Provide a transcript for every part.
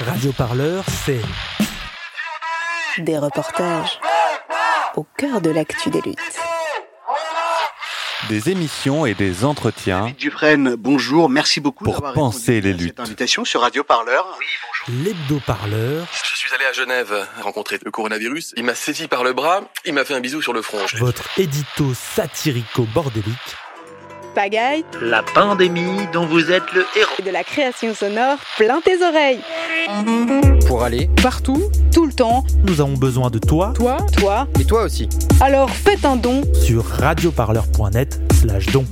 Radio Parleur, c'est des reportages au cœur de l'actu des luttes. Des émissions et des entretiens. Dufresne, bonjour, merci beaucoup pour penser les luttes. Cette invitation sur Radio Parleur. Oui, bonjour. Je suis allé à Genève rencontrer le coronavirus. Il m'a saisi par le bras, il m'a fait un bisou sur le front. Votre édito satirico-bordélique pagaille, la pandémie dont vous êtes le héros, et de la création sonore plein tes oreilles. Pour aller partout, tout le temps, nous avons besoin de toi, toi, toi, et toi aussi. Alors faites un don. Sur radioparleur.net slash don.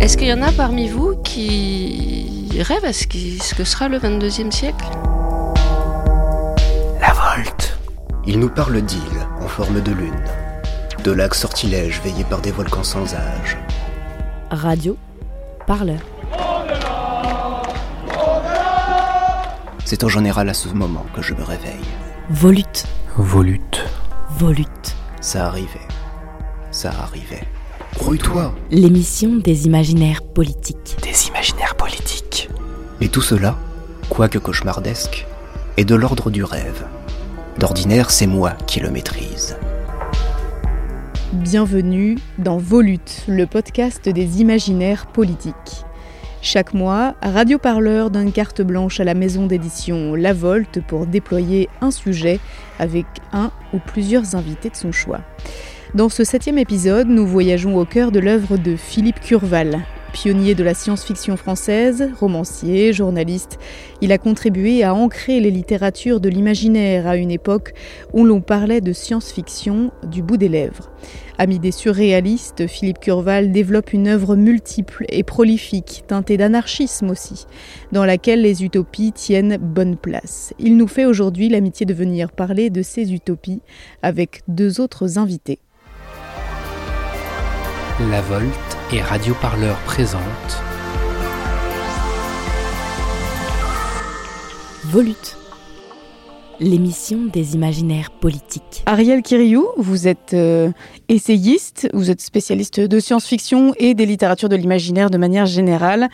Est-ce qu'il y en a parmi vous qui rêvent à ce, ce que sera le 22e siècle? Il nous parle d'îles en forme de lune, de lacs sortilèges veillés par des volcans sans âge. Radio, parleur. C'est en général à ce moment que je me réveille. Volute. Volute. Volute. Ça arrivait. Ça arrivait. Grouille-toi. L'émission des imaginaires politiques. Des imaginaires politiques. Et tout cela, quoique cauchemardesque, est de l'ordre du rêve. D'ordinaire, c'est moi qui le maîtrise. Bienvenue dans Volute, le podcast des imaginaires politiques. Chaque mois, Radio Parleur donne carte blanche à la maison d'édition La Volte pour déployer un sujet avec un ou plusieurs invités de son choix. Dans ce septième épisode, nous voyageons au cœur de l'œuvre de Philippe Curval, Pionnier de la science-fiction française, romancier, journaliste, il a contribué à ancrer les littératures de l'imaginaire à une époque où l'on parlait de science-fiction du bout des lèvres. Ami des surréalistes, Philippe Curval développe une œuvre multiple et prolifique, teintée d'anarchisme aussi, dans laquelle les utopies tiennent bonne place. Il nous fait aujourd'hui l'amitié de venir parler de ces utopies avec deux autres invités. La Volte et Radio Parleur présente Volute, l'émission des imaginaires politiques. Ariel Kiriou, vous êtes euh, essayiste, vous êtes spécialiste de science-fiction et des littératures de l'imaginaire de manière générale.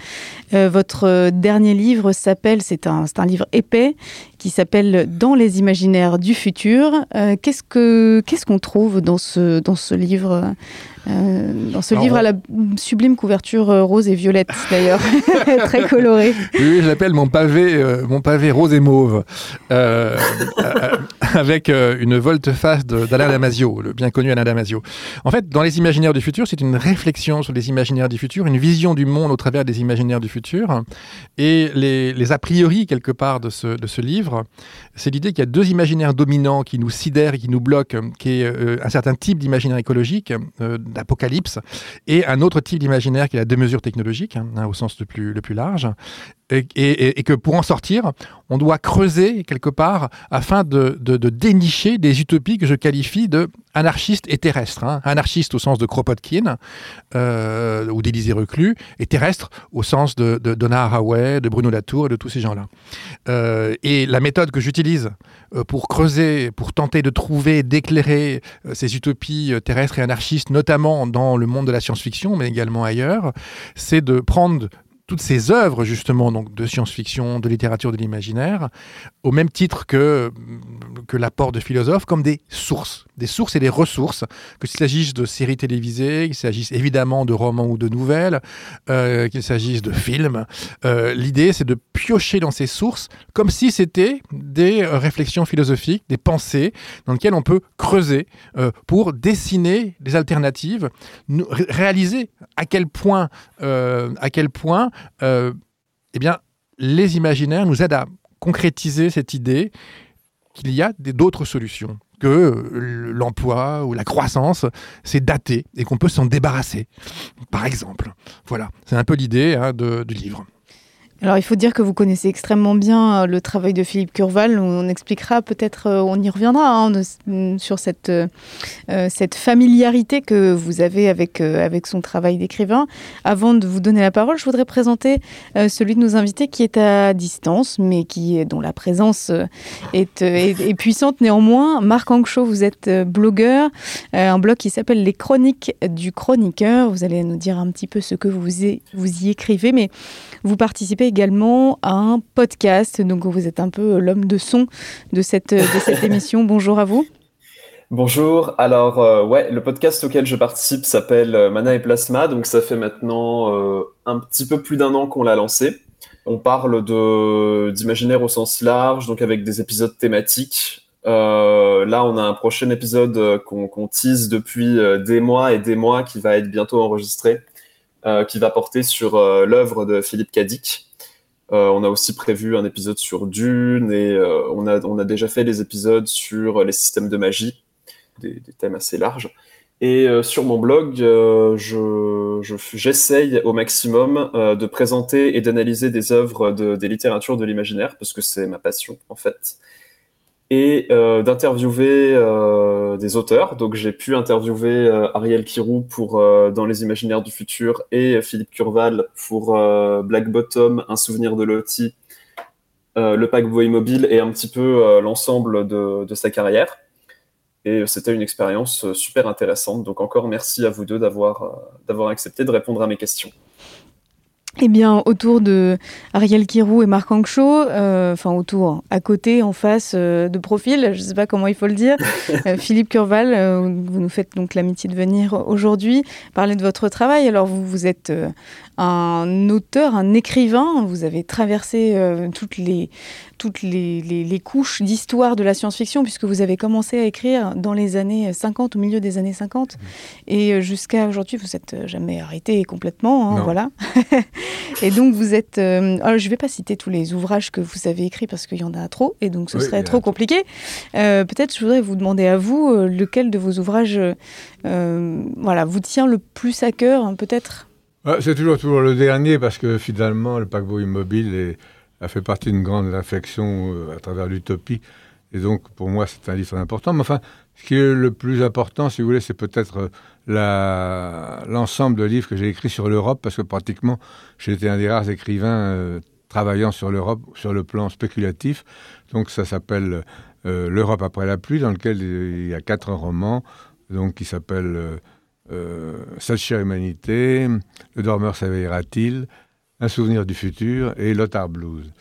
Euh, votre dernier livre s'appelle, c'est un, un livre épais, qui s'appelle Dans les imaginaires du futur. Euh, qu'est-ce que qu'est-ce qu'on trouve dans ce dans ce livre? Euh, dans ce livre à la sublime couverture euh, rose et violette d'ailleurs, très colorée. Oui, je l'appelle mon pavé, mon pavé rose et mauve, avec une volte-face d'Alain Damasio, le bien connu Alain Damasio. En fait, dans les imaginaires du futur, c'est une réflexion sur les imaginaires du futur, une vision du monde au travers des imaginaires du futur, et les, les a priori quelque part de ce, de ce livre c'est l'idée qu'il y a deux imaginaires dominants qui nous sidèrent et qui nous bloquent, qui est euh, un certain type d'imaginaire écologique, euh, d'apocalypse, et un autre type d'imaginaire qui est la démesure technologique, hein, au sens le plus large et, que pour en sortir, on doit creuser quelque part afin de, dénicher des utopies que je qualifie de anarchistes et terrestres. Hein. Anarchistes au sens de Kropotkin euh, ou d'Élysée Reclus, et terrestres au sens de, de Donna Haraway, de Bruno Latour et de tous ces gens-là. Euh, et la méthode que j'utilise euh, pour creuser, pour tenter de trouver, d'éclairer ces utopies terrestres et anarchistes, notamment dans le monde de la science-fiction, mais également ailleurs, c'est de prendre toutes ces œuvres justement de science-fiction, de littérature de l'imaginaire, au même titre que, que l'apport de philosophes, comme des sources, des sources et des ressources, qu'il s'agisse de séries télévisées, qu'il s'agisse évidemment de romans ou de nouvelles, euh, qu'il s'agisse de films. Euh, l'idée, c'est de piocher dans ces sources comme si c'était des réflexions philosophiques, des pensées dans lesquelles on peut creuser euh, pour dessiner des alternatives, réaliser à quel point, à quel point euh, eh bien, les imaginaires nous aident à concrétiser cette idée qu'il y a d'autres solutions, l'emploi ou la croissance, c'est daté et qu'on peut s'en débarrasser, par exemple. Voilà, c'est un peu l'idée hein, du livre. Alors il faut dire que vous connaissez extrêmement bien euh, le travail de Philippe Curval. On expliquera peut-être, euh, on y reviendra hein, de, sur cette, euh, cette familiarité que vous avez avec, son travail d'écrivain. Avant de vous donner la parole, je voudrais présenter celui de nos invités qui est à distance, mais qui, dont la présence est, puissante néanmoins. Marc Anxo, vous êtes blogueur, un blog qui s'appelle Les Chroniques du Chroniqueur. Vous allez nous dire un petit peu ce que vous y, vous y écrivez, mais vous participez également à un podcast, donc vous êtes un peu l'homme de son de cette, de cette émission. Bonjour à vous. Bonjour. Alors, euh, ouais, le podcast auquel je participe s'appelle euh, Mana et Plasma. Donc, ça fait maintenant euh, un petit peu plus d'un an qu'on l'a lancé. On parle de d'imaginaire au sens large, donc avec des épisodes thématiques. Euh, là, on a un prochain épisode qu'on tease depuis des mois et des mois, qui va être bientôt enregistré, euh, qui va porter sur euh, l'œuvre de Philippe Cadic. Euh, on a aussi prévu un épisode sur Dune et euh, on, a, on a déjà fait des épisodes sur les systèmes de magie des, thèmes assez larges. Et euh, sur mon blog, euh, je, j'essaye au maximum de présenter et d'analyser des œuvres de, des littératures de l'imaginaire, parce que c'est ma passion en fait, et euh, d'interviewer euh, des auteurs. Donc j'ai pu interviewer euh, Ariel Kirou pour Dans les imaginaires du futur et Philippe Curval pour Black Bottom, Un souvenir de euh, Le paquebot immobile et un petit peu l'ensemble de, de sa carrière. Et c'était une expérience super intéressante. Donc encore merci à vous deux d'avoir accepté de répondre à mes questions. Eh bien, autour de Ariel Kirou et Marc euh, enfin autour, à côté, en face, euh, de profil, je ne sais pas comment il faut le dire, euh, Philippe Curval, euh, vous nous faites donc l'amitié de venir aujourd'hui parler de votre travail. Alors, vous, vous êtes un auteur, un écrivain, vous avez traversé euh, toutes les, toutes les, les, les couches d'histoire de la science-fiction, puisque vous avez commencé à écrire dans les années 50, au milieu des années 50, et jusqu'à aujourd'hui, vous n'êtes jamais arrêté complètement, hein, voilà. et donc, vous êtes... Euh, alors, je ne vais pas citer tous les ouvrages que vous avez écrits, parce qu'il y en a trop, et donc ce Oui, serait trop. compliqué. Euh, Peut-être, je voudrais vous demander à vous, euh, lequel de vos ouvrages euh, voilà, vous tient le plus à cœur, hein, peut-être? C'est toujours, le dernier parce que finalement, le paquebot immobile a fait partie d'une grande réflexion euh, à travers l'utopie. Et donc, pour moi, c'est un livre important. Mais enfin, ce qui est le plus important, si vous voulez, c'est peut-être euh, l'ensemble de livres que j'ai écrits sur l'Europe parce que pratiquement, j'ai été un des rares écrivains euh, travaillant sur l'Europe sur le plan spéculatif. Donc, ça s'appelle L'Europe après la pluie, dans lequel il y a quatre romans, donc qui s'appellent euh, Cette chère humanité, Le dormeur s'éveillera-t-il, Un souvenir du futur et Lothar Blues.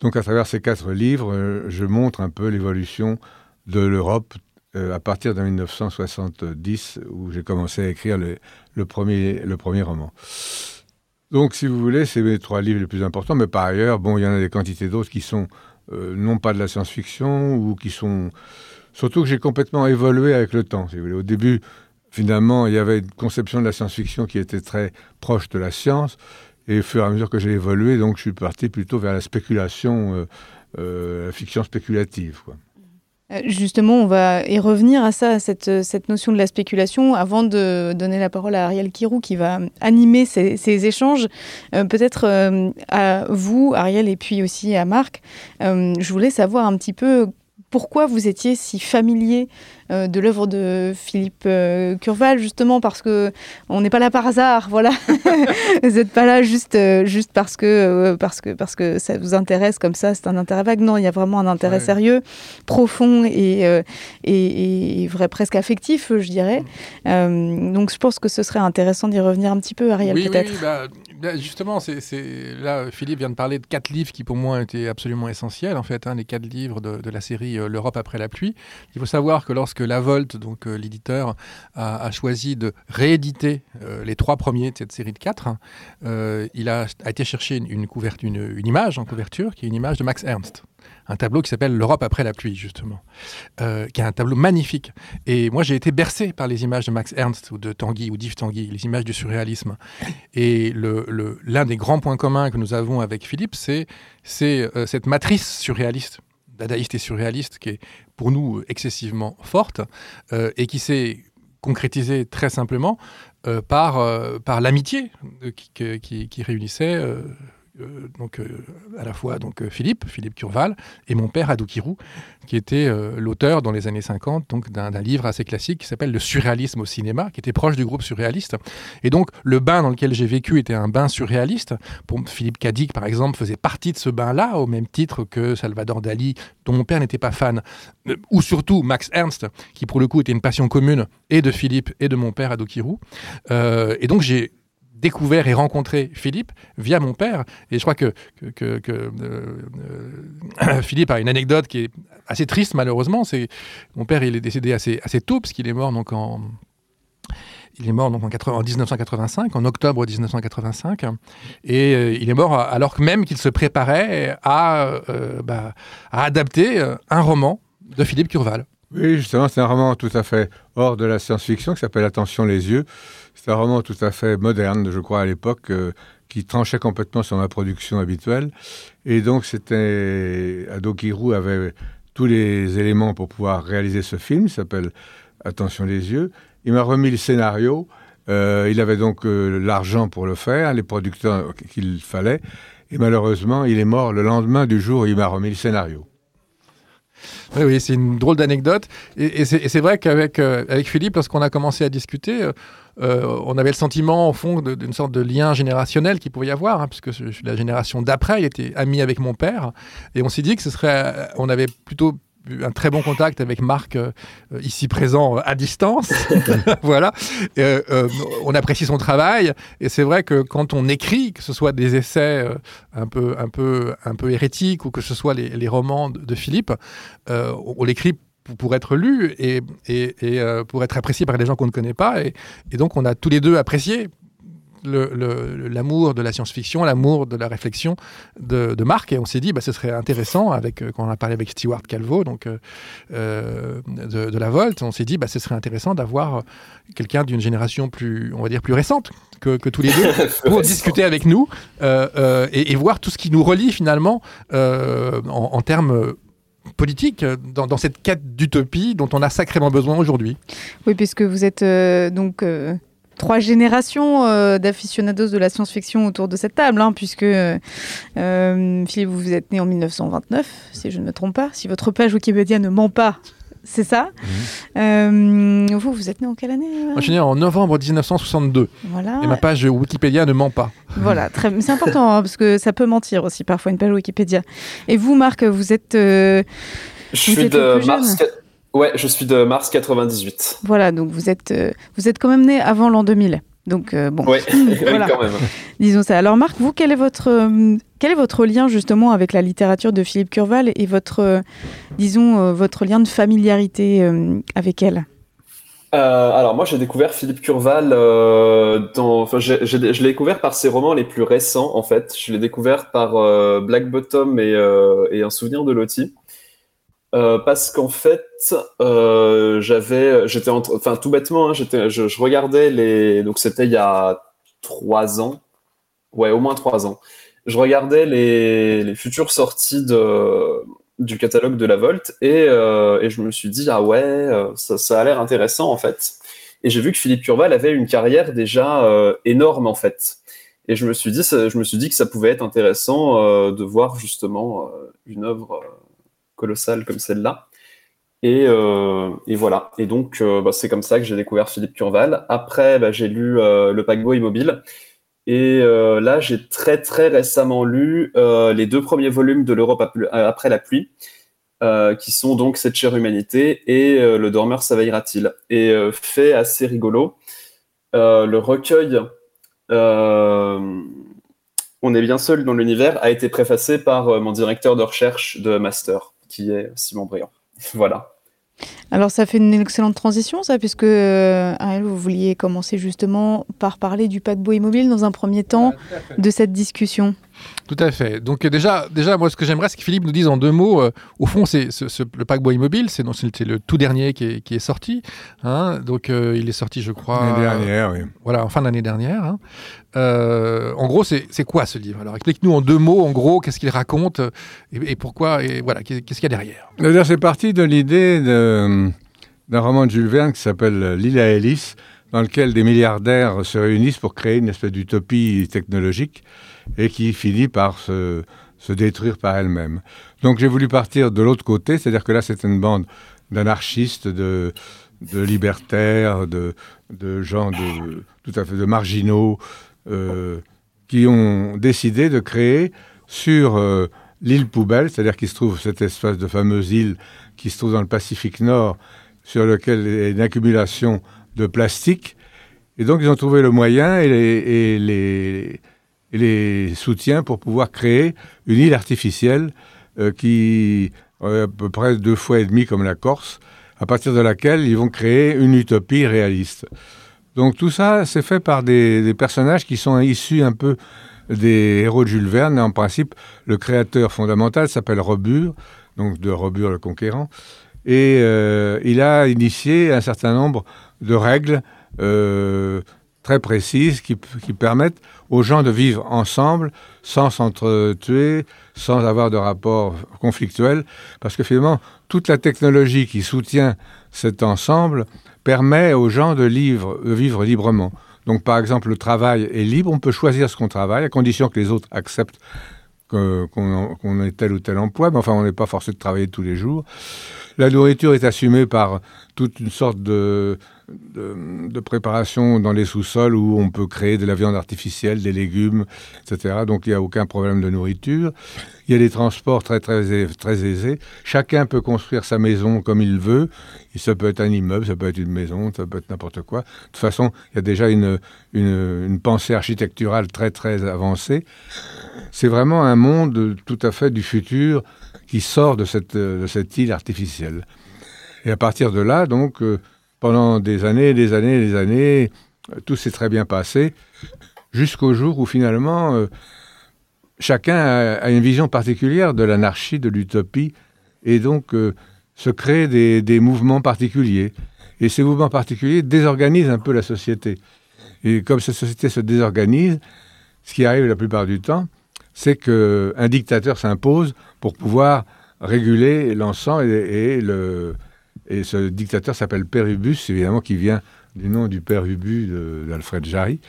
Donc à travers ces quatre livres, euh, je montre un peu l'évolution de l'Europe euh, à partir de 1970 où j'ai commencé à écrire le, premier, le premier roman. Donc si vous voulez, c'est mes trois livres les plus importants, mais par ailleurs, bon, il y en a des quantités d'autres qui sont euh, non pas de la science-fiction ou qui sont... Surtout que j'ai complètement évolué avec le temps, si vous voulez. Au début, finalement, il y avait une conception de la science-fiction qui était très proche de la science. Et au fur et à mesure que j'ai évolué, donc, je suis parti plutôt vers la spéculation, euh, euh, la fiction spéculative. Euh, Justement, on va y revenir à ça, à cette, notion de la spéculation, avant de donner la parole à Ariel Kirou qui va animer ces, échanges. Peut-être à vous, Ariel, et puis aussi à Marc, je voulais savoir un petit peu pourquoi vous étiez si familier euh, de l'œuvre de Philippe euh, Curval, justement parce que on n'est pas là par hasard, voilà. vous n'êtes pas là juste, euh, juste parce, que, parce, que, parce que ça vous intéresse comme ça, c'est un intérêt vague. Non, il y a vraiment un intérêt Ouais. sérieux, profond et, et, et vrai, presque affectif, je dirais. Euh, donc je pense que ce serait intéressant d'y revenir un petit peu, Ariel, oui, peut-être. oui, bah, justement, c'est, là, Philippe vient de parler de quatre livres qui, pour moi, étaient absolument essentiels, en fait, hein, les quatre livres de, la série euh, L'Europe après la pluie. Il faut savoir que lorsque La Volte, donc euh, l'éditeur, a, choisi de rééditer euh, les trois premiers de cette série de quatre, il a, été chercher une image en couverture, qui est une image de Max Ernst. Un tableau qui s'appelle L'Europe après la pluie, justement, euh, qui est un tableau magnifique. Et moi, j'ai été bercé par les images de Max Ernst ou de Tanguy ou d'Yves Tanguy, les images du surréalisme. Et l'un des grands points communs que nous avons avec Philippe, c'est euh, cette matrice surréaliste, dadaïste et surréaliste, qui est pour nous excessivement forte euh, et qui s'est concrétisée très simplement par, l'amitié qui réunissait euh, euh, donc, à la fois donc, Philippe, Philippe Curval, et mon père Adou Kirou, qui était l'auteur dans les années 50 donc, d'un, livre assez classique qui s'appelle Le surréalisme au cinéma, qui était proche du groupe surréaliste. Et donc le bain dans lequel j'ai vécu était un bain surréaliste. Philippe Cadic, par exemple, faisait partie de ce bain-là, au même titre que Salvador Dali, dont mon père n'était pas fan, ou surtout Max Ernst, qui pour le coup était une passion commune et de Philippe et de mon père Adou Kirou. et donc j'ai découvert et rencontré Philippe via mon père. Et je crois que, euh, euh, Philippe a une anecdote qui est assez triste malheureusement. C'est mon père, il est décédé assez, assez tôt parce qu'il est mort donc en il est mort donc en 1985, en octobre 1985, et euh, il est mort alors que même qu'il se préparait à, bah, à adapter un roman de Philippe Curval. Oui, justement, c'est un roman tout à fait hors de la science-fiction qui s'appelle Attention les yeux. C'est un roman tout à fait moderne, je crois, à l'époque, euh, qui tranchait complètement sur ma production habituelle. Et donc, c'était. Ado Kirou avait tous les éléments pour pouvoir réaliser ce film, il s'appelle Attention les yeux. Il m'a remis le scénario. Euh, il avait donc euh, l'argent pour le faire, les producteurs qu'il fallait. Et malheureusement, il est mort le lendemain du jour où il m'a remis le scénario. Oui, oui c'est une drôle d'anecdote. Et, c'est vrai qu'avec avec Philippe, lorsqu'on a commencé à discuter, euh, euh, on avait le sentiment, au fond, d'une sorte de lien générationnel qu'il pouvait y avoir, hein, puisque je, suis la génération d'après, il était ami avec mon père. Et on s'est dit que ce serait. On avait plutôt un très bon contact avec Marc euh, ici présent euh, à distance. voilà. Euh, on apprécie son travail et c'est vrai que quand on écrit, que ce soit des essais un peu un peu un peu hérétiques ou que ce soit les, romans de, Philippe, on, l'écrit pour être lu et, et, pour être apprécié par des gens qu'on ne connaît pas. Et, et, donc, on a tous les deux apprécié l'amour de la science-fiction, l'amour de la réflexion de, Marc. Et on s'est dit, bah, ce serait intéressant, avec, euh, quand on a parlé avec Stewart Calvo donc, euh, euh, de, la Volt, on s'est dit, bah, ce serait intéressant d'avoir quelqu'un d'une génération plus, on va dire, plus récente que, tous les deux pour discuter avec nous et, voir tout ce qui nous relie finalement en, termes politiques dans, cette quête d'utopie dont on a sacrément besoin aujourd'hui. Oui, puisque vous êtes donc trois générations euh, d'aficionados de la science-fiction autour de cette table, hein, puisque euh, euh, Philippe, vous êtes né en 1929, si je ne me trompe pas. Si votre page Wikipédia ne ment pas, c'est ça. Mhm. vous, vous êtes né en quelle année Moi, je suis né en novembre 1962. Voilà. Et ma page Wikipédia ne ment pas. Voilà, très... c'est important, hein, parce que ça peut mentir aussi parfois, une page Wikipédia. Et vous, Marc, vous êtes... je suis de mars Ouais, je suis de mars 98. Voilà, donc vous êtes, euh, vous êtes quand même né avant l'an 2000. Donc euh, bon, ouais, quand même. Disons ça. Alors Marc, vous, quel est votre euh, quel est votre lien justement avec la littérature de Philippe Curval et votre disons votre lien de familiarité avec elle? Alors moi j'ai découvert Philippe Curval dans, enfin je l'ai découvert par ses romans les plus récents en fait. Je l'ai découvert par Black Bottom et, et, Un souvenir de Lottie. Euh, parce qu'en fait, euh, j'avais, j'étais, enfin tout bêtement, hein, j'étais, je, je, regardais les, donc c'était il y a trois ans, ouais, au moins trois ans. Je regardais les, les futures sorties de, du catalogue de la Volt et, euh, et je me suis dit ah ouais, euh, ça, ça a l'air intéressant en fait. Et j'ai vu que Philippe Curval avait une carrière déjà euh, énorme en fait. Et je me suis dit, ça, je me suis dit que ça pouvait être intéressant de voir justement une œuvre colossale comme celle-là. Et, euh, et, voilà. Et donc, euh, bah, c'est comme ça que j'ai découvert Philippe Curval. Après, bah, j'ai lu euh, Le paquebot immobile. Et là, j'ai très, très récemment lu les deux premiers volumes de L'Europe après la pluie, qui sont donc Cette chère humanité et Le dormeur s'aveillera-t-il. Et fait assez rigolo, le recueil On est bien seul dans l'univers a été préfacé par mon directeur de recherche de master qui est Simon Briand. voilà. Alors ça fait une excellente transition, ça, puisque euh, Ariel, vous vouliez commencer justement par parler du paquebot immobile dans un premier temps de cette discussion. Tout à fait. Donc déjà, déjà moi, ce que j'aimerais, c'est que Philippe nous dise en deux mots. Euh, au fond, c'est ce, le paquebot immobile, c'est le tout dernier qui est, qui est sorti. Hein. donc euh, il est sorti, je crois. L'année dernière, oui. Voilà, en fin d'année dernière. Hein. Euh, en gros, c'est quoi ce livre? Alors explique-nous en deux mots, en gros, qu'est-ce qu'il raconte et, pourquoi et voilà, qu'est-ce qu'il y a derrière? C'est parti de l'idée d'un roman de Jules Verne qui s'appelle L'île à hélice dans lequel des milliardaires se réunissent pour créer une espèce d'utopie technologique et qui finit par se, se détruire par elle-même. Donc j'ai voulu partir de l'autre côté, c'est-à-dire que là c'est une bande d'anarchistes, de, libertaires, de, de gens de, tout à fait de marginaux, euh, qui ont décidé de créer sur euh, l'île poubelle, c'est-à-dire qu'il se trouve cette espèce de fameuse île qui se trouve dans le Pacifique Nord, sur lequel a une accumulation de plastique. Et donc ils ont trouvé le moyen et les, les soutiens pour pouvoir créer une île artificielle euh, qui est à peu près deux fois et demi comme la Corse, à partir de laquelle ils vont créer une utopie réaliste. Donc tout ça, c'est fait par des, personnages qui sont issus un peu des héros de Jules Verne. Et en principe, le créateur fondamental s'appelle Robur, donc de Robur le Conquérant. Et euh, il a initié un certain nombre de règles euh, très précises qui, permettent aux gens de vivre ensemble sans s'entretuer, sans avoir de rapports conflictuels, parce que finalement, toute la technologie qui soutient cet ensemble permet aux gens de, livre, de vivre librement. Donc, par exemple, le travail est libre, on peut choisir ce qu'on travaille, à condition que les autres acceptent qu'on qu ait tel ou tel emploi, mais enfin, on n'est pas forcé de travailler tous les jours. La nourriture est assumée par toute une sorte de, de, préparation dans les sous-sols où on peut créer de la viande artificielle, des légumes, etc. Donc il n'y a aucun problème de nourriture. Il y a des transports très, très, très aisés. Chacun peut construire sa maison comme il veut. Ça peut être un immeuble, ça peut être une maison, ça peut être n'importe quoi. De toute façon, il y a déjà une, une, une pensée architecturale très, très avancée. C'est vraiment un monde tout à fait du futur qui sort de cette, de cette île artificielle. Et à partir de là, donc, euh, pendant des années, des années, des années, euh, tout s'est très bien passé, jusqu'au jour où finalement, euh, chacun a, une vision particulière de l'anarchie, de l'utopie, et donc euh, se crée des, mouvements particuliers. Et ces mouvements particuliers désorganisent un peu la société. Et comme cette société se désorganise, ce qui arrive la plupart du temps, c'est qu'un dictateur s'impose pour pouvoir réguler et, et, le, et ce dictateur s'appelle Pérubus, évidemment, qui vient du nom du père Ubu d'Alfred Jarry,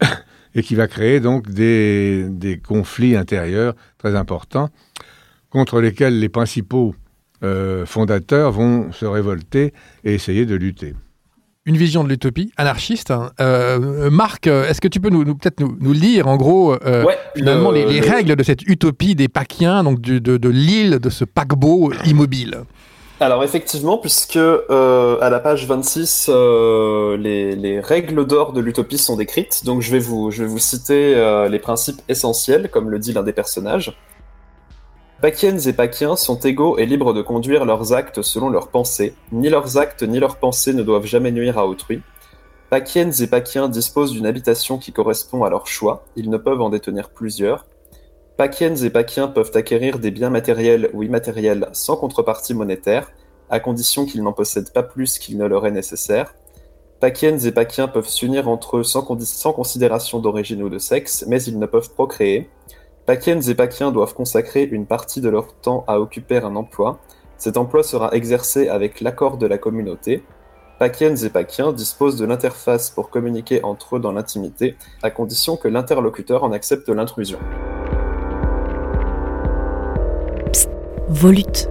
et qui va créer donc des, des, conflits intérieurs très importants contre lesquels les principaux euh, fondateurs vont se révolter et essayer de lutter une vision de l'utopie anarchiste. Euh, Marc, est-ce que tu peux nous, nous peut-être nous, nous, lire en gros euh, ouais, finalement le, les, les le... règles de cette utopie des Paquiens, donc du, de, de l'île, de ce paquebot immobile? Alors effectivement, puisque euh, à la page 26, euh, les, les, règles d'or de l'utopie sont décrites, donc je vais vous, je vais vous citer euh, les principes essentiels, comme le dit l'un des personnages. Paquiennes et Paquiens sont égaux et libres de conduire leurs actes selon leurs pensées. Ni leurs actes ni leurs pensées ne doivent jamais nuire à autrui. Paquiennes et Paquiens disposent d'une habitation qui correspond à leur choix. Ils ne peuvent en détenir plusieurs. Paquiennes et Paquiens peuvent acquérir des biens matériels ou immatériels sans contrepartie monétaire, à condition qu'ils n'en possèdent pas plus qu'il ne leur est nécessaire. Paquiennes et Paquiens peuvent s'unir entre eux sans, considération d'origine ou de sexe, mais ils ne peuvent procréer. Paquiennes et Paquiens doivent consacrer une partie de leur temps à occuper un emploi. Cet emploi sera exercé avec l'accord de la communauté. Paquiennes et Paquiens disposent de l'interface pour communiquer entre eux dans l'intimité, à condition que l'interlocuteur en accepte l'intrusion. Volute.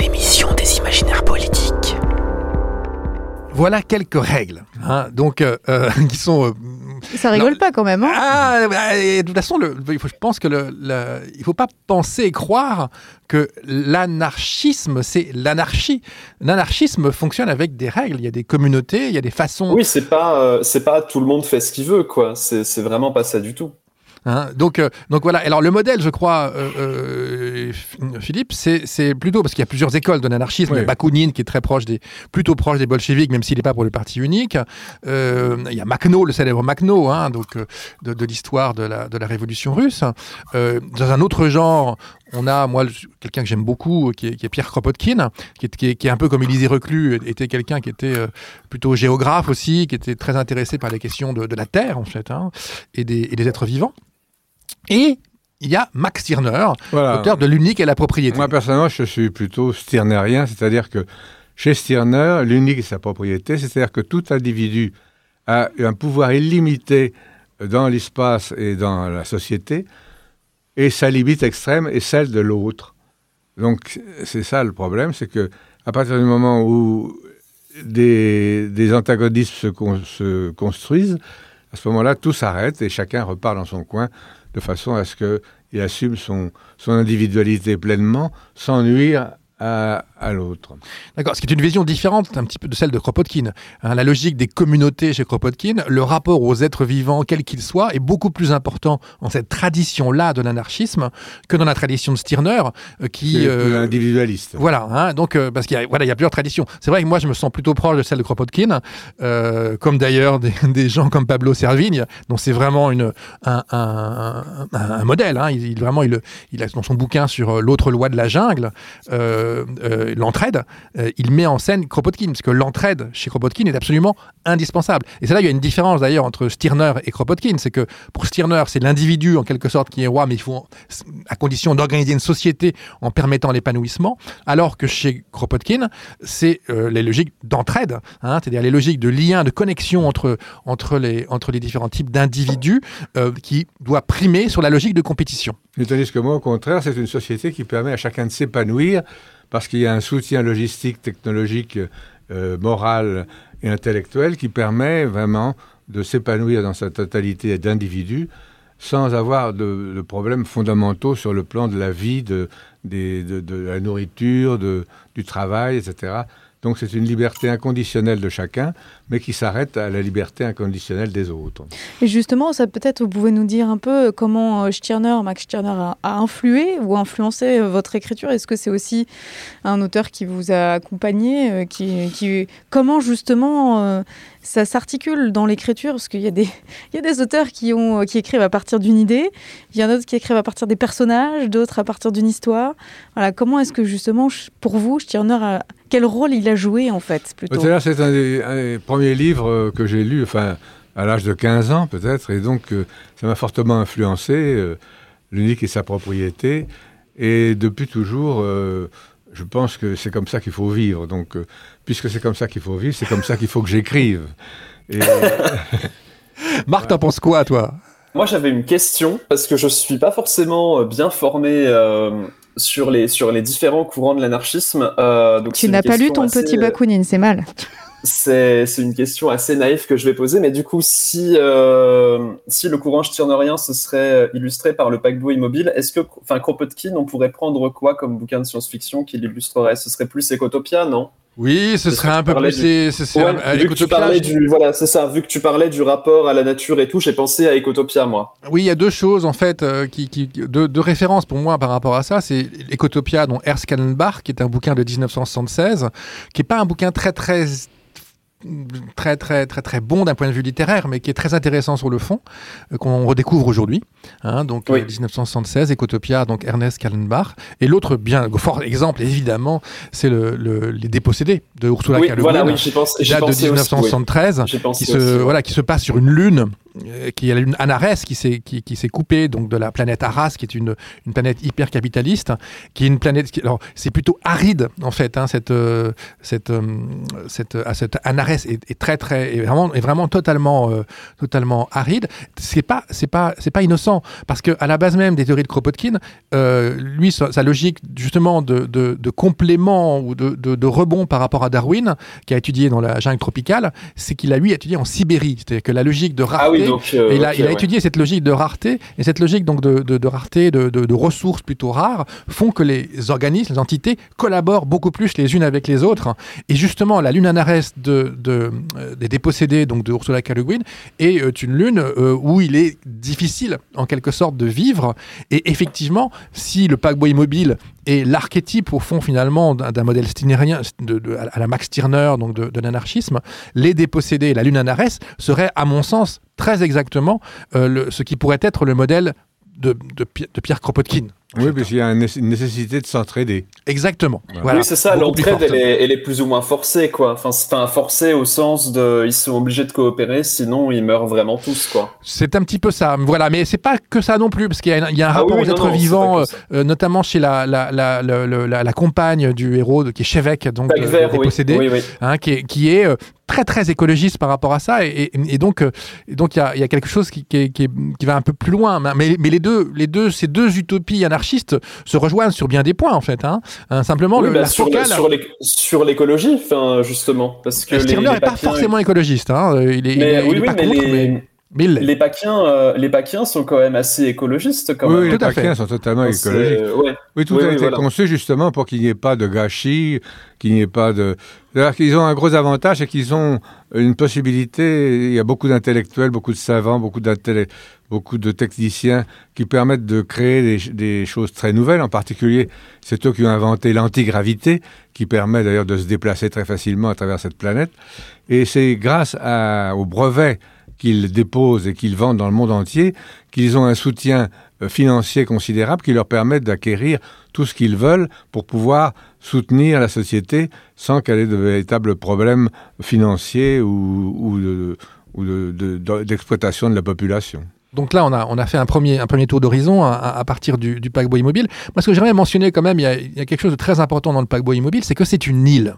L'émission des imaginaires politiques. Voilà quelques règles, hein, donc euh, euh, qui sont. Euh, ça rigole non, pas quand même. Hein ah, bah, de toute façon, le, il faut, je pense que le, le, il faut pas penser et croire que l'anarchisme, c'est l'anarchie. L'anarchisme fonctionne avec des règles. Il y a des communautés, il y a des façons. Oui, c'est pas, euh, c'est pas tout le monde fait ce qu'il veut, quoi. C'est vraiment pas ça du tout. Hein, donc, euh, donc voilà. Alors le modèle, je crois, euh, euh, Philippe, c'est plutôt parce qu'il y a plusieurs écoles de l'anarchisme. Oui. Bakounine qui est très proche des, plutôt proche des bolcheviks, même s'il n'est pas pour le parti unique. Euh, il y a Makhno, le célèbre Makhno, hein, donc de, de l'histoire de la, de la révolution russe. dans un autre genre, on a, moi, quelqu'un que j'aime beaucoup, qui est, qui est, Pierre Kropotkin, qui est, qui, est, qui est, un peu comme Élisée Reclus, était quelqu'un qui était plutôt géographe aussi, qui était très intéressé par les questions de, de la Terre, en fait, hein, et, des, et des êtres vivants. Et il y a Max Stirner, voilà. auteur de L'unique et la propriété. Moi, personnellement, je suis plutôt stirnerien, c'est-à-dire que chez Stirner, l'unique et sa propriété, c'est-à-dire que tout individu a un pouvoir illimité dans l'espace et dans la société, et sa limite extrême est celle de l'autre. Donc c'est ça le problème, c'est que à partir du moment où des, des antagonismes se, con, se, construisent, à ce moment-là, tout s'arrête et chacun repart dans son coin de façon à ce qu'il assume son, son individualité pleinement sans nuire à, à l'autre. D'accord, ce qui est une vision différente un petit peu de celle de Kropotkin. Hein, la logique des communautés chez Kropotkin, le rapport aux êtres vivants, quels qu'ils soient, est beaucoup plus important en cette tradition-là de l'anarchisme que dans la tradition de Stirner, euh, qui... Euh, individualiste. Voilà, hein, donc euh, parce qu'il y, a, voilà, il y a plusieurs traditions. C'est vrai que moi, je me sens plutôt proche de celle de Kropotkin, euh, comme d'ailleurs des, des, gens comme Pablo Servigne, dont c'est vraiment une, un, un, un, un modèle. Hein, il, il, vraiment, il, il a dans son bouquin sur l'autre loi de la jungle, euh, l'entraide, euh, il met en scène Kropotkin, parce que l'entraide chez Kropotkin est absolument indispensable. Et c'est là il y a une différence d'ailleurs entre Stirner et Kropotkin, c'est que pour Stirner, c'est l'individu en quelque sorte qui est roi, mais il faut, à condition d'organiser une société en permettant l'épanouissement, alors que chez Kropotkin, c'est euh, les logiques d'entraide, hein, c'est-à-dire les logiques de lien, de connexion entre, entre, les, entre les différents types d'individus qui doit primer sur la logique de compétition. Tandis que moi, au contraire, c'est une société qui permet à chacun de s'épanouir parce qu'il y a un soutien logistique, technologique, euh, moral et intellectuel qui permet vraiment de s'épanouir dans sa totalité d'individus sans avoir de, problèmes fondamentaux sur le plan de la vie, de la nourriture, du travail, etc. Donc c'est une liberté inconditionnelle de chacun, mais qui s'arrête à la liberté inconditionnelle des autres. Et justement, ça peut-être vous pouvez nous dire un peu comment Stirner, Max Stirner a, influé ou influencé votre écriture. Est-ce que c'est aussi un auteur qui vous a accompagné, qui, comment justement euh, ça s'articule dans l'écriture parce qu'il y, a des auteurs qui, ont, qui écrivent à partir d'une idée, il y en a d'autres qui écrivent à partir des personnages, d'autres à partir d'une histoire. Voilà, comment est-ce que justement, pour vous, Stirner a, quel rôle il a joué en fait C'est un, un, des premiers livres que j'ai lu, enfin à l'âge de 15 ans peut-être, et donc euh, ça m'a fortement influencé. Euh, L'unique est sa propriété, et depuis toujours, euh, je pense que c'est comme ça qu'il faut vivre. Donc, euh, puisque c'est comme ça qu'il faut vivre, c'est comme ça qu'il faut que j'écrive. Et... Marc, t'en penses quoi, toi? Moi, j'avais une question, parce que je suis pas forcément bien formé euh, sur, les, sur les différents courants de l'anarchisme. Euh, tu n'as pas lu ton assez... petit Bakounine, c'est mal. C'est une question assez naïve que je vais poser, mais du coup, si, euh, si le courant stirnerien se serait illustré par le paquebot immobile, est-ce que, enfin, Kropotkin, on pourrait prendre quoi comme bouquin de science-fiction qui l'illustrerait? Ce serait plus Ecotopia, non? Oui, ce serait un peu plus. Du... C'est, ouais, vu que tu parlais du, voilà, c'est ça. Vu que tu parlais du rapport à la nature et tout, j'ai pensé à Ecotopia, moi. Oui, il y a deux choses en fait euh, qui, qui deux, deux, références pour moi par rapport à ça. C'est Ecotopia, dont Ernst Kallenbach, qui est un bouquin de 1976, qui est pas un bouquin très très très très très très bon d'un point de vue littéraire, mais qui est très intéressant sur le fond, euh, qu'on redécouvre aujourd'hui. Hein, donc oui. euh, 1976, Ecotopia, donc Ernest Kallenbach. Et l'autre bien fort exemple, évidemment, c'est le, le, les dépossédés de Ursula oui, K. Le voilà, Guin, oui, j'y pense, date de 1973, aussi, oui. qui se aussi, voilà qui se passe sur une lune qui est la lune Anares qui s'est qui, qui s'est coupée donc de la planète Arras qui est une une planète hyper capitaliste qui est une planète qui, alors c'est plutôt aride en fait hein, cette euh, cette euh, cette à cette Anares est, est, très très est vraiment est vraiment totalement euh, totalement aride c'est pas c'est pas c'est pas innocent parce que à la base même des théories de Kropotkin lui sa, sa, logique justement de, de, de complément ou de, de, de rebond par rapport à Darwin qui a étudié dans la jungle tropicale c'est qu'il a lui étudié en Sibérie c'est-à-dire que la logique de rareté ah oui, donc, euh, il a, okay, il a ouais. étudié cette logique de rareté et cette logique donc de, de, de rareté, de, de, ressources plutôt rares font que les organismes, les entités collaborent beaucoup plus les unes avec les autres. Et justement, la lune Anares de, euh, des dépossédés, donc de Ursula K. Le Guin, est euh, une lune euh, où il est difficile en quelque sorte de vivre. Et effectivement, si le paquebot immobile est l'archétype au fond finalement d'un modèle de, à la Max Stirner donc de, l'anarchisme les dépossédés la lune Anares serait à mon sens très exactement euh, ce qui pourrait être le modèle de, de, de Pierre Kropotkin Oui, parce qu'il y a une nécessité de s'entraider. Exactement. Oui, c'est ça, l'entraide, elle, elle, est plus ou moins forcée, quoi. Enfin, c'est un forcé au sens de. Ils sont obligés de coopérer, sinon ils meurent vraiment tous, quoi. C'est un petit peu ça. Voilà, mais c'est pas que ça non plus, parce qu'il y, y, a un ah rapport aux êtres vivants, euh, notamment chez la, la, la, la, compagne du héros, qui est Chevek, donc euh, dépossédé, hein, qui est, qui est euh, très très écologiste par rapport à ça et, et, donc donc il y a, y a, quelque chose qui, qui, qui, qui, va un peu plus loin mais, mais les deux les deux ces deux utopies anarchistes se rejoignent sur bien des points en fait hein. hein simplement le, bah, la sur, sur l'écologie justement parce que Stirner n'est pas forcément écologiste hein. il est, mais, il, oui, pas mais contre, les... mais... Les Paquiens, euh, les sont quand même assez écologistes. Quand oui, même. les Paquiens sont totalement écologistes. Ouais. Oui, tout oui, a oui, été voilà. conçu justement pour qu'il n'y ait pas de gâchis, qu'il n'y ait pas de. C'est-à-dire qu'ils ont un gros avantage, c'est qu'ils ont une possibilité. Il y a beaucoup d'intellectuels, beaucoup de savants, beaucoup beaucoup de techniciens qui permettent de créer des, choses très nouvelles. En particulier, c'est eux qui ont inventé l'antigravité, qui permet d'ailleurs de se déplacer très facilement à travers cette planète. Et c'est grâce à, au brevet qu'ils déposent et qu'ils vendent dans le monde entier, qu'ils ont un soutien financier considérable qui leur permet d'acquérir tout ce qu'ils veulent pour pouvoir soutenir la société sans qu'elle ait de véritables problèmes financiers ou, d'exploitation de, de, de, de, la population. Donc là, on a, fait un premier, tour d'horizon à, partir du, du paquebot immobile. Moi, ce que j'aimerais mentionner quand même, il y, a, il y, a, quelque chose de très important dans le paquebot immobile, c'est que c'est une île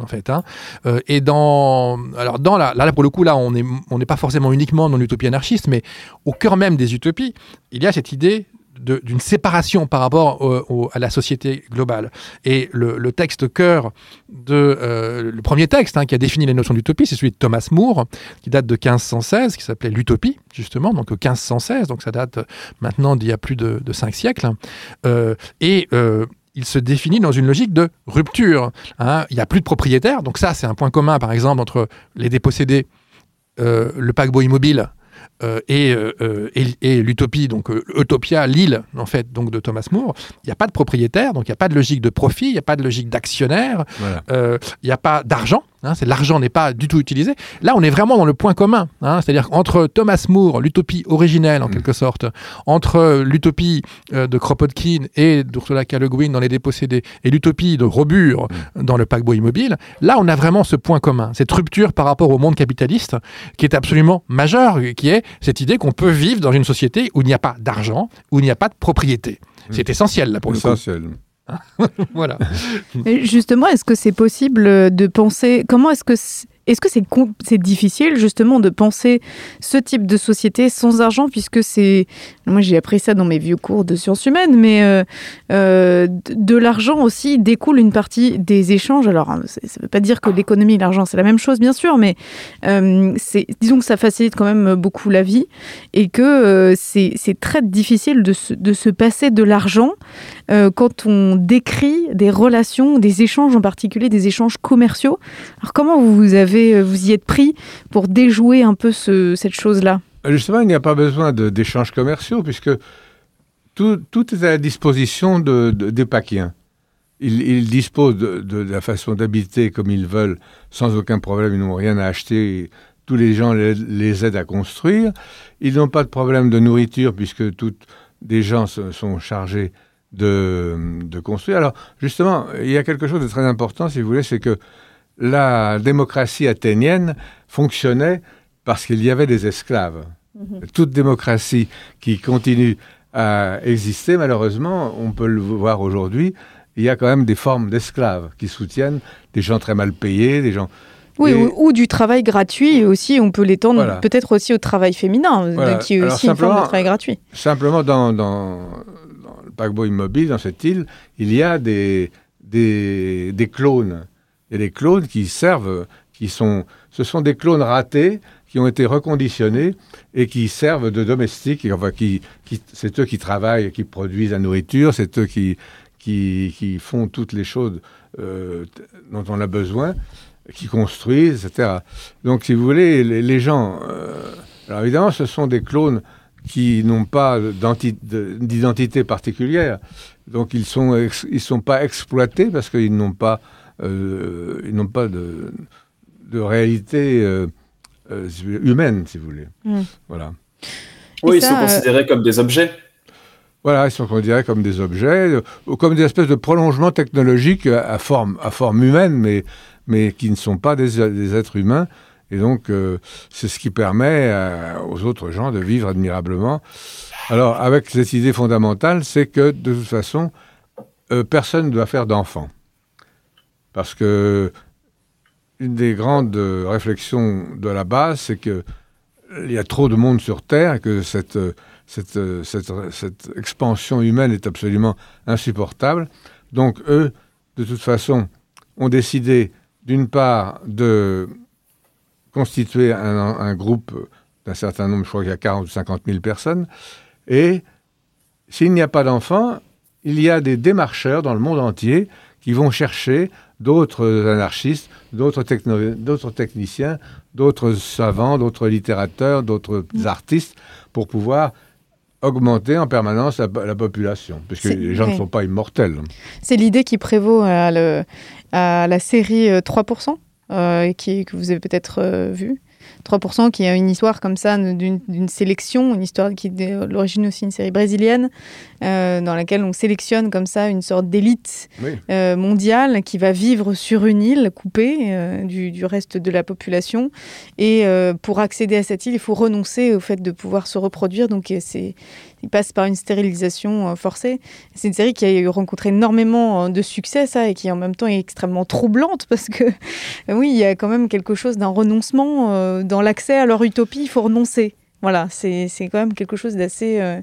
en fait. Hein. Euh, et dans, alors dans la, là, pour le coup, là, on n'est on n'est pas forcément uniquement dans l'utopie anarchiste, mais au cœur même des utopies, il y a cette idée d'une séparation par rapport à la société globale. Et le, texte cœur de euh, le premier texte hein, qui a défini les notions d'utopie, c'est celui de Thomas More, qui date de 1516, qui s'appelait l'utopie justement, donc 1516, donc ça date maintenant d'il y a plus de, cinq siècles. Euh, et euh, il se définit dans une logique de rupture. Hein. Il n'y a plus de propriétaires, donc ça c'est un point commun par exemple entre les dépossédés, euh, le paquebot immobile euh, et, euh, et, et l'utopie, donc Utopia, l'île en fait, donc de Thomas More. Il n'y a pas de propriétaire, donc il n'y a pas de logique de profit, il n'y a pas de logique d'actionnaire, voilà. il n'y a pas d'argent. Hein, l'argent n'est pas du tout utilisé. Là, on est vraiment dans le point commun, hein, c'est-à-dire entre Thomas More, l'utopie originelle en mmh. quelque sorte, entre l'utopie euh, de Kropotkin et d'Ursula K. Le Guin dans Les Dépossédés et l'utopie de Robur mmh. dans le paquebot immobile. Là, on a vraiment ce point commun, cette rupture par rapport au monde capitaliste qui est absolument majeure, qui est cette idée qu'on peut vivre dans une société où il n'y a pas d'argent, où il n'y a pas de propriété. Mmh. C'est essentiel là pour essentiel. le coup. voilà. Justement, est-ce que c'est possible de penser comment est-ce que est-ce que c'est difficile justement de penser ce type de société sans argent puisque c'est moi j'ai appris ça dans mes vieux cours de sciences humaines mais euh, euh, de l'argent aussi découle une partie des échanges. Alors ça veut pas dire que l'économie et l'argent c'est la même chose bien sûr mais euh, disons que ça facilite quand même beaucoup la vie et que c'est très difficile de se, de se passer de l'argent quand on décrit des relations des échanges en particulier des échanges commerciaux. Alors comment vous avez vous y êtes pris pour déjouer un peu ce, cette chose-là? Justement, il n'y a pas besoin d'échanges commerciaux puisque tout, est à la disposition de, de, des Paquiens. Ils, disposent de, la façon d'habiter comme ils veulent sans aucun problème, ils n'ont rien à acheter. Tous les gens les, aident à construire. Ils n'ont pas de problème de nourriture puisque toutes des gens sont chargés de construire. Alors, justement, il y a quelque chose de très important, si vous voulez, c'est que la démocratie athénienne fonctionnait parce qu'il y avait des esclaves. Mmh. Toute démocratie qui continue à exister, malheureusement, on peut le voir aujourd'hui, il y a quand même des formes d'esclaves qui soutiennent des gens très mal payés, des gens... Oui, et... ou, ou, du travail gratuit, aussi on peut l'étendre voilà. peut-être aussi au travail féminin, voilà. qui est Alors, aussi une forme de travail gratuit. Simplement, dans, dans, dans le paquebot immobile, dans cette île, il y a des, des, des clones il y des clones qui servent, qui sont, ce sont des clones ratés qui ont été reconditionnés et qui servent de domestiques. Enfin, c'est eux qui travaillent, qui produisent la nourriture, c'est eux qui, qui, font toutes les choses euh, dont on a besoin, qui construisent, etc. Donc, si vous voulez, les, les gens. Euh, alors évidemment, ce sont des clones qui n'ont pas d'identité particulière. Donc, ils ne sont, ils sont pas exploités parce qu'ils n'ont pas euh, ils n'ont pas de, de réalité euh, euh, humaine, si vous voulez. Mm. Voilà. Oui, ils sont considérés comme des objets. Voilà, ils sont considérés comme des objets, ou comme des espèces de prolongements technologiques à forme, à forme humaine, mais, mais qui ne sont pas des, des êtres humains. Et donc, euh, c'est ce qui permet aux autres gens de vivre admirablement. Alors, avec cette idée fondamentale, c'est que de toute façon, euh, personne ne doit faire d'enfant. Parce que une des grandes réflexions de la base, c'est que il y a trop de monde sur Terre et que cette, cette, cette, cette expansion humaine est absolument insupportable. Donc, eux, de toute façon, ont décidé, d'une part, de constituer un, un groupe d'un certain nombre, je crois qu'il y a 40 ou 50 000 personnes, et s'il n'y a pas d'enfants, il y a des démarcheurs dans le monde entier qui vont chercher d'autres anarchistes, d'autres techniciens, d'autres savants, d'autres littérateurs, d'autres artistes, pour pouvoir augmenter en permanence la, la population, puisque les gens ouais. ne sont pas immortels. C'est l'idée qui prévaut à, le, à, la série 3%, euh, qui, que vous avez peut-être euh, vue. 3% qui a une histoire comme ça d'une sélection, une histoire qui est l'origine aussi une série brésilienne, euh, dans laquelle on sélectionne comme ça une sorte d'élite oui. euh, mondiale qui va vivre sur une île coupée euh, du, du, reste de la population. Et pour accéder à cette île, il faut renoncer au fait de pouvoir se reproduire. Donc c'est il passe par une stérilisation euh, forcée. C'est une série qui a rencontré énormément de succès, ça, et qui en même temps est extrêmement troublante parce que, oui, il y a quand même quelque chose d'un renoncement euh, dans l'accès à leur utopie. Il faut renoncer. Voilà, c'est quand même quelque chose d'assez euh,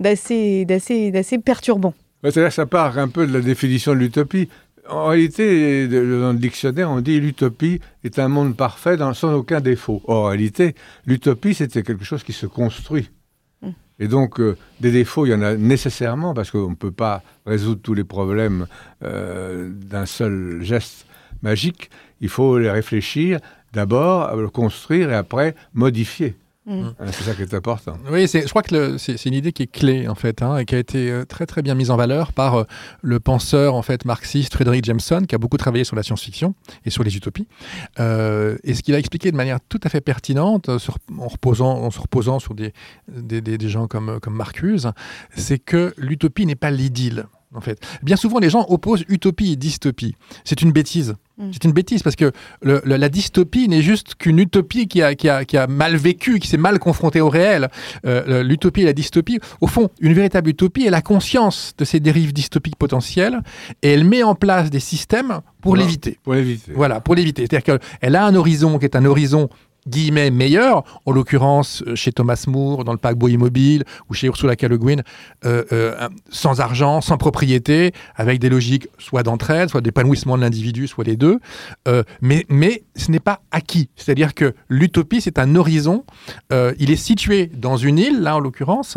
d'assez perturbant. C'est-à-dire ça part un peu de la définition de l'utopie. En réalité, dans le dictionnaire, on dit l'utopie est un monde parfait dans, sans aucun défaut. En réalité, l'utopie, c'était quelque chose qui se construit. Et donc, euh, des défauts, il y en a nécessairement, parce qu'on ne peut pas résoudre tous les problèmes euh, d'un seul geste magique. Il faut les réfléchir, d'abord, construire et après modifier. Mmh. C'est ça qui est important. Oui, je crois que c'est une idée qui est clé en fait, hein, et qui a été euh, très très bien mise en valeur par euh, le penseur en fait marxiste Frédéric Jameson, qui a beaucoup travaillé sur la science-fiction et sur les utopies. Euh, et ce qu'il a expliqué de manière tout à fait pertinente, sur, en, reposant, en se reposant sur des, des, des, des gens comme, comme Marcuse, c'est que l'utopie n'est pas l'idylle. En fait. Bien souvent, les gens opposent utopie et dystopie. C'est une bêtise. Mmh. C'est une bêtise parce que le, le, la dystopie n'est juste qu'une utopie qui a, qui, a, qui a, mal vécu, qui s'est mal confrontée au réel. Euh, l'utopie et la dystopie, au fond, une véritable utopie est la conscience de ces dérives dystopiques potentielles et elle met en place des systèmes pour voilà. l'éviter. Pour l'éviter. Voilà, pour l'éviter. C'est-à-dire qu'elle a un horizon qui est un horizon guillemets meilleur, en l'occurrence chez Thomas Moore dans le paquebot immobile ou chez Ursula K. Le Guin, euh, euh, sans argent, sans propriété, avec des logiques soit d'entraide, soit d'épanouissement de l'individu, soit les deux. Euh, mais, mais ce n'est pas acquis. C'est-à-dire que l'utopie, c'est un horizon. Euh, il est situé dans une île, là en l'occurrence,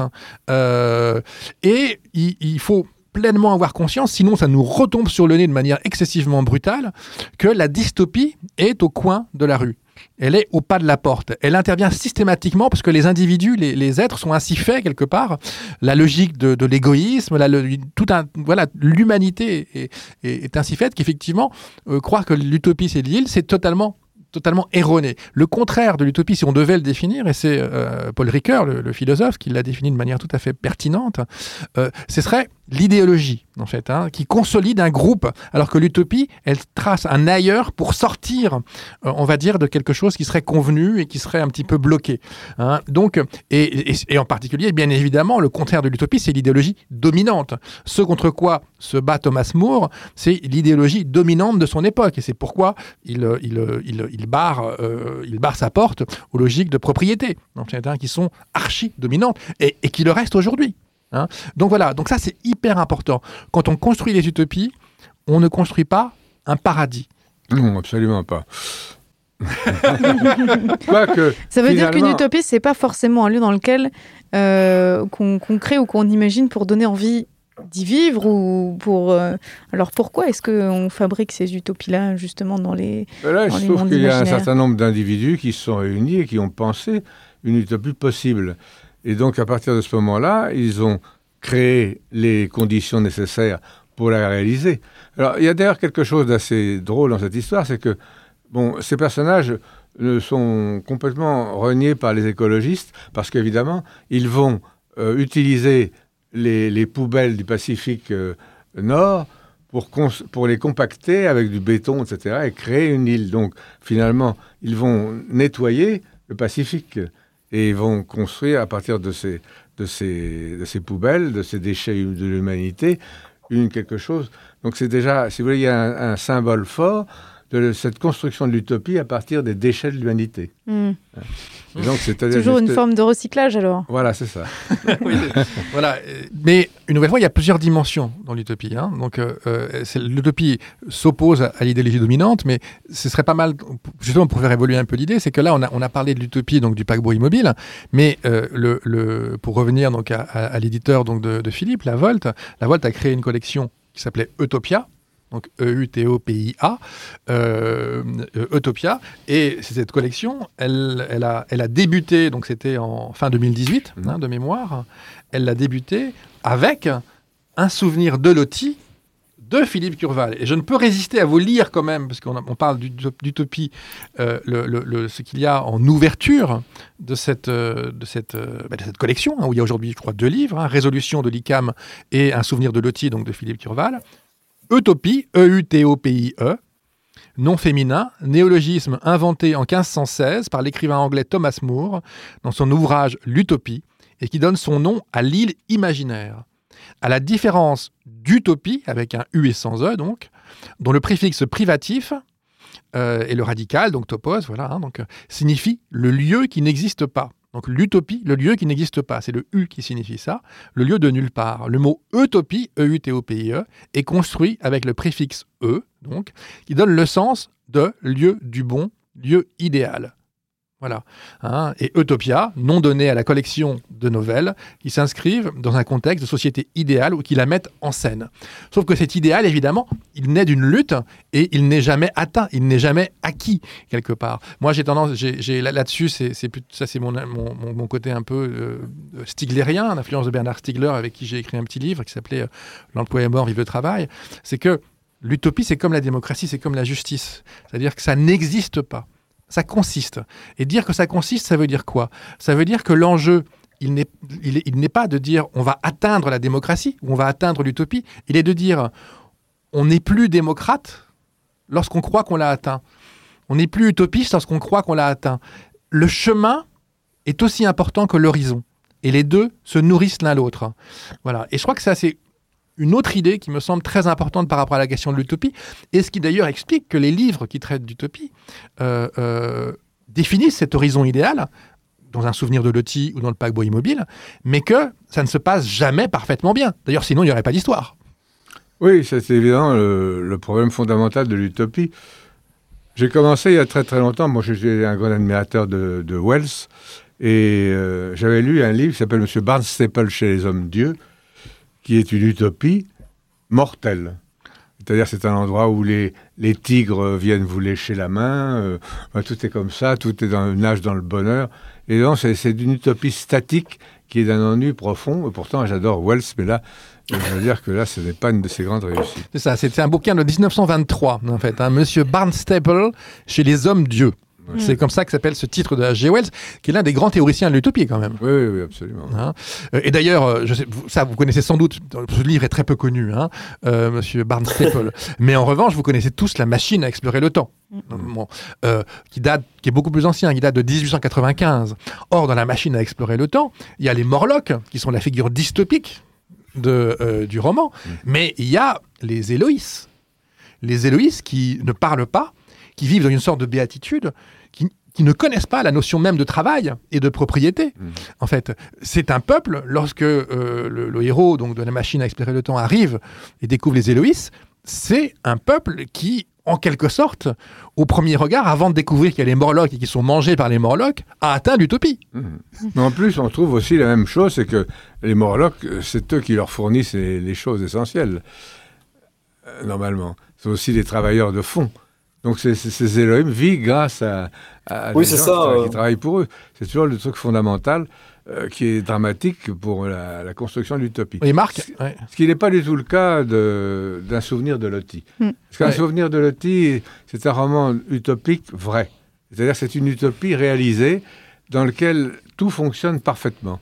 euh, et il faut pleinement avoir conscience, sinon ça nous retombe sur le nez de manière excessivement brutale, que la dystopie est au coin de la rue elle est au pas de la porte. Elle intervient systématiquement parce que les individus, les, êtres sont ainsi faits quelque part. La logique de, l'égoïsme, tout un, voilà, l'humanité est, ainsi faite qu'effectivement, euh, croire que l'utopie c'est l'île, c'est totalement totalement erroné. Le contraire de l'utopie, si on devait le définir, et c'est euh, Paul Ricoeur, le, le, philosophe, qui l'a défini de manière tout à fait pertinente, euh, ce serait l'idéologie, en fait, hein, qui consolide un groupe, alors que l'utopie, elle trace un ailleurs pour sortir, euh, on va dire, de quelque chose qui serait convenu et qui serait un petit peu bloqué. Hein. Donc, et, et, en particulier, bien évidemment, le contraire de l'utopie, c'est l'idéologie dominante. Ce contre quoi se bat Thomas More, c'est l'idéologie dominante de son époque, et c'est pourquoi il, il, il, il, barre, euh, il barre sa porte aux logiques de propriété, en hein, qui sont archi dominantes, et qui le restent aujourd'hui. Hein donc voilà, donc ça c'est hyper important. Quand on construit les utopies, on ne construit pas un paradis. Non, absolument pas. que, ça veut finalement... dire qu'une utopie, c'est pas forcément un lieu dans lequel euh, qu'on qu crée ou qu'on imagine pour donner envie d'y vivre ou pour euh... alors pourquoi est-ce qu'on fabrique ces utopies là justement dans les là dans je trouve qu'il y a un certain nombre d'individus qui se sont réunis et qui ont pensé une utopie possible et donc, à partir de ce moment-là, ils ont créé les conditions nécessaires pour la réaliser. Alors, il y a d'ailleurs quelque chose d'assez drôle dans cette histoire, c'est que, bon, ces personnages sont complètement reniés par les écologistes, parce qu'évidemment, ils vont euh, utiliser les, les poubelles du Pacifique euh, Nord pour les compacter avec du béton, etc., et créer une île. Donc, finalement, ils vont nettoyer le Pacifique et ils vont construire, à partir de ces, poubelles, de ces déchets de l'humanité, une quelque chose. Donc, c'est déjà, si vous voulez, il y a un symbole fort de cette construction de l'utopie à partir des déchets de l'humanité. Hmm. Donc, c'est-à-dire Toujours une forme de recyclage alors. Voilà, c'est ça. Oui, voilà. Mais une nouvelle fois, il y a plusieurs dimensions dans l'utopie. hein. Donc, euh, euh, c'est- l'utopie s'oppose à l'idéologie dominante, mais ce serait pas mal, justement, pour faire évoluer un peu l'idée, c'est que là, on a, on a parlé de l'utopie donc du paquebot immobile, mais euh, le, le- pour revenir donc à, à- à l'éditeur donc de, de Philippe, la Volt, la Volt a créé une collection qui s'appelait Utopia. Donc E-U-T-O-P-I-A, euh, euh, Utopia. Et cette collection, elle, elle, a, elle a débuté, donc c'était en fin 2018, hein, de mémoire, elle l'a débuté avec un souvenir de Loti de Philippe Curval. Et je ne peux résister à vous lire quand même, parce qu'on on parle d'ut- d'utopie, euh, le- le- le- ce qu'il y a en ouverture de cette, euh, de cette, euh, bah, de cette collection, hein, où il y a aujourd'hui, je crois, deux livres, hein, Résolution de l'ICAM et Un souvenir de Loti, donc de Philippe Curval. Utopie, E E-U-T-O-P-I-E, nom féminin, néologisme inventé en 1516 par l'écrivain anglais Thomas Moore dans son ouvrage L'Utopie, et qui donne son nom à l'île imaginaire. À la différence d'utopie, avec un U et sans E donc, dont le préfixe privatif euh, et le radical, donc topos, voilà, hein, donc, signifie le lieu qui n'existe pas. Donc l'utopie, le lieu qui n'existe pas, c'est le U qui signifie ça, le lieu de nulle part. Le mot utopie, E-U-T-O-P-I-E, est construit avec le préfixe E, donc, qui donne le sens de lieu du bon, lieu idéal. Voilà. Hein, et Utopia, nom donné à la collection de nouvelles qui s'inscrivent dans un contexte de société idéale ou qui la mettent en scène. Sauf que cet idéal, évidemment, il naît d'une lutte et il n'est jamais atteint, il n'est jamais acquis quelque part. Moi, j'ai tendance, là-dessus, c'est, ça, c'est mon- mon côté un peu euh, stiglérien, l'influence de Bernard Stiegler, avec qui j'ai écrit un petit livre qui s'appelait euh, L'emploi est mort, vive le travail. C'est que l'utopie, c'est comme la démocratie, c'est comme la justice. C'est-à-dire que ça n'existe pas ça consiste. Et dire que ça consiste, ça veut dire quoi? Ça veut dire que l'enjeu, il n'est, pas de dire on va atteindre la démocratie ou on va atteindre l'utopie, il est de dire on n'est plus démocrate lorsqu'on croit qu'on l'a atteint. On n'est plus utopiste lorsqu'on croit qu'on l'a atteint. Le chemin est aussi important que l'horizon. Et les deux se nourrissent l'un l'autre. Voilà. Et je crois que c'est une autre idée qui me semble très importante par rapport à la question de l'utopie, et ce qui d'ailleurs explique que les livres qui traitent d'utopie euh, euh, définissent cet horizon idéal, dans un souvenir de Loti ou dans le paquebot immobile, mais que ça ne se passe jamais parfaitement bien. D'ailleurs, sinon, il n'y aurait pas d'histoire. Oui, c'est évidemment le, problème fondamental de l'utopie. J'ai commencé il y a très très longtemps. Moi, j'étais un grand admirateur de, Wells. Et euh, j'avais lu un livre qui s'appelle Monsieur Barnstaple chez les hommes dieux, qui est une utopie mortelle. C'est-à-dire, c'est un endroit où les, les tigres viennent vous lécher la main. euh, tout est comme ça, tout est dans, nage dans le bonheur. Et donc, c'est c'est une utopie statique qui est d'un ennui profond. Et pourtant, j'adore Wells, mais là, je veux dire que là, ce n'est pas une de ses grandes réussites. C'est ça, c'était un bouquin de 1923, en fait. hein, Monsieur Barnstaple chez les hommes dieux. C'est comme ça que s'appelle ce titre de H.G. Wells, qui est l'un des grands théoriciens de l'utopie, quand même. Oui, oui, oui, absolument. Hein. Euh, Et d'ailleurs, euh, ça, vous connaissez sans doute, ce livre est très peu connu, hein, euh, Monsieur Barnstaple. Mais en revanche, vous connaissez tous la machine à explorer le temps, Bon, euh, qui date, qui est beaucoup plus ancien, qui date de 1895. Or, dans la machine à explorer le temps, il y a les Morlocks, qui sont la figure dystopique de, euh, du roman, mais il y a les Héloïs. Les Héloïs qui ne parlent pas, qui vivent dans une sorte de béatitude, qui, ne connaissent pas la notion même de travail et de propriété. En fait, c'est un peuple, lorsque euh, le, le héros donc, de la machine à explorer le temps arrive et découvre les Héloïs, c'est un peuple qui, en quelque sorte, au premier regard, avant de découvrir qu'il y a les Morlocks et qu'ils sont mangés par les Morlocks, a atteint l'utopie. Mais en plus, on trouve aussi la même chose, c'est que les Morlocks, euh, c'est eux qui leur fournissent les, les choses essentielles, euh, normalement. C'est aussi des travailleurs de fond. Donc ces, ces, ces Elohim vivent grâce à, à Oui, des gens ça, qui, tra- euh. qui travaillent pour eux. C'est toujours le truc fondamental euh, qui est dramatique pour la, la construction de l'utopie. Et Marc Ce, ce qui n'est pas du tout le cas d'un souvenir de Loti. Hmm. Parce qu'un Ouais. souvenir de Loti, c'est un roman utopique vrai. C'est-à-dire c'est une utopie réalisée dans laquelle tout fonctionne parfaitement.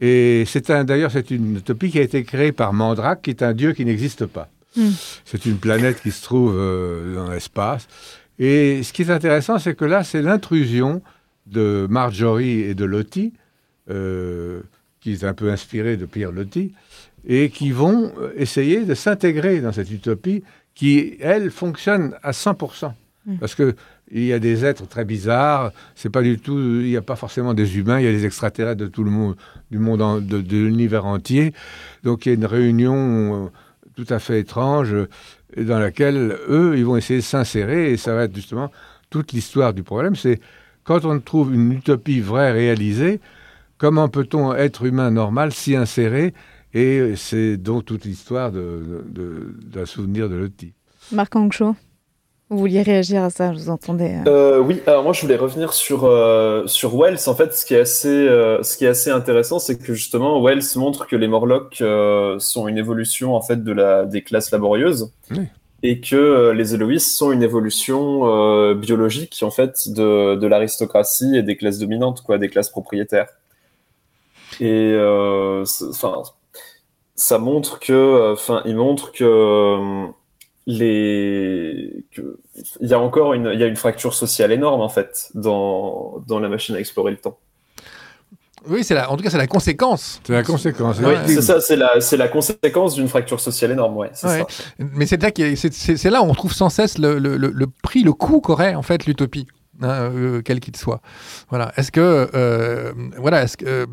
Et c'est d'ailleurs, c'est une utopie qui a été créée par Mandrake, qui est un dieu qui n'existe pas. Hmm. C'est une planète qui se trouve euh, dans l'espace. Et ce qui est intéressant, c'est que là, c'est l'intrusion de Marjorie et de Lottie, euh, qui est un peu inspirée de Pierre Lottie, et qui vont essayer de s'intégrer dans cette utopie qui, elle, fonctionne à 100%. Mm. Parce que il y a des êtres très bizarres, c'est pas du tout, il n'y a pas forcément des humains, il y a des extraterrestres de tout le monde, du monde, en- de, de l'univers entier. Donc il y a une réunion euh, tout à fait étrange dans laquelle eux, ils vont essayer de s'insérer et ça va être justement toute l'histoire du problème. C'est quand on trouve une utopie vraie réalisée, comment peut-on, être humain normal, s'y insérer Et c'est donc toute l'histoire d'un souvenir de Lottie. Marc vous vouliez réagir à ça, je vous entendais. euh. Euh, oui, alors moi je voulais revenir sur, euh, sur Wells. En fait, ce qui est assez, euh, ce qui est assez intéressant, c'est que justement Wells montre que les Morlocks euh, sont une évolution en fait de la, des classes laborieuses Oui. et que euh, les Eloïs sont une évolution euh, biologique en fait de, de l'aristocratie et des classes dominantes, quoi, des classes propriétaires. Et euh, enfin, ça montre que, enfin, il montre que euh, les, que il y a encore une, il y a une fracture sociale énorme en fait dans dans la machine à explorer le temps. Oui, c'est la, en tout cas, c'est la conséquence. C'est la conséquence. Oui, c'est ça, c'est la, c'est la conséquence d'une fracture sociale énorme, ouais, c'est Ouais. ça. Mais c'est là, c'est là où on trouve sans cesse le, le- le- le prix, le coût qu'aurait en fait l'utopie, hein, euh, quel qu'il soit. Voilà. Est-ce que, euh, voilà, est-ce que, euh,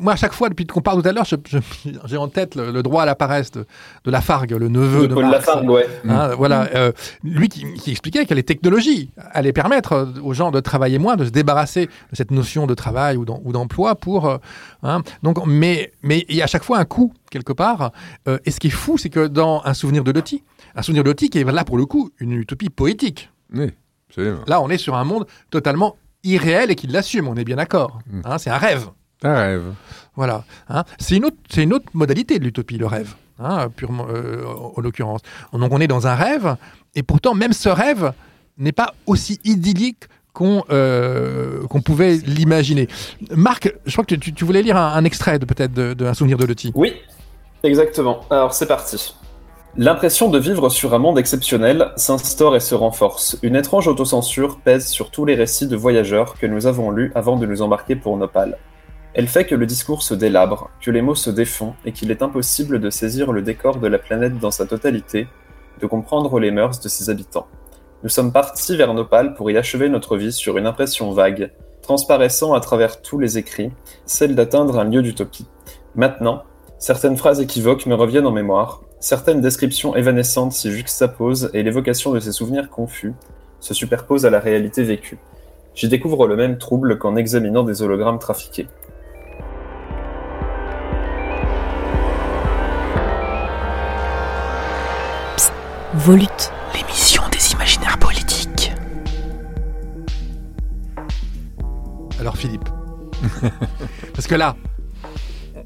moi à chaque fois depuis qu'on parle tout à l'heure, j'ai en tête le, le droit à la paresse de, de Lafargue, le neveu De de, Paul Marx. Lafargue, ouais. Hein, Mm. Voilà, euh, lui qui, qui expliquait que les technologies allaient permettre aux gens de travailler moins, de se débarrasser de cette notion de travail ou d'em- ou d'emploi pour. euh, hein, donc, mais, mais il y a à chaque fois un coût quelque part. Euh, et ce qui est fou, c'est que dans un souvenir de Lottie, un souvenir de Lottie qui est là pour le coup une utopie poétique. Oui, absolument. Là, on est sur un monde totalement irréel et qui l'assume. On est bien d'accord. Hein, c'est un rêve. Un rêve. Voilà. hein. c'est une autre, c'est une autre modalité de l'utopie, le rêve, hein, purement, euh, en l'occurrence. Donc on est dans un rêve, et pourtant même ce rêve n'est pas aussi idyllique qu'on euh, qu'on pouvait l'imaginer. Marc, je crois que tu, tu voulais lire un, un extrait de peut-être de- d'un souvenir de Lottie. Oui, exactement. Alors c'est parti. L'impression de vivre sur un monde exceptionnel s'instaure et se renforce. Une étrange autocensure pèse sur tous les récits de voyageurs que nous avons lus avant de nous embarquer pour Nopal. Elle fait que le discours se délabre, que les mots se défont et qu'il est impossible de saisir le décor de la planète dans sa totalité, de comprendre les mœurs de ses habitants. Nous sommes partis vers Nopal pour y achever notre vie sur une impression vague, transparaissant à travers tous les écrits, celle d'atteindre un lieu d'utopie. Maintenant, certaines phrases équivoques me reviennent en mémoire, certaines descriptions évanescentes s'y juxtaposent et l'évocation de ces souvenirs confus se superpose à la réalité vécue. J'y découvre le même trouble qu'en examinant des hologrammes trafiqués. Volute. L'émission des imaginaires politiques. Alors Philippe, parce que là,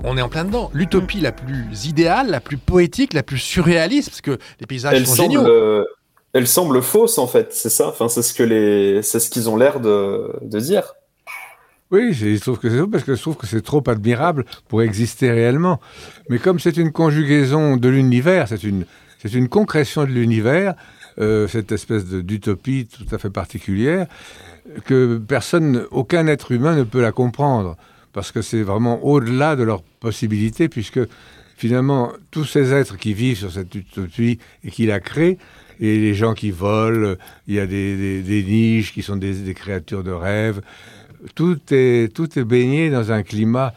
on est en plein dedans. L'utopie la plus idéale, la plus poétique, la plus surréaliste, parce que les paysages Elle sont semble, géniaux. euh, elle semble fausse en fait, c'est ça? Enfin, c'est ce que les, c'est ce qu'ils ont l'air de, de dire. Oui, je trouve que c'est faux parce que je trouve que c'est trop admirable pour exister réellement. Mais comme c'est une conjugaison de l'univers, c'est une, c'est une concrétion de l'univers, euh, cette espèce d'utopie tout à fait particulière, que personne, aucun être humain ne peut la comprendre. Parce que c'est vraiment au-delà de leurs possibilités, puisque finalement, tous ces êtres qui vivent sur cette utopie et qui la créent, et les gens qui volent, il y a des, des- des niches qui sont des, des créatures de rêve, tout est, tout est baigné dans un climat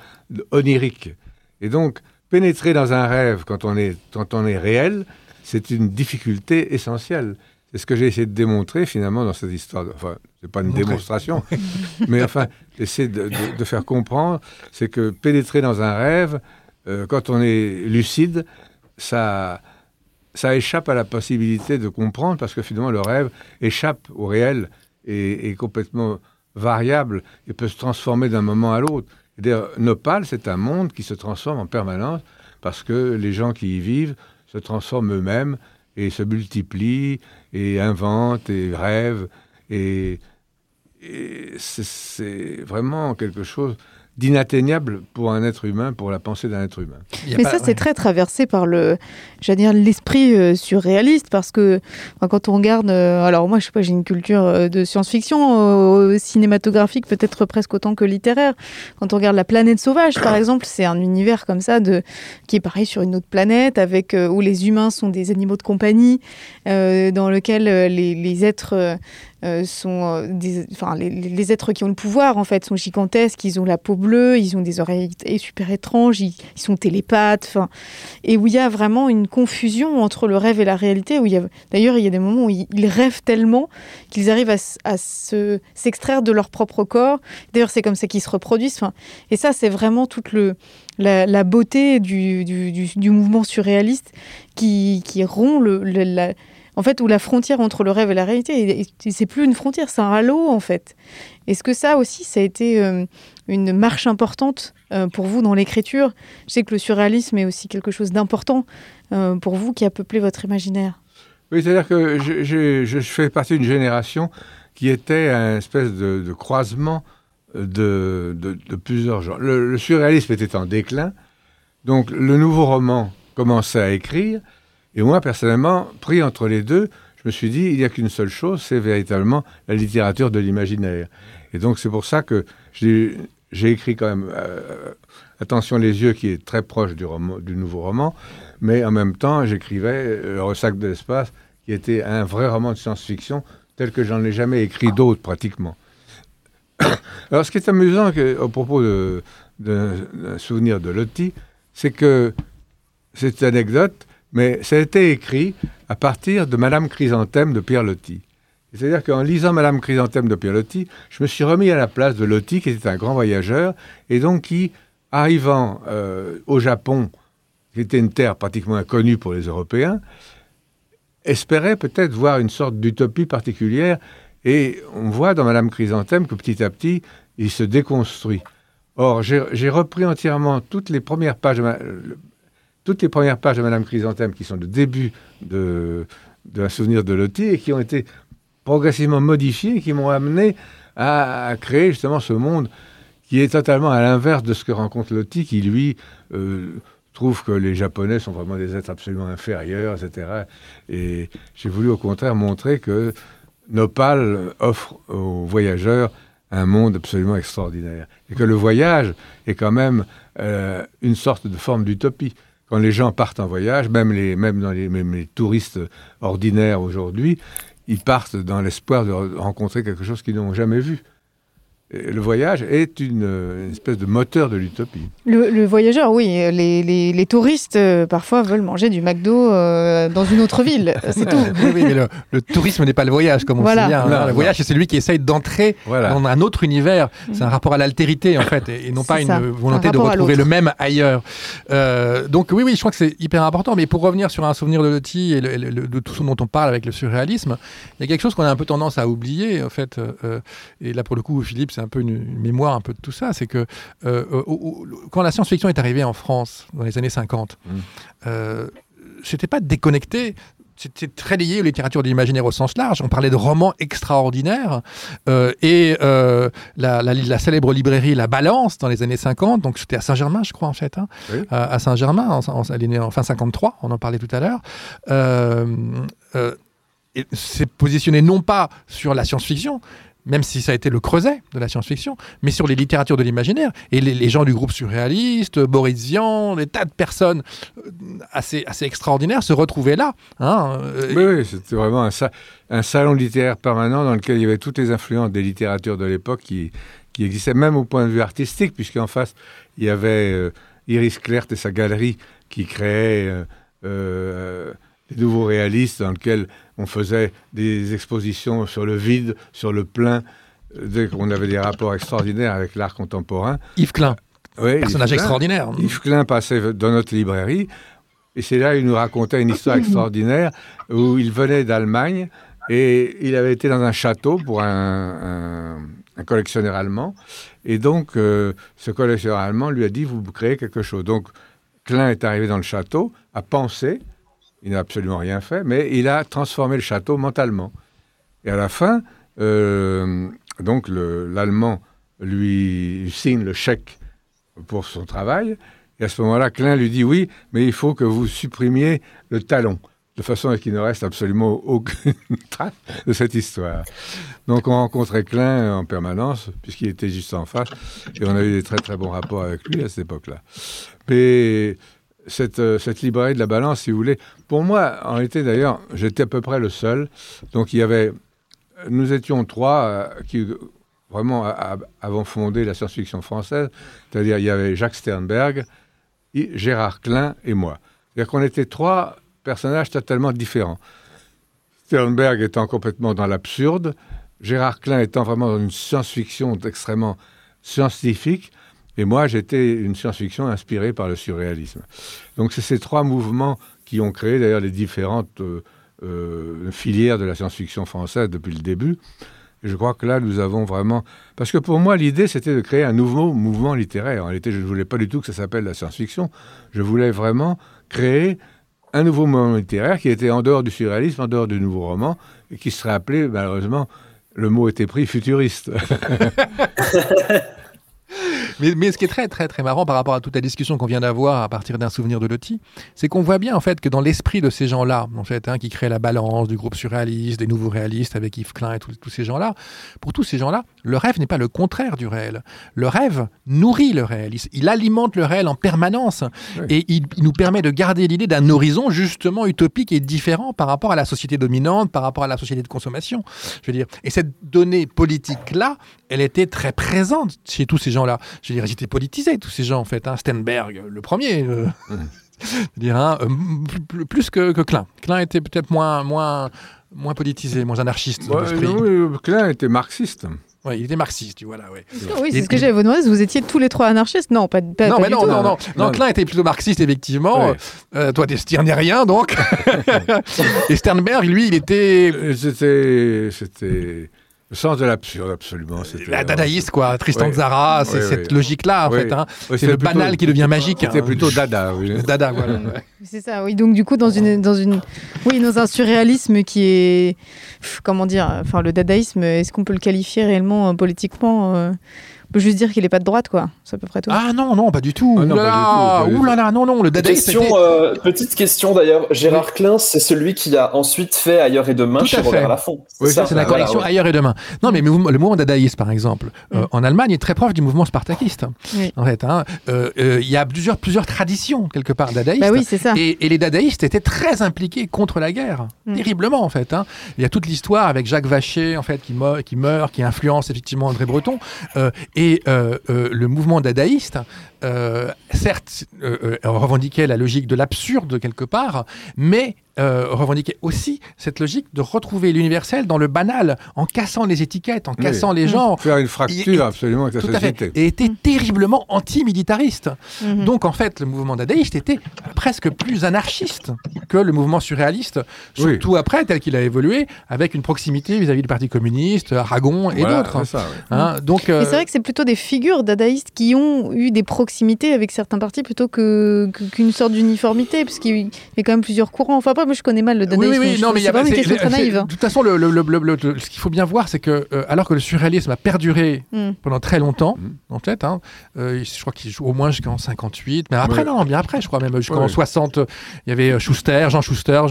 onirique. Et donc, pénétrer dans un rêve quand on est, quand on est réel, c'est une difficulté essentielle. C'est ce que j'ai essayé de démontrer finalement dans cette histoire. de- Enfin, c'est pas une Montrer. démonstration, mais enfin, essayer de, faire comprendre, c'est que pénétrer dans un rêve, euh, quand on est lucide, ça, ça échappe à la possibilité de comprendre parce que finalement le rêve échappe au réel et est complètement variable et peut se transformer d'un moment à l'autre. D'ailleurs, Nopal, c'est un monde qui se transforme en permanence parce que les gens qui y vivent se transforment eux-mêmes et se multiplient et inventent et rêvent. Et, et c'est- vraiment quelque chose d'inatteignable pour un être humain, pour la pensée d'un être humain. Mais ça, c'est très traversé par le, j'allais dire, l'esprit euh, surréaliste, parce que quand on regarde, euh, alors moi, je sais pas, j'ai une culture euh, de science-fiction cinématographique peut-être presque autant que littéraire. Quand on regarde La planète sauvage, par exemple, c'est un univers comme ça de, qui est pareil sur une autre planète, avec où les humains sont des animaux de compagnie, dans lequel les, les êtres euh, euh, enfin, les, êtres qui ont le pouvoir en fait sont gigantesques, ils ont la peau bleue, ils ont des oreilles super étranges, ils, sont télépathes, enfin, et où il y a vraiment une confusion entre le rêve et la réalité. Où il y a, d'ailleurs, il y a des moments où ils, rêvent tellement qu'ils arrivent à, se, s'extraire de leur propre corps. D'ailleurs, c'est comme ça qu'ils se reproduisent. Enfin, et ça, c'est vraiment toute le la, beauté du, du, du, mouvement surréaliste qui, qui rompt le, la, en fait, où la frontière entre le rêve et la réalité, c'est plus une frontière, c'est un halo, en fait. Est-ce que ça aussi, ça a été euh, une marche importante euh, pour vous dans l'écriture? Je sais que le surréalisme est aussi quelque chose d'important euh, pour vous qui a peuplé votre imaginaire. Oui, c'est-à-dire que je, fais partie d'une génération qui était un espèce de, croisement de, plusieurs genres. le surréalisme était en déclin, donc le nouveau roman commençait à écrire, et moi, personnellement, pris entre les deux, je me suis dit, il n'y a qu'une seule chose, c'est véritablement la littérature de l'imaginaire. Et donc, c'est pour ça que j'ai écrit quand même euh, Attention les yeux, qui est très proche du, nouveau roman, mais en même temps, j'écrivais Le ressac de l'espace, qui était un vrai roman de science-fiction, tel que j'en ai jamais écrit d'autres, pratiquement. Alors, ce qui est amusant au propos d'un souvenir de Lottie, c'est que cette anecdote, mais ça a été écrit à partir de Madame Chrysanthème de Pierre Loti. C'est-à-dire qu'en lisant Madame Chrysanthème de Pierre Loti, je me suis remis à la place de Loti, qui était un grand voyageur, et donc qui, arrivant euh, au Japon, qui était une terre pratiquement inconnue pour les Européens, espérait peut-être voir une sorte d'utopie particulière. Et on voit dans Madame Chrysanthème que petit à petit, il se déconstruit. Or, j'ai repris entièrement toutes les premières pages, de toutes les premières pages de Madame Chrysanthème, qui sont le début de, de un souvenir de Lottie, et qui ont été progressivement modifiées, qui m'ont amené à, créer justement ce monde qui est totalement à l'inverse de ce que rencontre Lottie, qui lui euh, trouve que les Japonais sont vraiment des êtres absolument inférieurs, etc. Et j'ai voulu au contraire montrer que Nopal offre aux voyageurs un monde absolument extraordinaire. Et que le voyage est quand même euh, une sorte de forme d'utopie quand les gens partent en voyage, même les, dans les touristes ordinaires aujourd'hui, ils partent dans l'espoir de rencontrer quelque chose qu'ils n'ont jamais vu le voyage est une, espèce de moteur de l'utopie. Le, voyageur, oui. Les, les, touristes, euh, parfois, veulent manger du McDo euh, dans une autre ville. C'est tout. oui, mais le, tourisme n'est pas le voyage, comme on sait bien. Hein. le voyage, c'est celui qui essaye d'entrer dans un autre univers. C'est un rapport à l'altérité, en fait, et, non pas une volonté de retrouver le même ailleurs. Euh, donc, oui, oui, je crois que c'est hyper important. Mais pour revenir sur un souvenir de Loti et de tout ce dont on parle avec le surréalisme, il y a quelque chose qu'on a un peu tendance à oublier, en fait. et là, pour le coup, Philippe, un peu une, mémoire un peu de tout ça, c'est que euh, quand la science-fiction est arrivée en France dans les années 50, mmh. euh, c'était pas déconnecté c'était très lié aux littératures de l'imaginaire au sens large. On parlait de romans extraordinaires. Euh, et euh, la, la, célèbre librairie La Balance dans les années 50, donc c'était à Saint-Germain, je crois, en fait, hein, à, Saint-Germain, elle est née en fin 53, on en parlait tout à l'heure. S'est positionné non pas sur la science-fiction, même si ça a été le creuset de la science-fiction, mais sur les littératures de l'imaginaire. Et les, gens du groupe surréaliste, Boris Vian, des tas de personnes euh, assez, assez extraordinaires se retrouvaient là. Hein, euh, oui, c'était vraiment un, salon littéraire permanent dans lequel il y avait toutes les influences des littératures de l'époque qui, qui existaient, même au point de vue artistique, puisqu'en face, il y avait euh, Iris Clert et sa galerie qui créait des nouveaux réalistes dans lesquels on faisait des expositions sur le vide, sur le plein, euh, dès qu'on avait des rapports extraordinaires avec l'art contemporain. Yves Klein, personnage extraordinaire. Yves Klein passait dans notre librairie, et c'est là qu'il nous racontait une histoire extraordinaire où il venait d'Allemagne et il avait été dans un château pour un, collectionneur allemand. Et donc, euh, ce collectionneur allemand lui a dit, vous créez quelque chose. Donc, Klein est arrivé dans le château, a pensé, il n'a absolument rien fait, mais il a transformé le château mentalement. Et à la fin, euh, donc l'Allemand lui signe le chèque pour son travail. Et à ce moment-là, Klein lui dit oui, mais il faut que vous supprimiez le talon, de façon à ce qu'il ne reste absolument aucune trace de cette histoire. Donc on rencontrait Klein en permanence, puisqu'il était juste en face, et on a eu des très très bons rapports avec lui à cette époque-là. Mais cette, euh, cette librairie de la balance, si vous voulez, pour moi, en réalité d'ailleurs, j'étais à peu près le seul. Donc il y avait, nous étions trois euh, qui vraiment avons fondé la science-fiction française, c'est-à-dire il y avait Jacques Sternberg, Gérard Klein et moi. C'est-à-dire qu'on était trois personnages totalement différents. Sternberg étant complètement dans l'absurde, Gérard Klein étant vraiment dans une science-fiction extrêmement scientifique, et moi j'étais une science-fiction inspirée par le surréalisme. Donc c'est ces trois mouvements qui ont créé d'ailleurs les différentes euh, euh, filières de la science-fiction française depuis le début. Et je crois que là, nous avons vraiment... Parce que pour moi, l'idée, c'était de créer un nouveau mouvement littéraire. En réalité, je ne voulais pas du tout que ça s'appelle la science-fiction. Je voulais vraiment créer un nouveau mouvement littéraire qui était en dehors du surréalisme, en dehors du nouveau roman, et qui serait appelé, malheureusement, le mot était pris futuriste. Mais, ce qui est très, très, très marrant par rapport à toute la discussion qu'on vient d'avoir à partir d'un souvenir de Loti, c'est qu'on voit bien, en fait, que dans l'esprit de ces gens-là, en fait, hein, qui créent la balance du groupe surréaliste, des nouveaux réalistes avec Yves Klein et tous ces gens-là, pour tous ces gens-là, le rêve n'est pas le contraire du réel. Le rêve nourrit le réel. Il, alimente le réel en permanence. Et il, nous permet de garder l'idée d'un horizon, justement, utopique et différent par rapport à la société dominante, par rapport à la société de consommation. Je veux dire. Et cette donnée politique-là, elle était très présente chez tous ces gens-là. Je veux dire, ils étaient politisés, tous ces gens, en fait. Hein. Stenberg, le premier. Euh, dire, hein, euh, plus que, que, Klein. Klein était peut-être moins, moins, moins politisé, moins anarchiste. Ouais, Klein était marxiste. Oui, il était marxiste, voilà. Ouais. Oui, c'est ce que j'avais vous demander. Vous étiez tous les trois anarchistes Non, pas, pas, non, pas mais non, non, non, non, Klein était plutôt marxiste, effectivement. Euh, toi, tu n'es rien, donc. Et Sternberg, lui, il était. C'était. C'était le sens de l'absurde, absolument. La dadaïste, quoi. Tristan Zara, c'est cette logique-là, en fait. Hein. c'est le banal qui devient magique. C'était hein. plutôt dada, oui. Dada, voilà. c'est ça, oui. Donc, du coup, dans, une, dans, une, oui, dans un surréalisme qui est. Comment dire Enfin, le dadaïsme, est-ce qu'on peut le qualifier réellement euh, politiquement euh, peut juste dire qu'il n'est pas de droite, quoi. C'est à peu près tout. Ah non, non, pas du tout. Ah, non, là, là, non, non, le dadaïsme. Question, euh, petite question d'ailleurs. Gérard Klein, c'est celui qui a ensuite fait Ailleurs et Demain chez Robert Laffont. Oui, c'est la collection Ailleurs et Demain. Non, mais le mouvement dadaïste, par exemple, euh, mm. en Allemagne, est très proche du mouvement spartakiste. En fait, hein. euh, il y a plusieurs, plusieurs traditions, quelque part, dadaïstes. Bah oui, c'est ça. Et, les dadaïstes étaient très impliqués contre la guerre. Mm. Terriblement, en fait. Hein. Il y a toute l'histoire avec Jacques Vacher, en fait, qui, meurt, qui meurt, qui influence effectivement André Breton. et euh, le mouvement dadaïste, euh, certes, euh, revendiquait la logique de l'absurde quelque part, mais euh, revendiquait aussi cette logique de retrouver l'universel dans le banal, en cassant les étiquettes, en cassant les gens. Faire une fracture absolument avec la tout société. et était terriblement anti-militariste. Mhm. Donc en fait, le mouvement dadaïste était presque plus anarchiste que le mouvement surréaliste, surtout après, tel qu'il a évolué, avec une proximité vis-à-vis du Parti communiste, Aragon et d'autres. Hein, donc, euh, c'est vrai que c'est plutôt des figures dadaïstes qui ont eu des proximités avec certains partis plutôt qu'une que, sorte d'uniformité, parce qu'il y a quand même plusieurs courants. Enfin, moi je connais mal le dadaïsme. Oui, oui, non, mais il y a pas une question très naïve. De toute façon, le, ce qu'il faut bien voir, c'est que euh, alors que le surréalisme a perduré mm. pendant très longtemps, mm. en fait, hein, euh, je crois qu'il joue au moins jusqu'en 58, mais après, non, bien après, je crois même jusqu'en 60, il y avait euh, Schuster, Jean Schuster,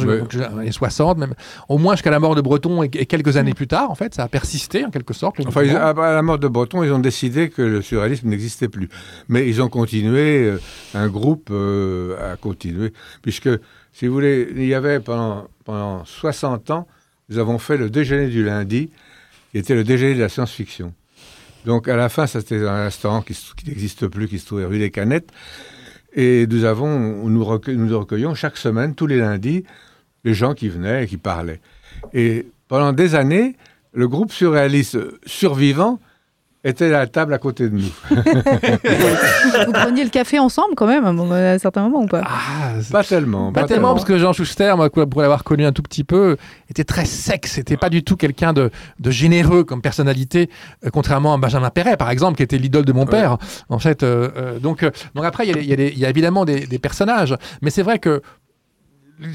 les 60, même, au moins jusqu'à la mort de Breton et, quelques années mm. plus tard, en fait, ça a persisté en quelque sorte. Enfin, à la mort de Breton, ils ont décidé que le surréalisme n'existait plus, mais ils ont continué, un groupe a continué, puisque si vous voulez, il y avait pendant, pendant 60 ans, nous avons fait le déjeuner du lundi, qui était le déjeuner de la science-fiction. Donc à la fin, c'était un restaurant qui, n'existe plus, qui se trouvait rue des Canettes. Et nous avons, nous, nous recueillons chaque semaine, tous les lundis, les gens qui venaient et qui parlaient. Et pendant des années, le groupe surréaliste survivant était à la table à côté de nous. Vous preniez le café ensemble quand même à un certain moment ou pas? Ah, Pas tellement. Pas, tellement, parce que Jean Schuster, moi, pour l'avoir connu un tout petit peu, était très sec. C'était pas du tout quelqu'un de, de, généreux comme personnalité, euh, contrairement à Benjamin Perret, par exemple, qui était l'idole de mon père. En fait, euh, euh, donc, donc après, il y, y, a évidemment des, des personnages, mais c'est vrai que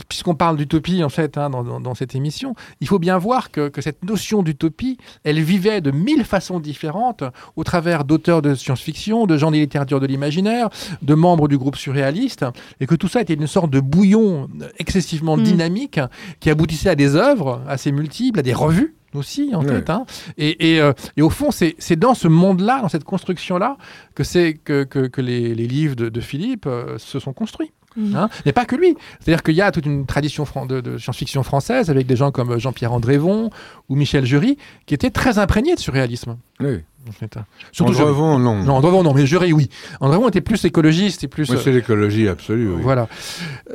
puisqu'on parle d'utopie en fait hein, dans, cette émission, il faut bien voir que, que cette notion d'utopie, elle vivait de mille façons différentes au travers d'auteurs de science-fiction, de gens des littératures de l'imaginaire, de membres du groupe surréaliste, et que tout ça était une sorte de bouillon excessivement mmh. dynamique qui aboutissait à des œuvres assez multiples, à des revues aussi, en oui. fait. Hein. Et, et, euh, et, au fond, c'est dans ce monde-là, dans cette construction-là, que, que, que, que les, les, livres de, de Philippe euh, se sont construits. Mmh. Hein Mais pas que lui. C'est-à-dire qu'il y a toute une tradition de, de science-fiction française avec des gens comme Jean-Pierre Andrévon ou Michel Jury qui étaient très imprégnés de surréalisme. Oui. En fait. hein. Surtout Andrévon, non. Non, Andrévon, non, mais Jury, oui. Andrévon était plus écologiste et plus. Oui, c'est l'écologie absolue. Oui. Voilà.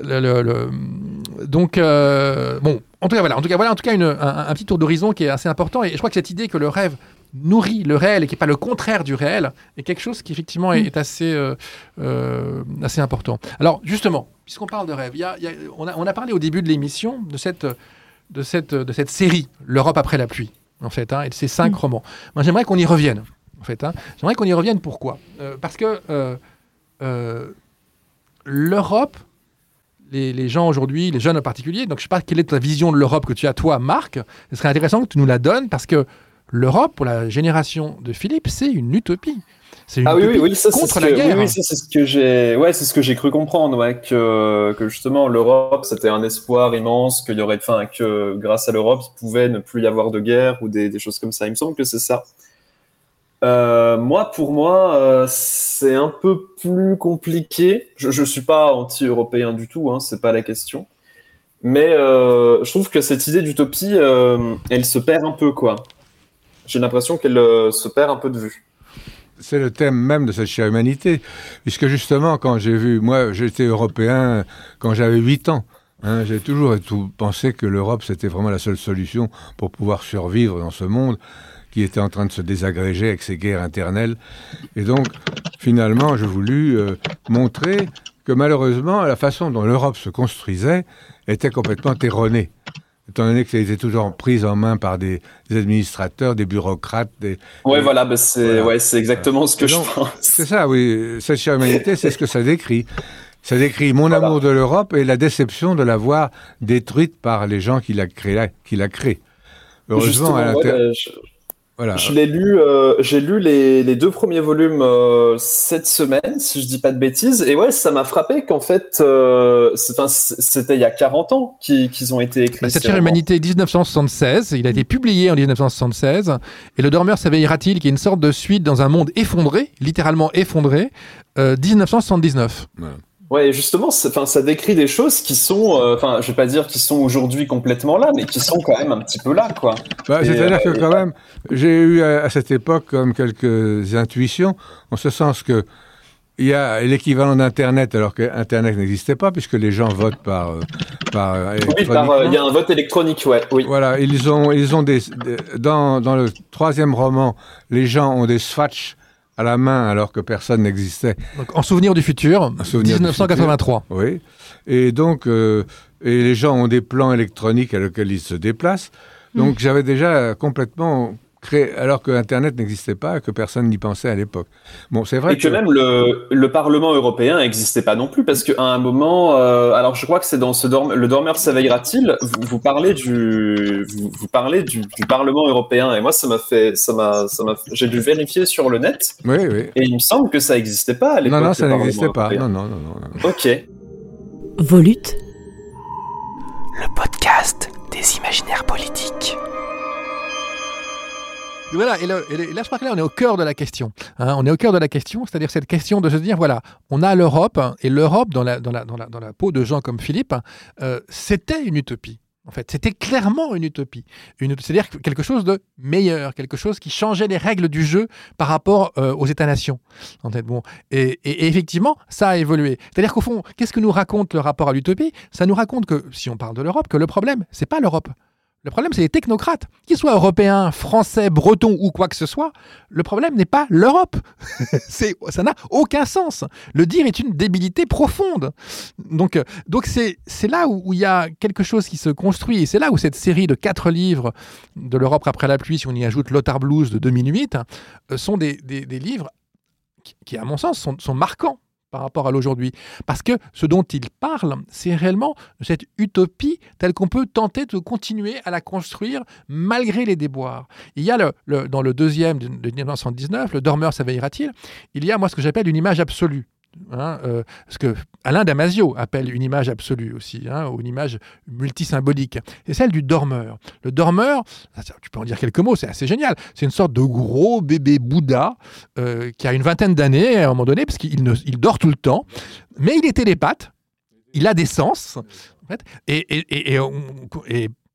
Le, le, le... Donc, euh, bon, en tout cas, voilà, en tout cas, voilà, en tout cas, une, un, un, petit tour d'horizon qui est assez important. Et je crois que cette idée que le rêve nourrit le réel et qui n'est pas le contraire du réel est quelque chose qui effectivement est, est assez, euh, euh, assez important. Alors justement, puisqu'on parle de rêve, y a, y a, on, a, on, a, parlé au début de l'émission de cette, de, cette, de cette série, L'Europe après la pluie, en fait, hein, et de ces cinq mmh. romans. Moi j'aimerais qu'on y revienne, en fait. Hein. J'aimerais qu'on y revienne, pourquoi? Euh, Parce que l'Europe les, les, gens aujourd'hui, les jeunes en particulier. Donc, je ne sais pas quelle est ta vision de l'Europe que tu as, toi, Marc. Ce serait intéressant que tu nous la donnes parce que l'Europe, pour la génération de Philippe, c'est une utopie. C'est une ah utopie oui, oui, ça, contre la que, guerre. Oui, c'est ce que j'ai, ouais, c'est ce que j'ai cru comprendre, ouais, que, que justement l'Europe, c'était un espoir immense, qu'il y aurait, enfin, que grâce à l'Europe, il pouvait ne plus y avoir de guerre ou des, des choses comme ça. Il me semble que c'est ça. Euh, moi, pour moi, euh, c'est un peu plus compliqué. Je ne suis pas anti-européen du tout, hein, c'est pas la question. Mais euh, je trouve que cette idée d'utopie, elle se perd un peu, quoi. J'ai l'impression qu'elle euh, se perd un peu de vue. C'est le thème même de cette chère humanité, puisque justement, quand j'ai vu, moi, j'étais européen quand j'avais 8 ans. Hein, j'ai toujours pensé que l'Europe, c'était vraiment la seule solution pour pouvoir survivre dans ce monde qui était en train de se désagréger avec ces guerres internelles. Et donc, finalement, j'ai voulu euh, montrer que malheureusement, la façon dont l'Europe se construisait était complètement erronée. Étant donné que ça a été toujours prise en main par des, des administrateurs, des bureaucrates. Des, ouais, des... voilà, bah c'est voilà. ouais, exactement ce que donc, je pense. C'est ça, oui. Cette chère humanité, c'est ce que ça décrit. Ça décrit mon voilà. amour de l'Europe et la déception de l'avoir détruite par les gens qui l'a. Qui l'a créé. Heureusement, à ouais, je... Voilà. Je l'ai lu, euh, j'ai lu les, les, deux premiers volumes euh, cette semaine, si je dis pas de bêtises, et ouais, ça m'a frappé qu'en fait, euh, c'était il y a 40 ans qu'ils qu ont été écrits. Bah, Cette chère humanité 1976, il a été publié en 1976, et Le Dormeur s'éveillera-t-il, qui est une sorte de suite dans un monde effondré, littéralement effondré, 1979. Voilà. Ouais, justement, enfin, ça décrit des choses qui sont, enfin, euh, je vais pas dire qui sont aujourd'hui complètement là, mais qui sont quand même un petit peu là, quoi. Bah, C'est-à-dire euh, que quand même, j'ai eu à, à, cette époque comme quelques intuitions, en ce sens que il y a l'équivalent d'Internet, alors que Internet n'existait pas, puisque les gens votent par. par oui, par, il y a un vote électronique, ouais. Oui. Voilà, ils ont, ils ont des, des dans, dans le troisième roman, les gens ont des swatchs à la main alors que personne n'existait. En souvenir du futur, souvenir 1983. Du futur, oui. Et donc, euh, et les gens ont des plans électroniques à lesquels ils se déplacent. Donc, mmh. j'avais déjà complètement créé, alors que Internet n'existait pas, que personne n'y pensait à l'époque. Bon, c'est vrai. Et que, que, même le, le Parlement européen n'existait pas non plus, parce qu'à un moment, euh, alors je crois que c'est dans ce dorme, le dormeur s'éveillera-t-il? Vous, vous, parlez du, vous, vous parlez du, du, Parlement européen, et moi ça m'a fait, ça m'a, ça m'a, j'ai dû vérifier sur le net. Oui, oui. Et il me semble que ça n'existait pas à l'époque. Non, non, ça n'existait pas. Non, non, non, non, Ok. Volute. Le podcast des imaginaires politiques. Voilà, et, là, je crois que là, on est au cœur de la question. Hein, on est au cœur de la question, c'est-à-dire cette question de se dire, voilà, on a l'Europe, hein, et l'Europe, dans la, peau de gens comme Philippe, euh, c'était une utopie. En fait, c'était clairement une utopie. C'est-à-dire quelque chose de meilleur, quelque chose qui changeait les règles du jeu par rapport euh, aux États-nations. En fait, bon, et, et, et, effectivement, ça a évolué. C'est-à-dire qu'au fond, qu'est-ce que nous raconte le rapport à l'utopie? Ça nous raconte que, si on parle de l'Europe, que le problème, c'est pas l'Europe. Le problème, c'est les technocrates, qu'ils soient européens, français, bretons ou quoi que ce soit. Le problème n'est pas l'Europe. ça n'a aucun sens. Le dire est une débilité profonde. Donc, donc c'est, là où, il y a quelque chose qui se construit. Et c'est là où cette série de quatre livres de l'Europe après la pluie, si on y ajoute Lothar Blues de 2008, sont des, des, des livres qui, qui, à mon sens, sont, sont marquants par rapport à l'aujourd'hui. Parce que ce dont il parle, c'est réellement cette utopie telle qu'on peut tenter de continuer à la construire malgré les déboires. Il y a le, dans le deuxième de 1979, Le dormeur s'éveillera-t-il Il y a moi ce que j'appelle une image absolue. Hein, euh, ce que Alain Damasio appelle une image absolue aussi, hein, ou une image multisymbolique. C'est celle du dormeur. Le dormeur, tu peux en dire quelques mots, c'est assez génial. C'est une sorte de gros bébé Bouddha euh, qui a une vingtaine d'années à un moment donné, parce qu'il il dort tout le temps, mais il est télépathe, il a des sens, et,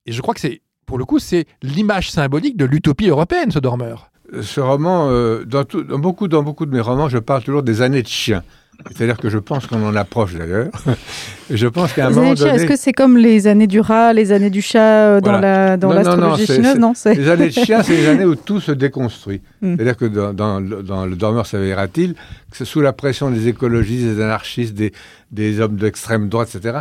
je crois que c'est, pour le coup, c'est l'image symbolique de l'utopie européenne, ce dormeur. Ce roman, euh, dans, beaucoup, dans beaucoup de mes romans, je parle toujours des années de chien. C'est-à-dire que je pense qu'on en approche d'ailleurs. je pense qu'à un moment donné... Est-ce que c'est comme les années du rat, les années du chat euh, dans la dans l'astrologie chinoise Non, c'est les années de chien, c'est les années où tout se déconstruit. Hmm. C'est-à-dire que dans, dans, dans, le dormeur s'éveillera-t-il, que sous la pression des écologistes, des anarchistes, des, des hommes d'extrême droite, etc.,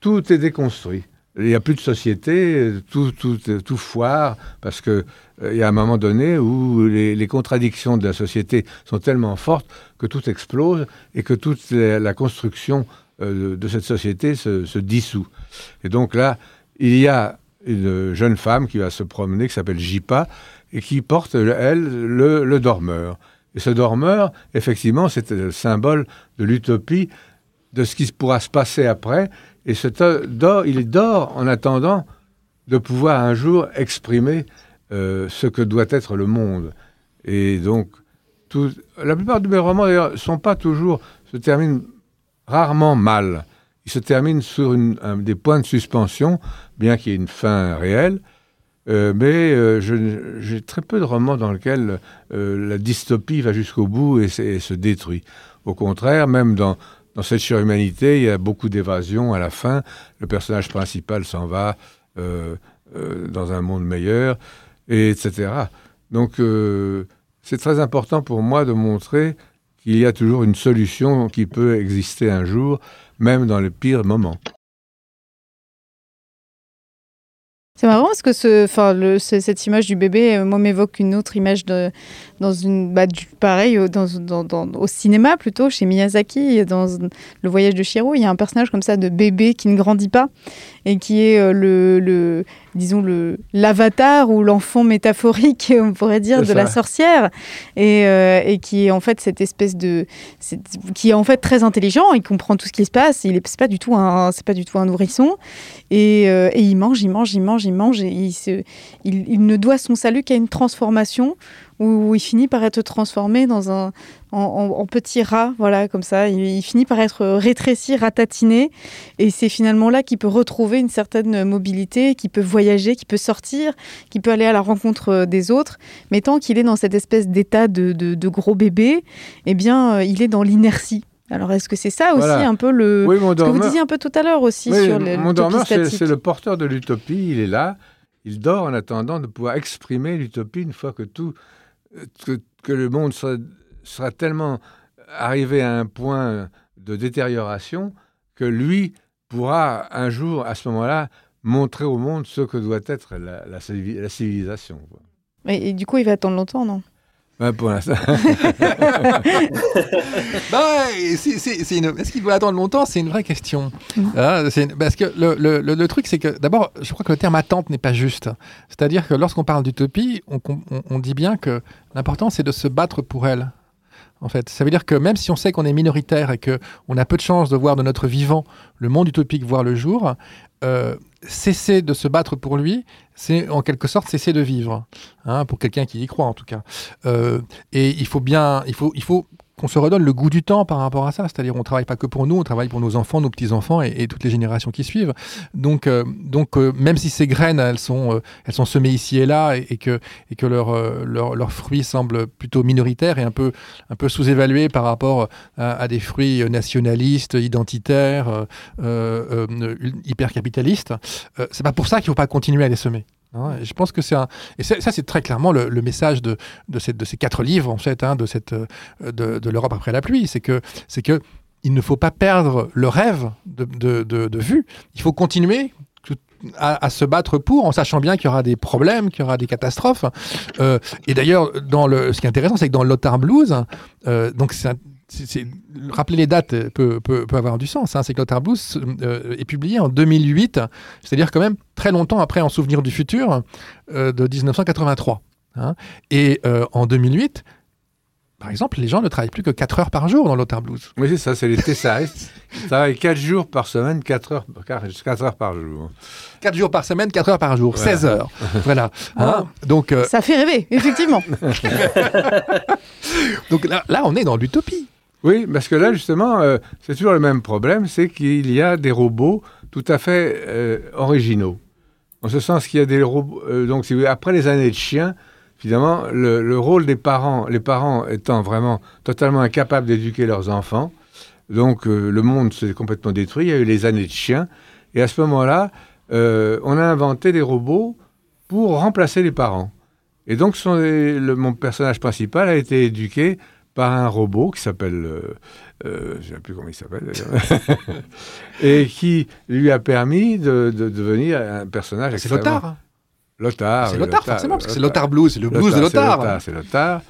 tout est déconstruit. Il n'y a plus de société, tout, tout, tout foire, parce qu'il euh, y a un moment donné où les, contradictions de la société sont tellement fortes que tout explose et que toute la, construction euh, de cette société se, se, dissout. Et donc là, il y a une jeune femme qui va se promener, qui s'appelle Jipa, et qui porte, elle, le, le dormeur. Et ce dormeur, effectivement, c'est le symbole de l'utopie, de ce qui pourra se passer après, et il dort en attendant de pouvoir un jour exprimer euh, ce que doit être le monde. Et donc, la plupart de mes romans, d'ailleurs, sont pas toujours, se terminent rarement mal. Ils se terminent sur des points de suspension, bien qu'il y ait une fin réelle. Euh, mais euh, j'ai très peu de romans dans lesquels la dystopie va jusqu'au bout et, se détruit. Au contraire, même dans, dans cette surhumanité, il y a beaucoup d'évasion à la fin. Le personnage principal s'en va euh, euh, dans un monde meilleur, et etc. Donc, euh, c'est très important pour moi de montrer qu'il y a toujours une solution qui peut exister un jour, même dans les pires moments. C'est marrant parce que ce, enfin, le, cette image du bébé, moi, m'évoque une autre image dans une, bah, pareil, au cinéma plutôt, chez Miyazaki, dans Le Voyage de Shiro, il y a un personnage comme ça de bébé qui ne grandit pas et qui est euh, le, le disons le l'avatar ou l'enfant métaphorique, on pourrait dire, de la sorcière, et, euh, et, qui est en fait cette espèce de, qui est en fait très intelligent, il comprend tout ce qui se passe, il est pas du tout un, c'est pas du tout un nourrisson, et, euh, et, il mange, il mange, il mange, il mange, et il, se, il, il ne doit son salut qu'à une transformation où, il finit par être transformé dans un, en, petit rat, voilà, comme ça. Il, finit par être rétréci, ratatiné, et c'est finalement là qu'il peut retrouver une certaine mobilité, qu'il peut voyager, qu'il peut sortir, qu'il peut aller à la rencontre des autres. Mais tant qu'il est dans cette espèce d'état de, de, gros bébé, eh bien, euh, il est dans l'inertie. Alors, est-ce que c'est ça aussi un peu le. ce que vous disiez un peu tout à l'heure aussi sur le. Mon dormeur, c'est le porteur de l'utopie. Il est là. Il dort en attendant de pouvoir exprimer l'utopie une fois que tout que, le monde sera, tellement arrivé à un point de détérioration que lui pourra un jour, à ce moment-là, montrer au monde ce que doit être la, civilisation. Et, du coup, il va attendre longtemps, non? Bah, pour l'instant. bah, Est-ce qu'il doit attendre longtemps? C'est une vraie question. Ah, parce que le, le, le, truc, c'est que d'abord, je crois que le terme attente n'est pas juste. C'est-à-dire que lorsqu'on parle d'utopie, on, on, on, dit bien que l'important, c'est de se battre pour elle. En fait, ça veut dire que même si on sait qu'on est minoritaire et que on a peu de chances de voir de notre vivant le monde utopique voir le jour, euh, cesser de se battre pour lui, c'est en quelque sorte cesser de vivre, hein, pour quelqu'un qui y croit en tout cas. Euh, et il faut bien, il faut, il faut qu'on se redonne le goût du temps par rapport à ça. C'est-à-dire, on travaille pas que pour nous, on travaille pour nos enfants, nos petits-enfants et, toutes les générations qui suivent. Donc, euh, donc euh, même si ces graines, elles sont, euh, elles sont semées ici et là et, que, et que leurs leur, leur fruits semblent plutôt minoritaires et un peu, un peu sous-évalués par rapport à, des fruits nationalistes, identitaires, hyper capitalistes, c'est pas pour ça qu'il faut pas continuer à les semer. Je pense que c'est un. Et ça, c'est très clairement le, message de, de, ces quatre livres, en fait, hein, de, cette, euh, de, l'Europe après la pluie. C'est que, c'est que il ne faut pas perdre le rêve de, de vue. Il faut continuer. À, se battre pour, en sachant bien qu'il y aura des problèmes, qu'il y aura des catastrophes. Euh, et d'ailleurs, dans le, ce qui est intéressant, c'est que dans Lothar Blues, euh, donc c'est rappeler les dates peut, peut, peut avoir du sens. Hein. C'est que Lothar Blues euh, est publié en 2008, c'est-à-dire quand même très longtemps après En Souvenir du futur euh, de 1983. Hein. Et euh, en 2008, par exemple, les gens ne travaillent plus que 4 heures par jour dans Lothar Blues. Oui, c'est ça, c'est les tessaristes. Ils travaillent 4 jours par semaine, 4 heures, 4 heures par jour. 4 jours par semaine, 4 heures par jour, voilà. 16 heures. voilà. Hein Donc, euh... Ça fait rêver, effectivement. Donc là, là, on est dans l'utopie. Oui, parce que là, justement, euh, c'est toujours le même problème, c'est qu'il y a des robots tout à fait euh, originaux. En ce sens qu'il y a des robots... Euh, donc, si vous, après les années de chiens, Finalement, le, le, rôle des parents, les parents étant vraiment totalement incapables d'éduquer leurs enfants, donc le monde s'est complètement détruit, il y a eu les années de chiens, et à ce moment-là, on a inventé des robots pour remplacer les parents. Et donc, mon personnage principal a été éduqué par un robot qui s'appelle, euh, euh, je ne sais plus comment il s'appelle, et qui lui a permis de, de, devenir un personnage. C'est Lothar Lothar. C'est Lothar, forcément, parce que c'est Lothar Blues, c'est le blues de Lothar. C'est Lothar,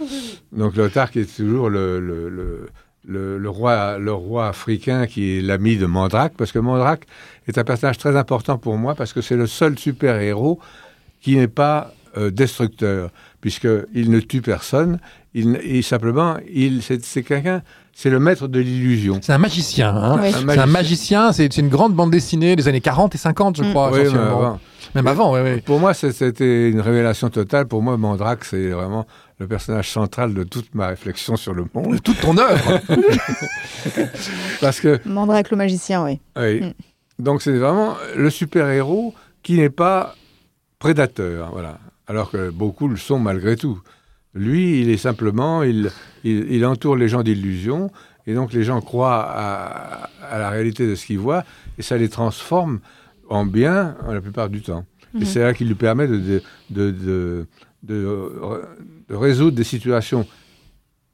Donc Lothar qui est toujours le, le, le, le, le roi, le roi africain qui est l'ami de Mandrake, parce que Mandrake est un personnage très important pour moi, parce que c'est le seul super-héros qui n'est pas euh, destructeur, puisqu'il ne tue personne, il, il simplement, il, c'est quelqu'un, c'est le maître de l'illusion. C'est un magicien, hein Oui. C'est un magicien, c'est une grande bande dessinée des années 40 et 50, je crois, Oui, essentiellement. avant. Même avant, oui, oui. Pour moi, c'était une révélation totale. Pour moi, Mandrake, c'est vraiment le personnage central de toute ma réflexion sur le monde. De toute ton œuvre. Parce que Mandrake le magicien, oui. Oui. Mm. Donc c'est vraiment le super-héros qui n'est pas prédateur, voilà. Alors que beaucoup le sont malgré tout. Lui, il est simplement, il, il, il entoure les gens d'illusions, et donc les gens croient à, à la réalité de ce qu'ils voient, et ça les transforme en bien la plupart du temps. Mhm. Et c'est là qu'il lui permet de, de, résoudre des situations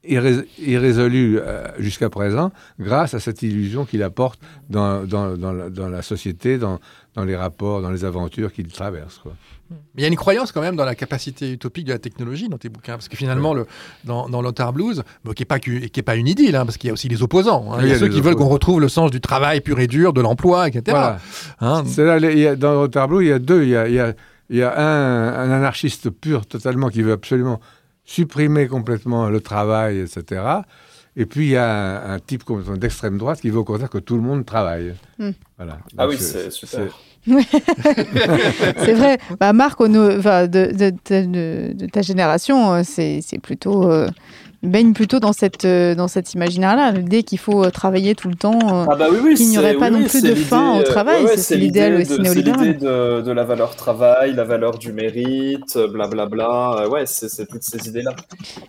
irrés- irrésolues euh, jusqu'à présent grâce à cette illusion qu'il apporte dans, dans, dans, la, dans la société, dans, dans les rapports, dans les aventures qu'il traverse. Quoi. Mais il y a une croyance quand même dans la capacité utopique de la technologie dans tes bouquins, parce que finalement, le, dans, dans Blues, bon, qui n'est pas, qui est pas une idylle, hein, parce qu'il y a aussi les opposants. hein. Oui, il y a, il y a ceux qui veulent qu'on retrouve le sens du travail pur et dur, de l'emploi, etc. Voilà. Hein C'est là, il y a- dans le tableau, il y a deux. Il y a, il y a, il y a un, un anarchiste pur, totalement, qui veut absolument supprimer complètement le travail, etc. Et puis, il y a un, un type d'extrême droite qui veut au contraire que tout le monde travaille. Hmm. Voilà. Ah Donc, oui, c'est super. c'est vrai. Bah, Marc, on nous- enfin, de, de- de- de- de ta génération, euh, c'est plutôt. euh, baigne plutôt dans, cette, euh, dans cet imaginaire-là. L'idée qu'il faut euh, travailler tout le temps, euh, Ah bah oui, oui, qu'il n'y aurait pas oui, non plus de fin au travail. ouais, ouais, c'est l'idéal l'idée aussi C'est l'idée de, de la valeur travail, la valeur du mérite, blablabla. Ouais, c'est toutes ces idées-là.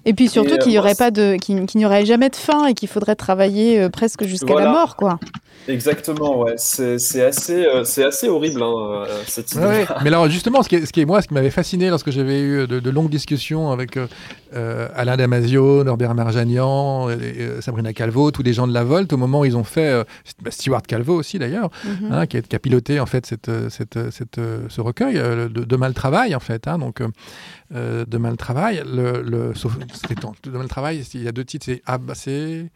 Et puis surtout qu'il n'y aurait pas de, qu'il n'y aurait jamais de fin et qu'il faudrait travailler euh, presque jusqu'à Voilà. la mort, quoi. Exactement, ouais. C'est assez, euh, c'est assez horrible, hein, euh, cette idée. Ouais. Mais alors justement, ce qui est, ce qui est moi, ce qui m'avait fasciné lorsque j'avais eu de, de longues discussions avec euh, euh, Alain Damasio, Norbert Marjanian, et, euh, Sabrina Calvo, tous les gens de la Volte, au moment où ils ont fait euh, bah, Stewart Calvo aussi d'ailleurs, Mhm. hein, qui, a, qui a piloté en fait cette, euh, cette, euh, cette, euh, ce recueil euh, de Demain le travail en fait. hein, donc euh, euh, Demain le travail, le, le, sauf, Demain le travail, il y a deux titres, c'est ah, bah, c'est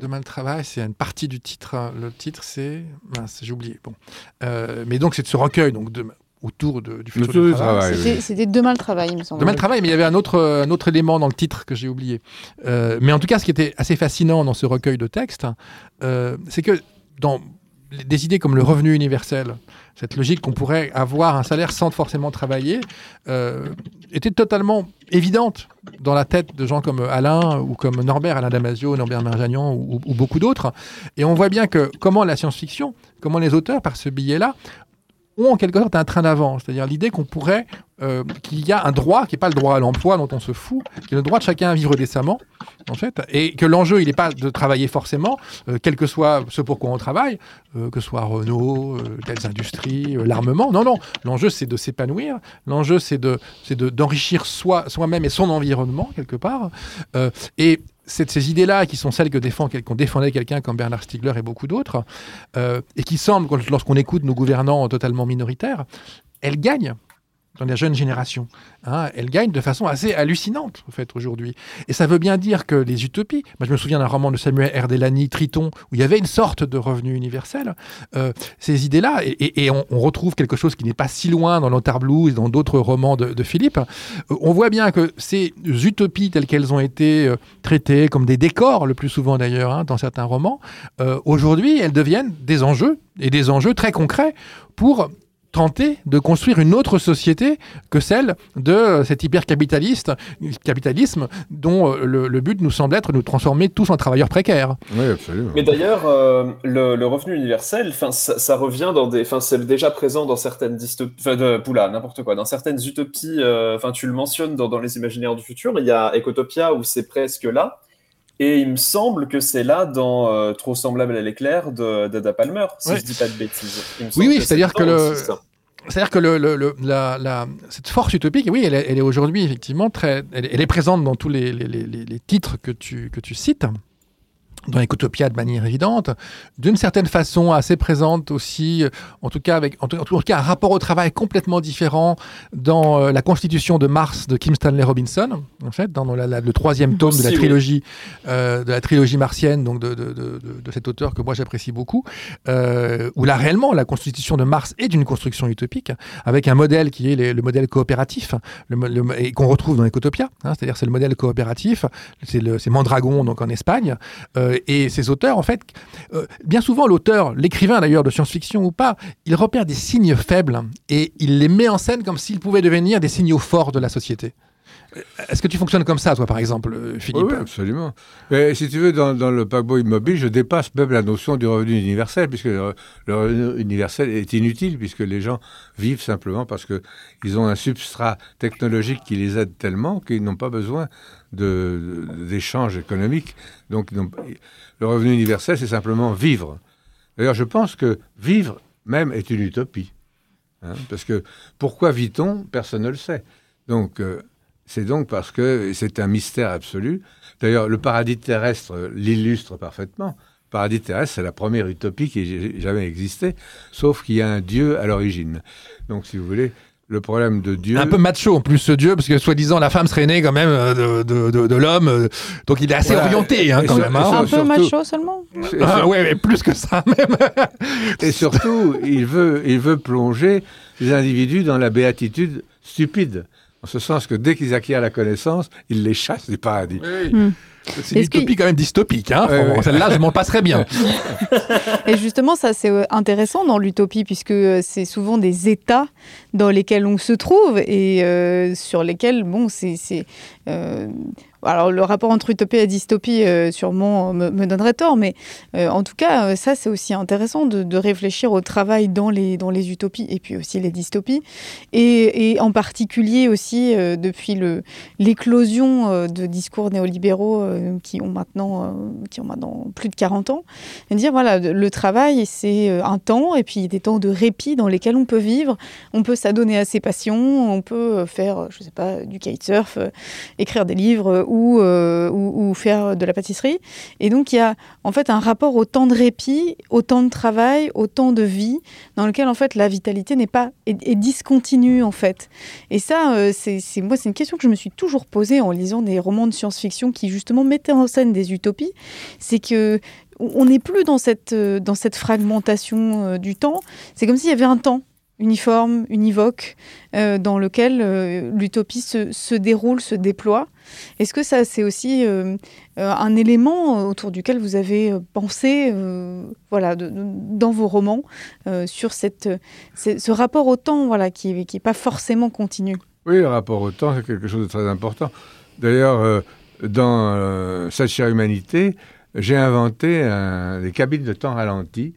Demain le travail, c'est une partie du titre. hein. Le titre, c'est. Mince, j'ai oublié. Bon. Euh, mais donc, c'est de ce recueil donc, de- autour de- du futur du travail. travail. C'était c'était demain le travail, il me semble. Demain le travail, mais il y avait un autre, un autre élément dans le titre que j'ai oublié. Euh, mais en tout cas, ce qui était assez fascinant dans ce recueil de textes, euh, c'est que dans les- des idées comme le revenu universel, cette logique qu'on pourrait avoir un salaire sans forcément travailler, euh, était totalement évidente dans la tête de gens comme Alain ou comme Norbert, Alain Damasio, Norbert Marjanian ou, ou beaucoup d'autres. Et on voit bien que comment la science-fiction, comment les auteurs, par ce billet-là, ont en quelque sorte un train d'avance. C'est-à-dire l'idée qu'on pourrait, euh, qu'il y a un droit qui n'est pas le droit à l'emploi dont on se fout, qui est le droit de chacun à vivre décemment, en fait, et que l'enjeu, il n'est pas de travailler forcément, euh, quel que soit ce pour quoi on travaille, euh, que ce soit Renault, telles industries, l'armement. Non, non. L'enjeu, c'est de s'épanouir. L'enjeu, c'est de, de, d'enrichir soi, soi-même et son environnement, quelque part. Et c'est ces idées-là qui sont celles que défend, qu'on défendait quelqu'un comme Bernard Stiegler et beaucoup d'autres, euh, et qui semblent, lorsqu'on écoute nos gouvernants totalement minoritaires, elles gagnent dans les jeunes générations. Hein, elles gagnent de façon assez hallucinante, en fait, aujourd'hui. Et ça veut bien dire que les utopies, moi je me souviens d'un roman de Samuel R. Delany, Triton, où il y avait une sorte de revenu universel, euh, ces idées-là, et, on, retrouve quelque chose qui n'est pas si loin dans l'Otar Blues et dans d'autres romans de, Philippe, euh, on voit bien que ces utopies telles qu'elles ont été euh, traitées comme des décors, le plus souvent d'ailleurs, hein, dans certains romans, aujourd'hui, elles deviennent des enjeux, et des enjeux très concrets pour tenter de construire une autre société que celle de cet hypercapitalisme capitalisme dont euh, le, but nous semble être de nous transformer tous en travailleurs précaires. Oui, absolument. Mais d'ailleurs, euh, le, revenu universel, ça, ça revient dans des, c'est déjà présent dans certaines dystopies, de Poula, n'importe quoi, dans certaines utopies. Euh, enfin, tu le mentionnes dans, dans, les imaginaires du futur. Il y a Ecotopia où c'est presque là. Et il me semble que c'est là dans euh, Trop semblable à l'éclair de d'Ada Palmer, si je dis pas de bêtises. Oui, oui, c'est-à-dire que le. C'est-à-dire que le, le, la, la, cette force utopique, oui, elle, elle est aujourd'hui effectivement très, elle, elle, est présente dans tous les, les, les, les titres que tu, que tu cites dans Ecotopia de manière évidente, d'une certaine façon assez présente aussi, en tout cas avec en tout, cas un rapport au travail complètement différent dans euh, la Constitution de Mars de Kim Stanley Robinson, en fait, dans le troisième tome de la trilogie euh, de la trilogie martienne, donc de, de, de, de cet auteur que moi j'apprécie beaucoup, euh, où là réellement la Constitution de Mars est une construction utopique avec un modèle qui est le modèle coopératif, le, et qu'on retrouve dans Ecotopia, hein, c'est-à-dire c'est le modèle coopératif, c'est Mandragon donc en Espagne. Euh, et ces auteurs, en fait, euh, bien souvent l'auteur, l'écrivain d'ailleurs de science-fiction ou pas, il repère des signes faibles et il les met en scène comme s'ils pouvaient devenir des signaux forts de la société. Euh, est-ce que tu fonctionnes comme ça, toi, par exemple, Philippe Oui, absolument. Mais si tu veux, dans, le paquebot immobile, je dépasse même la notion du revenu universel, puisque le, revenu universel est inutile, puisque les gens vivent simplement parce qu'ils ont un substrat technologique qui les aide tellement qu'ils n'ont pas besoin d'échanges économiques. Donc, le revenu universel, c'est simplement vivre. D'ailleurs, je pense que vivre même est une utopie. Hein, parce que pourquoi vit-on? Personne ne le sait. Donc, euh, c'est donc parce que c'est un mystère absolu. D'ailleurs, le paradis terrestre l'illustre parfaitement. Le paradis terrestre, c'est la première utopie qui ait jamais existé, sauf qu'il y a un Dieu à l'origine. Donc, si vous voulez, le problème de Dieu. Un peu macho en plus ce Dieu, parce que soi-disant la femme serait née quand même euh, de, de, de, l'homme, euh, donc il est assez orienté hein, quand même. Hein. Un peu macho seulement? Ah, Ouais, mais plus que ça même. et surtout, il veut, il veut plonger les individus dans la béatitude stupide. En ce sens que dès qu'ils acquièrent la connaissance, il les chasse du paradis. Hmm. C'est une utopie quand même dystopique. Hein Celle-là, je m'en passerais bien. Et justement, ça, c'est euh, intéressant dans l'utopie, puisque euh, c'est souvent des états dans lesquels on se trouve et euh, sur lesquels, bon, c'est alors le rapport entre utopie et dystopie euh, sûrement me, donnerait tort, mais euh, en tout cas, euh, ça c'est aussi intéressant de, réfléchir au travail dans les, dans les utopies et puis aussi les dystopies, et, en particulier aussi depuis l'éclosion de discours néolibéraux qui, ont maintenant, qui ont maintenant plus de 40 ans, dire voilà, le travail c'est un temps et puis des temps de répit dans lesquels on peut vivre, on peut s'adonner à ses passions, on peut faire, je sais pas, du kitesurf, écrire des livres euh, ou, ou, faire de la pâtisserie. Et donc il y a en fait un rapport au temps de répit, au temps de travail, au temps de vie, dans lequel en fait la vitalité n'est pas est, discontinue en fait. Et ça, euh, c'est moi c'est une question que je me suis toujours posée en lisant des romans de science-fiction qui justement mettaient en scène des utopies. C'est que on n'est plus dans cette, euh, dans cette fragmentation du temps. C'est comme s'il y avait un temps uniforme, univoque, dans lequel l'utopie se, se, déroule, se déploie. Est-ce que ça, c'est aussi euh, euh, un élément autour duquel vous avez euh, pensé voilà, dans vos romans sur cette, ce rapport au temps voilà, qui n'est pas forcément continu? Oui, le rapport au temps, c'est quelque chose de très important. D'ailleurs, dans chère humanité, j'ai inventé des cabines de temps ralenti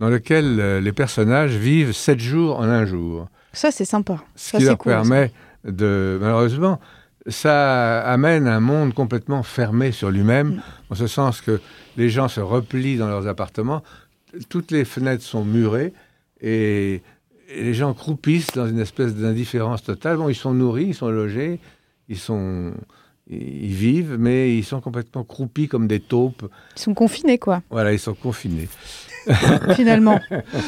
dans lesquelles les personnages vivent sept jours en un jour. Ça, c'est sympa. Ce qui leur permet de... Malheureusement, ça amène un monde complètement fermé sur lui-même, mm. en ce sens que les gens se replient dans leurs appartements, toutes les fenêtres sont murées et, les gens croupissent dans une espèce d'indifférence totale. Bon, ils sont nourris, ils sont logés, ils sont ils vivent, mais ils sont complètement croupis comme des taupes. Ils sont confinés, quoi. Voilà, ils sont confinés. finalement.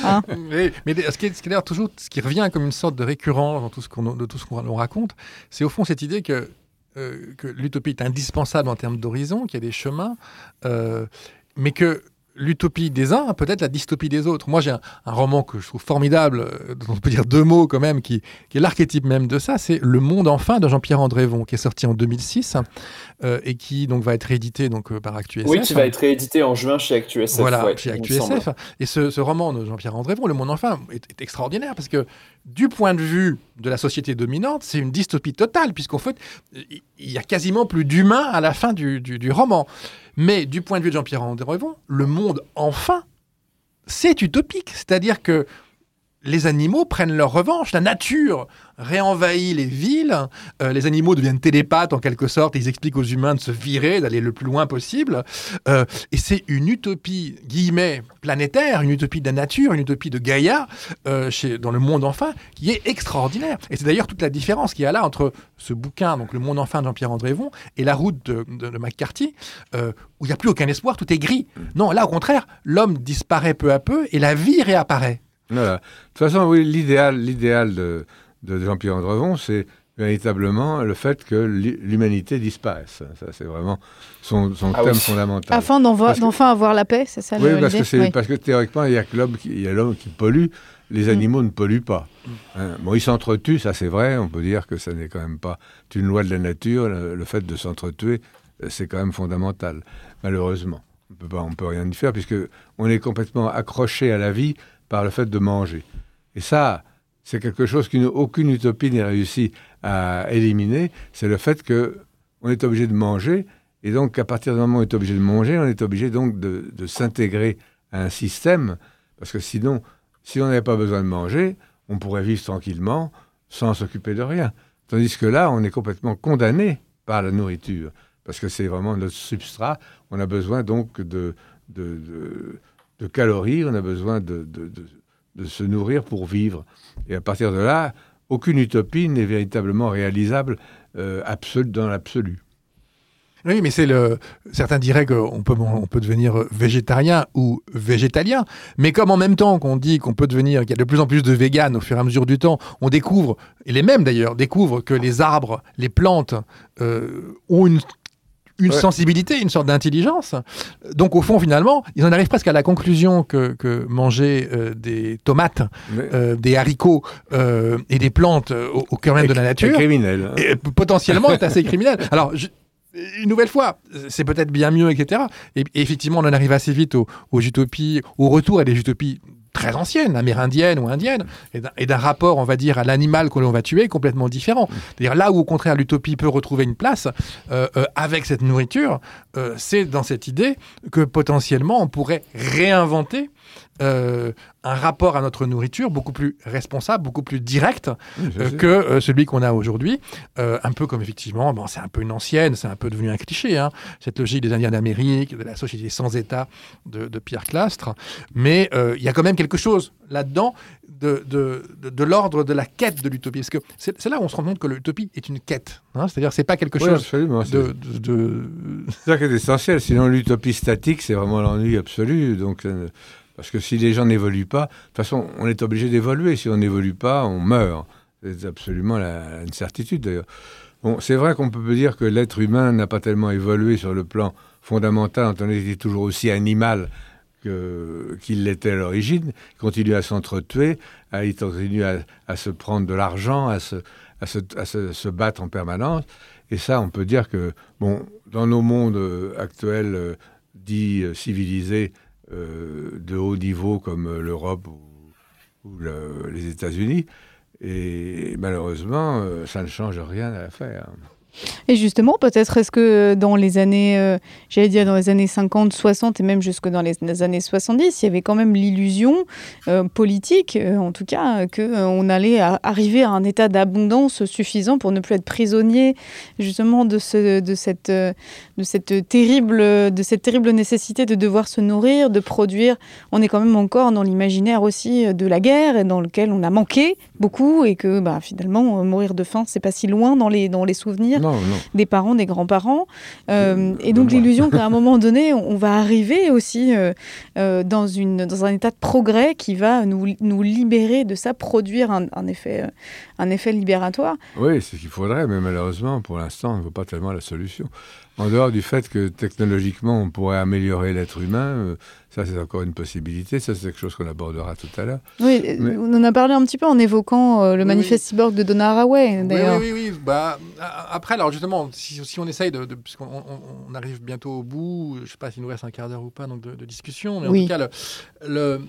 Hein mais, ce qui est, toujours, ce qui revient comme une sorte de récurrence dans tout ce qu'on, de tout ce qu'on raconte, c'est au fond cette idée que, euh, l'utopie est indispensable en termes d'horizon, qu'il y a des chemins, euh, mais que l'utopie des uns, peut-être la dystopie des autres. Moi, j'ai un, roman que je trouve formidable, euh, dont on peut dire deux mots quand même, qui, est l'archétype même de ça, c'est Le Monde enfin de Jean-Pierre Andrévon, qui est sorti en 2006 euh, et qui donc va être réédité donc euh, par ActuSF. Oui, qui va être réédité en juin chez ActuSF. Voilà, chez ActuSF. Et ce, roman de Jean-Pierre Andrévon, Le Monde enfin, est, extraordinaire parce que du point de vue de la société dominante, c'est une dystopie totale, puisqu'en fait, il y a quasiment plus d'humains à la fin du, roman. Mais du point de vue de Jean-Pierre Andrévon, le monde, enfin, c'est utopique. C'est-à-dire que les animaux prennent leur revanche. La nature réenvahit les villes. Euh, les animaux deviennent télépathes en quelque sorte. ils expliquent aux humains de se virer, d'aller le plus loin possible. Euh, et c'est une utopie, guillemets, planétaire, une utopie de la nature, une utopie de Gaïa euh, dans le monde enfin, qui est extraordinaire. Et c'est d'ailleurs toute la différence qu'il y a là entre ce bouquin, donc Le monde enfin de Jean-Pierre Andrévon, et La route de, McCarthy, où il n'y a plus aucun espoir, tout est gris. Non, là au contraire, l'homme disparaît peu à peu et la vie réapparaît. De toute façon, oui, l'idéal, l'idéal de, de Jean-Pierre Andrevon, c'est véritablement le fait que l'humanité disparaisse. Ça, c'est vraiment son, son ah thème fondamental. Afin d'enfin avoir la paix, c'est ça Oui, parce que, parce que théoriquement, il y a que l'homme qui, qui pollue, les mm. animaux ne polluent pas. Hein. Bon, ils s'entretuent, ça c'est vrai, on peut dire que ça n'est quand même pas une loi de la nature, le, fait de s'entretuer, c'est quand même fondamental, malheureusement. On peut on peut rien y faire, puisque on est complètement accroché à la vie par le fait de manger. Et ça, c'est quelque chose qu'aucune utopie n'a réussi à éliminer, c'est le fait que on est obligé de manger, et donc à partir du moment où on est obligé de manger, on est obligé donc de, s'intégrer à un système, parce que sinon, si on n'avait pas besoin de manger, on pourrait vivre tranquillement sans s'occuper de rien. Tandis que là, on est complètement condamné par la nourriture, parce que c'est vraiment notre substrat. On a besoin donc de, calories, on a besoin de, de, se nourrir pour vivre. Et à partir de là, aucune utopie n'est véritablement réalisable euh, dans l'absolu. Oui, mais c'est le. Certains diraient qu'on peut, on peut devenir végétarien ou végétalien, mais comme en même temps qu'on dit qu'on peut devenir, qu'il y a de plus en plus de véganes au fur et à mesure du temps, on découvre, et les mêmes d'ailleurs, découvrent que les arbres, les plantes euh, ont une une sensibilité, une sorte d'intelligence. Donc au fond, finalement, ils en arrivent presque à la conclusion que, manger euh, des tomates, euh, des haricots euh, et des plantes au, cœur même de la nature, est criminel. Et, potentiellement est assez criminel. Alors une nouvelle fois, c'est peut-être bien mieux, etc. Et, effectivement, on en arrive assez vite aux, aux utopies, au retour à des utopies très ancienne, amérindienne ou indienne, et d'un rapport, on va dire, à l'animal que l'on va tuer complètement différent. C'est-à-dire là où, au contraire, l'utopie peut retrouver une place euh, euh, avec cette nourriture, euh, c'est dans cette idée que potentiellement on pourrait réinventer euh, un rapport à notre nourriture beaucoup plus responsable, beaucoup plus direct euh, que euh, celui qu'on a aujourd'hui. un peu comme effectivement, bon, c'est un peu une ancienne, c'est un peu devenu un cliché, hein, cette logique des Indiens d'Amérique, de la société sans État de, Pierre Clastre. Mais il y a quand même quelque chose là-dedans de, de, de, l'ordre de la quête de l'utopie. Parce que c'est là où on se rend compte que l'utopie est une quête. Hein, C'est-à-dire c'est pas quelque chose de... C'est ça qui est essentiel. Sinon, l'utopie statique, c'est vraiment l'ennui absolu. Donc, parce que si les gens n'évoluent pas, de toute façon, on est obligé d'évoluer. Si on n'évolue pas, on meurt. C'est absolument une certitude d'ailleurs. Bon, c'est vrai qu'on peut dire que l'être humain n'a pas tellement évolué sur le plan fondamental, en tant qu'il est toujours aussi animal qu'il l'était à l'origine. Il continue à s'entretuer, il continue à, se prendre de l'argent, à, se, battre en permanence. Et ça, on peut dire que, bon, dans nos mondes euh, actuels euh, dits euh, civilisés, de haut niveau comme euh, l'Europe ou, les États-Unis. Et malheureusement, euh, ça ne change rien à l'affaire. Et justement, peut-être est-ce que dans les années, euh, j'allais dire dans les années 50, 60 et même jusque dans les, années 70, il y avait quand même l'illusion euh, politique, euh, en tout cas, qu'on allait arriver à un état d'abondance suffisant pour ne plus être prisonnier justement de, ce, de, cette, de, cette terrible, de cette terrible nécessité de devoir se nourrir, de produire. On est quand même encore dans l'imaginaire aussi de la guerre et dans lequel on a manqué beaucoup et que bah, finalement, mourir de faim, c'est pas si loin dans les, dans les souvenirs. Des parents, des grands-parents. et donc l'illusion qu'à un moment donné, on, va arriver aussi dans, une, dans un état de progrès qui va nous, nous libérer de ça, produire un, effet, un effet libératoire. Oui, c'est ce qu'il faudrait, mais malheureusement, pour l'instant, on ne voit pas tellement la solution. En dehors du fait que technologiquement, on pourrait améliorer l'être humain, euh, ça c'est encore une possibilité, ça c'est quelque chose qu'on abordera tout à l'heure. Oui, on en a parlé un petit peu en évoquant euh, le manifeste cyborg de Donna Haraway, d'ailleurs. Oui, oui, oui. Bah, après, alors justement, si, on essaye, de, puisqu'on on, arrive bientôt au bout, je ne sais pas s'il nous reste un quart d'heure ou pas donc de, discussion, mais en tout cas, le, euh,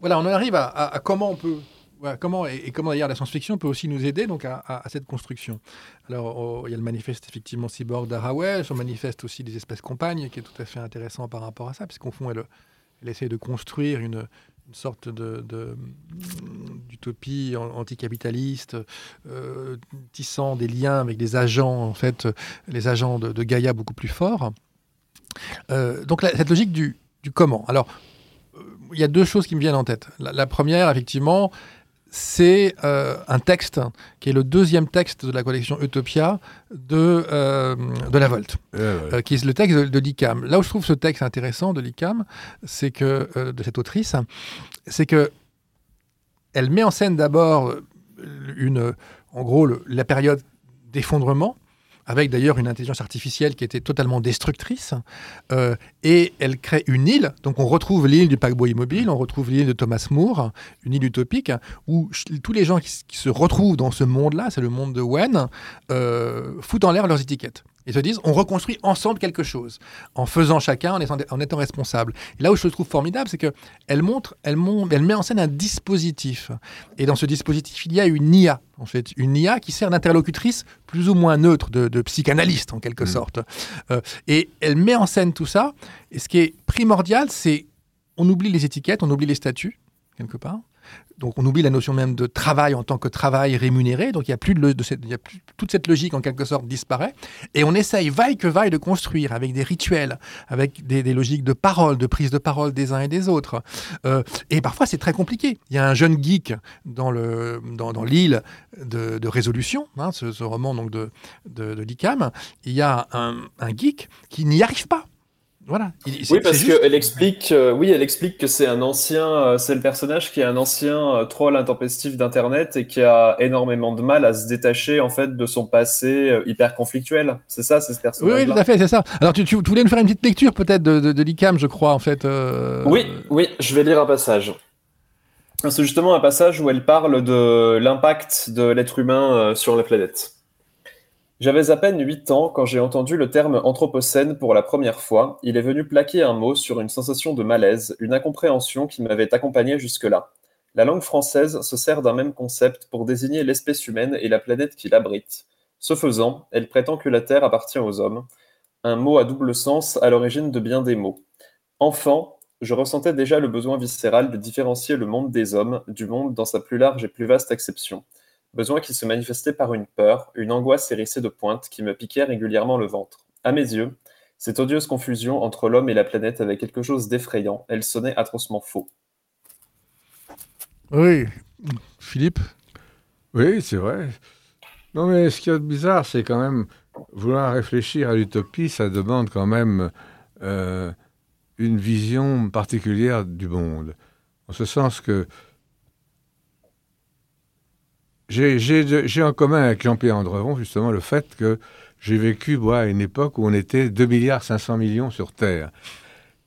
voilà, on en arrive à comment on peut comment, et, comment d'ailleurs la science-fiction peut aussi nous aider donc à, cette construction? Alors, il y a le manifeste effectivement cyborg d'Haraway, son manifeste aussi des espèces compagnes, qui est tout à fait intéressant par rapport à ça, puisqu'au fond, elle, essaie de construire une, sorte d'utopie de, anticapitaliste, euh, tissant des liens avec des agents, en fait, les agents de, Gaïa beaucoup plus forts. Euh, donc, cette logique du, comment? Alors, euh, il y a deux choses qui me viennent en tête. la première, effectivement, c'est euh, un texte qui est le deuxième texte de la collection Utopia de, euh, de la Volte, euh, qui est le texte de, de l'ICAM. Là où je trouve ce texte intéressant de l'ICAM, c'est que de cette autrice, c'est que elle met en scène d'abord une, en gros, la période d'effondrement avec d'ailleurs une intelligence artificielle qui était totalement destructrice. Euh, et elle crée une île. Donc on retrouve l'île du paquebot immobile, on retrouve l'île de Thomas Moore, une île utopique, où tous les gens qui, se retrouvent dans ce monde-là, c'est le monde de Wen, euh, foutent en l'air leurs étiquettes. Ils se disent, on reconstruit ensemble quelque chose, en faisant chacun, en étant, en étant responsable. Et là où je le trouve formidable, c'est qu'elle montre, elle, montre, elle met en scène un dispositif. Et dans ce dispositif, il y a une IA, en fait, une IA qui sert d'interlocutrice plus ou moins neutre, de, psychanalyste en quelque mmh. sorte. Euh, et elle met en scène tout ça. Et ce qui est primordial, c'est on oublie les étiquettes, on oublie les statuts, quelque part. Donc on oublie la notion même de travail en tant que travail rémunéré. Donc il y a plus de, toute cette logique en quelque sorte disparaît. Et on essaye vaille que vaille de construire avec des rituels, avec des, logiques de parole, de prise de parole des uns et des autres. Euh, et parfois c'est très compliqué. Il y a un jeune geek dans le dans, l'île de, résolution, hein, ce, roman donc de de. Il y a un geek qui n'y arrive pas voilà. oui, parce qu'elle explique, euh, oui, elle explique que c'est un ancien, euh, c'est le personnage qui est un ancien euh, troll intempestif d'Internet et qui a énormément de mal à se détacher en fait de son passé hyper conflictuel. C'est ça, c'est ce personnage. Oui, oui, tout à fait, c'est ça. Alors, tu, tu, voulais nous faire une petite lecture peut-être de, de, l'ICAM, je crois, en fait. Oui, oui, je vais lire un passage. C'est justement un passage où elle parle de l'impact de l'être humain sur la planète. J'avais à peine huit ans quand j'ai entendu le terme anthropocène pour la première fois. Il est venu plaquer un mot sur une sensation de malaise, une incompréhension qui m'avait accompagné jusque-là. La langue française se sert d'un même concept pour désigner l'espèce humaine et la planète qui l'abrite. Ce faisant, elle prétend que la Terre appartient aux hommes. Un mot à double sens à l'origine de bien des mots. Enfant, je ressentais déjà le besoin viscéral de différencier le monde des hommes du monde dans sa plus large et plus vaste acception besoin qui se manifestait par une peur, une angoisse hérissée de pointes qui me piquait régulièrement le ventre. À mes yeux, cette odieuse confusion entre l'homme et la planète avait quelque chose d'effrayant, elle sonnait atrocement faux. Oui, Philippe? Oui, c'est vrai. Non, mais ce qui est bizarre, c'est quand même vouloir réfléchir à l'utopie, ça demande quand même euh, une vision particulière du monde. En ce sens que j'ai en commun avec Jean-Pierre Andrevon justement le fait que j'ai vécu à une époque où on était 2 milliards 500 millions sur Terre.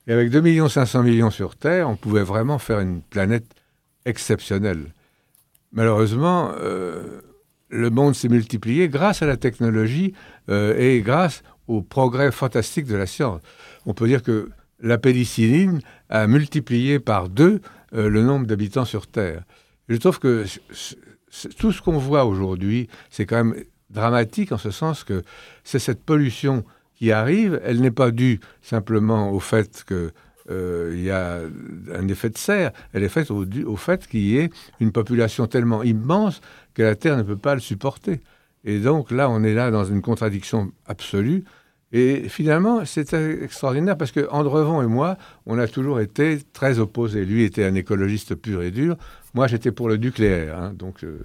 Et avec 2 milliards 500 millions sur Terre, on pouvait vraiment faire une planète exceptionnelle. Malheureusement, euh, le monde s'est multiplié grâce à la technologie euh, et grâce au progrès fantastique de la science. On peut dire que la pénicilline a multiplié par deux euh, le nombre d'habitants sur Terre. Je trouve que tout ce qu'on voit aujourd'hui, c'est quand même dramatique en ce sens que c'est cette pollution qui arrive, elle n'est pas due simplement au fait qu'il euh, y a un effet de serre, elle est faite au, au fait qu'il y ait une population tellement immense que la Terre ne peut pas le supporter. Et donc là, on est là dans une contradiction absolue. Et finalement, c'est extraordinaire parce que Andrevon et moi, on a toujours été très opposés. Lui était un écologiste pur et dur. Moi, j'étais pour le nucléaire. Hein. donc, euh,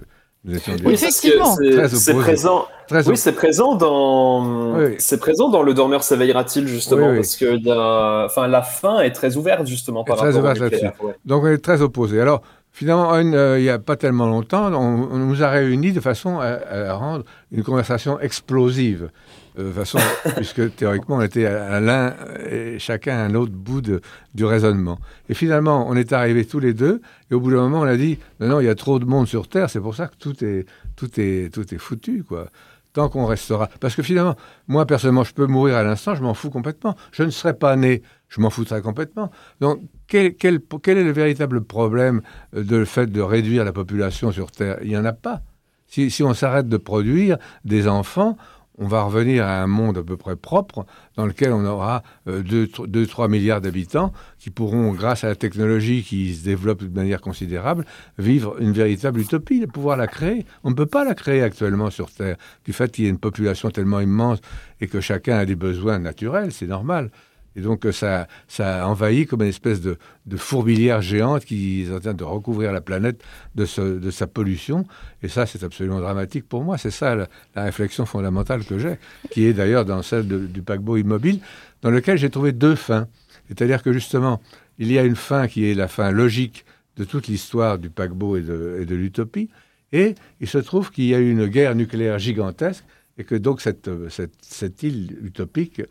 Nous étions oui, effectivement. C'est présent. Très oui, c'est présent dans. Oui. C'est présent dans le dormeur s'éveillera-il justement oui, parce que y a... enfin, la fin est très ouverte justement par rapport au nucléaire. Donc on est très opposés. Alors finalement, euh, il n'y a pas tellement longtemps, on, on, nous a réunis de façon à, à rendre une conversation explosive. De façon, puisque théoriquement, on était à l'un et chacun à un autre bout de, du raisonnement. Et finalement, on est arrivés tous les deux, et au bout d'un moment, on a dit non, non, il y a trop de monde sur Terre, c'est pour ça que tout est, tout est, tout est foutu, quoi. Tant qu'on restera. Parce que finalement, moi, personnellement, je peux mourir à l'instant, je m'en fous complètement. Je ne serais pas né, je m'en foutrais complètement. Donc, quel, quel, quel est le véritable problème de le fait de réduire la population sur Terre? Il n'y en a pas. Si, si on s'arrête de produire des enfants, on va revenir à un monde à peu près propre dans lequel on aura 2-3 euh, milliards d'habitants qui pourront, grâce à la technologie qui se développe de manière considérable, vivre une véritable utopie, pouvoir la créer. On ne peut pas la créer actuellement sur Terre, du fait qu'il y ait une population tellement immense et que chacun a des besoins naturels, c'est normal. Et donc ça, ça envahit comme une espèce de, fourmilière géante qui est en train de recouvrir la planète de, sa pollution. Et ça, c'est absolument dramatique pour moi. C'est ça la, réflexion fondamentale que j'ai, qui est d'ailleurs dans celle du paquebot immobile, dans lequel j'ai trouvé deux fins. C'est-à-dire que justement, il y a une fin qui est la fin logique de toute l'histoire du paquebot et de, l'utopie. Et il se trouve qu'il y a eu une guerre nucléaire gigantesque et que donc cette île utopique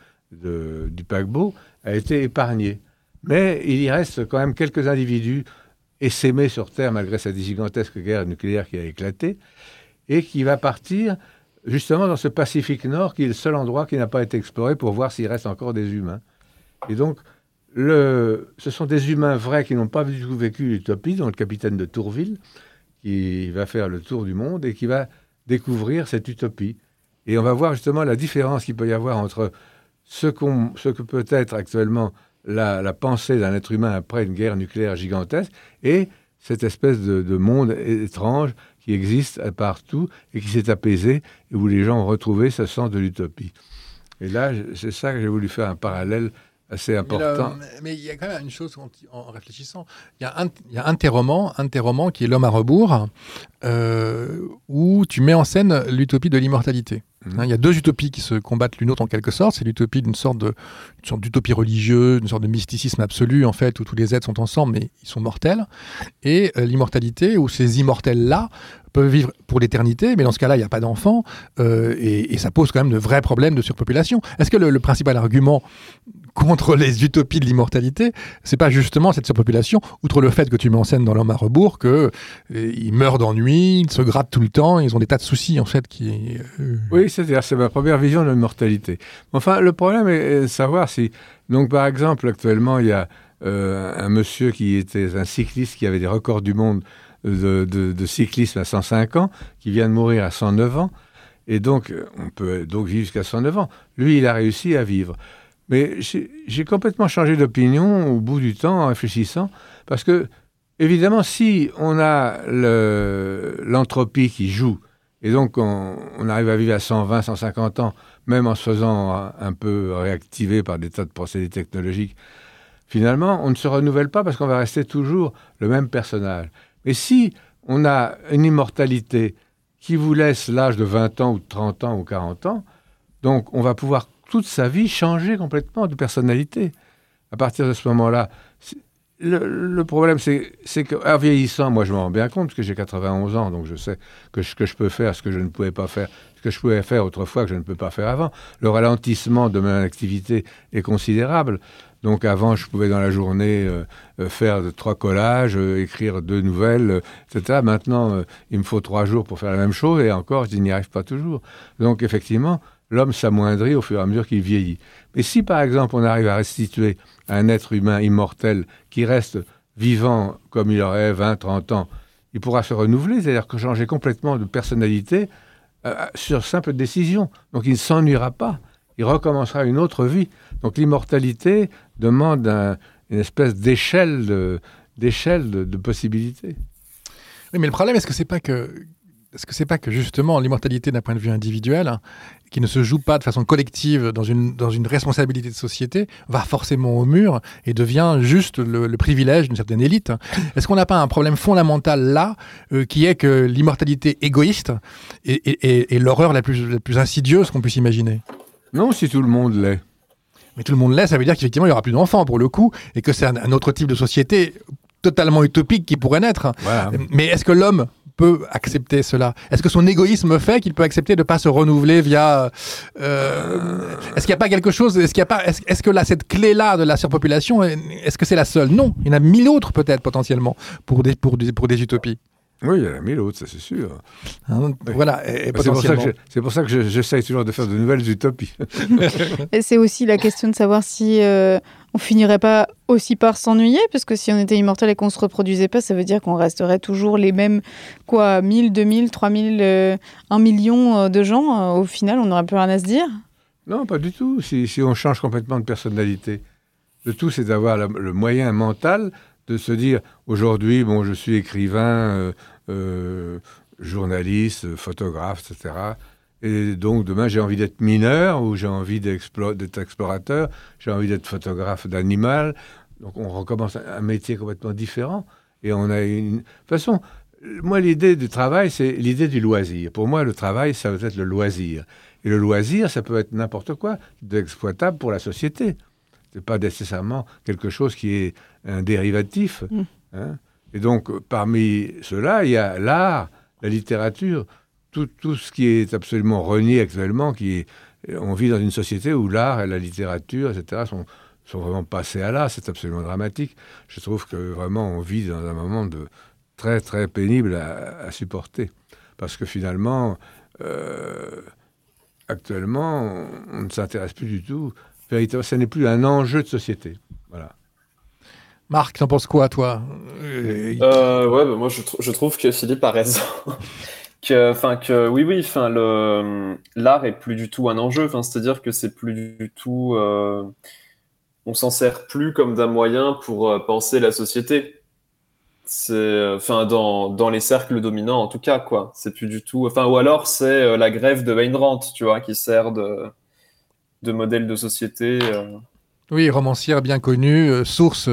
du paquebot a été épargné. Mais il y reste quand même quelques individus essaimés sur Terre malgré cette gigantesque guerre nucléaire qui a éclaté et qui va partir justement dans ce Pacifique Nord qui est le seul endroit qui n'a pas été exploré pour voir s'il reste encore des humains. Et donc, le, ce sont des humains vrais qui n'ont pas du tout vécu l'utopie, dont le capitaine de Tourville, qui va faire le tour du monde et qui va découvrir cette utopie. Et on va voir justement la différence qu'il peut y avoir entre ce, que peut être actuellement la, pensée d'un être humain après une guerre nucléaire gigantesque et cette espèce de, de monde étrange qui existe partout et qui s'est apaisé et où les gens ont retrouvé ce sens de l'utopie. Et là, c'est ça que j'ai voulu faire un parallèle assez important. Mais, il y a quand même une chose en, en réfléchissant. Il y, a un, il y a un tes romans, un tes romans qui est L'homme à rebours, euh, où tu mets en scène l'utopie de l'immortalité. Hein, il y a deux utopies qui se combattent l'une autre en quelque sorte. C'est l'utopie d'une sorte de, une sorte d'utopie religieuse, une sorte de mysticisme absolu en fait, où tous les êtres sont ensemble mais ils sont mortels. Et euh, l'immortalité où ces immortels-là peuvent vivre pour l'éternité, mais dans ce cas-là, il n'y a pas d'enfants euh, et, et, ça pose quand même de vrais problèmes de surpopulation. Est-ce que le, le principal argument contre les utopies de l'immortalité, c'est pas justement cette surpopulation, outre le fait que tu mets en scène dans l'homme à rebours, que euh, ils meurent d'ennui, ils se grattent tout le temps, ils ont des tas de soucis en fait qui. Euh... Oui, c'est-à-dire c'est ma première vision de l'immortalité. Enfin, le problème est de savoir si donc par exemple actuellement il y a euh, un monsieur qui était un cycliste qui avait des records du monde de, de, cyclisme à 105 ans, qui vient de mourir à 109 ans, et donc on peut donc vivre jusqu'à 109 ans. Lui, il a réussi à vivre. Mais j'ai complètement changé d'opinion au bout du temps en réfléchissant, parce que, évidemment, si on a l'entropie qui joue, et donc on, arrive à vivre à 120, 150 ans, même en se faisant un peu réactiver par des tas de procédés technologiques, finalement, on ne se renouvelle pas parce qu'on va rester toujours le même personnage. Mais si on a une immortalité qui vous laisse l'âge de 20 ans ou de 30 ans ou 40 ans, donc on va pouvoir toute sa vie changer complètement de personnalité. À partir de ce moment-là, le, problème, c'est qu'en vieillissant, moi je m'en rends bien compte, parce que j'ai 91 ans, donc je sais que ce que je peux faire, ce que je ne pouvais pas faire, ce que je pouvais faire autrefois que je ne peux pas faire avant. Le ralentissement de mon activité est considérable. Donc avant, je pouvais dans la journée euh, faire trois collages, euh, écrire deux nouvelles, euh, etc. Maintenant, euh, il me faut trois jours pour faire la même chose, et encore, je n'y arrive pas toujours. Donc effectivement, l'homme s'amoindrit au fur et à mesure qu'il vieillit. Mais si par exemple on arrive à restituer un être humain immortel qui reste vivant comme il aurait 20, 30 ans, il pourra se renouveler, c'est-à-dire changer complètement de personnalité euh, sur simple décision. Donc il ne s'ennuiera pas, il recommencera une autre vie. Donc l'immortalité demande un, une espèce d'échelle de, d'échelle de possibilités. Oui, mais le problème, est-ce que c'est pas que est-ce que c'est pas que justement l'immortalité d'un point de vue individuel, hein, qui ne se joue pas de façon collective dans une, dans une responsabilité de société, va forcément au mur et devient juste le, privilège d'une certaine élite Est-ce qu'on n'a pas un problème fondamental là, euh, qui est que l'immortalité égoïste est, l'horreur la plus, la plus insidieuse qu'on puisse imaginer? Non, si tout le monde l'est. Mais tout le monde l'est, ça veut dire qu'effectivement, il n'y aura plus d'enfants pour le coup, et que c'est un, autre type de société totalement utopique qui pourrait naître. Mais est-ce que l'homme peut accepter cela? Est-ce que son égoïsme fait qu'il peut accepter de ne pas se renouveler via euh, Est-ce qu'il n'y a pas quelque chose Est-ce qu'il a pas Est-ce que là cette clé là de la surpopulation Est-ce que c'est la seule? Non, il y en a mille autres peut-être potentiellement pour des pour des, pour des utopies. Oui, il y en a mille autres, ça c'est sûr. Hein, voilà, et, bah, c'est pour ça que j'essaye toujours de faire de nouvelles utopies. et c'est aussi la question de savoir si euh, on finirait pas aussi par s'ennuyer, parce que si on était immortel et qu'on se reproduisait pas, ça veut dire qu'on resterait toujours les mêmes, quoi, 1000, 2000, 3000, 1 million euh, de gens. Euh, au final, on n'aurait plus rien à se dire Non, pas du tout, si, on change complètement de personnalité. Le tout, c'est d'avoir le moyen mental de se dire, aujourd'hui, bon, je suis écrivain, euh, journaliste, photographe, etc. Et donc demain, j'ai envie d'être mineur ou j'ai envie d'être explorateur, j'ai envie d'être photographe d'animal. Donc on recommence un métier complètement différent. Et on a une. De toute façon, moi, l'idée du travail, c'est l'idée du loisir. Pour moi, le travail, ça veut être le loisir. Et le loisir, ça peut être n'importe quoi d'exploitable pour la société. Ce n'est pas nécessairement quelque chose qui est un dérivatif. Mm. Hein. Et donc, parmi ceux-là, il y a l'art, la littérature, tout, ce qui est absolument renié actuellement, qui est, on vit dans une société où l'art et la littérature, etc., sont, sont vraiment passés à l'art. C'est absolument dramatique. Je trouve que vraiment on vit dans un moment de très très pénible à, supporter, parce que finalement, euh, actuellement, on, ne s'intéresse plus du tout. Ce n'est plus un enjeu de société. Voilà. Marc, t'en penses quoi, toi? Euh, Ouais, bah, moi je, trouve que Philippe a raison. Enfin que oui oui l'art est plus du tout un enjeu. Enfin c'est à dire que c'est plus du tout euh, on s'en sert plus comme d'un moyen pour euh, penser la société. Dans, dans les cercles dominants en tout cas quoi. C'est plus du tout enfin ou alors c'est la grève de Weinrand tu vois qui sert de de modèle de société oui, romancière bien connue, source,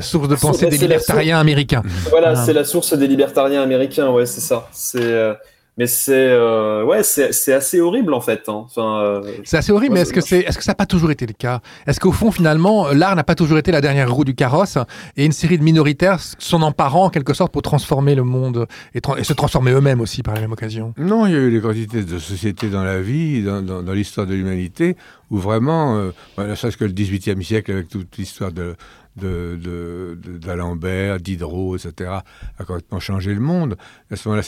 source de pensée des libertariens américains. Voilà, c'est la source des libertariens américains, ouais, c'est ça. C'est mais c'est euh, ouais, c'est assez horrible en fait. Hein. Enfin, euh, c'est assez horrible, mais est-ce que c'est est-ce que ça n'a pas toujours été le cas? Est-ce qu'au fond finalement l'art n'a pas toujours été la dernière roue du carrosse et une série de minoritaires s'en emparant en quelque sorte pour transformer le monde et, se transformer eux-mêmes aussi par la même occasion? Non, il y a eu des quantités de sociétés dans la vie, dans, dans, l'histoire de l'humanité, où vraiment, euh, bah, ne serait-ce que le XVIIIe siècle avec toute l'histoire de d'Alembert, de, Diderot, etc., a complètement changé le monde. À ce moment-là,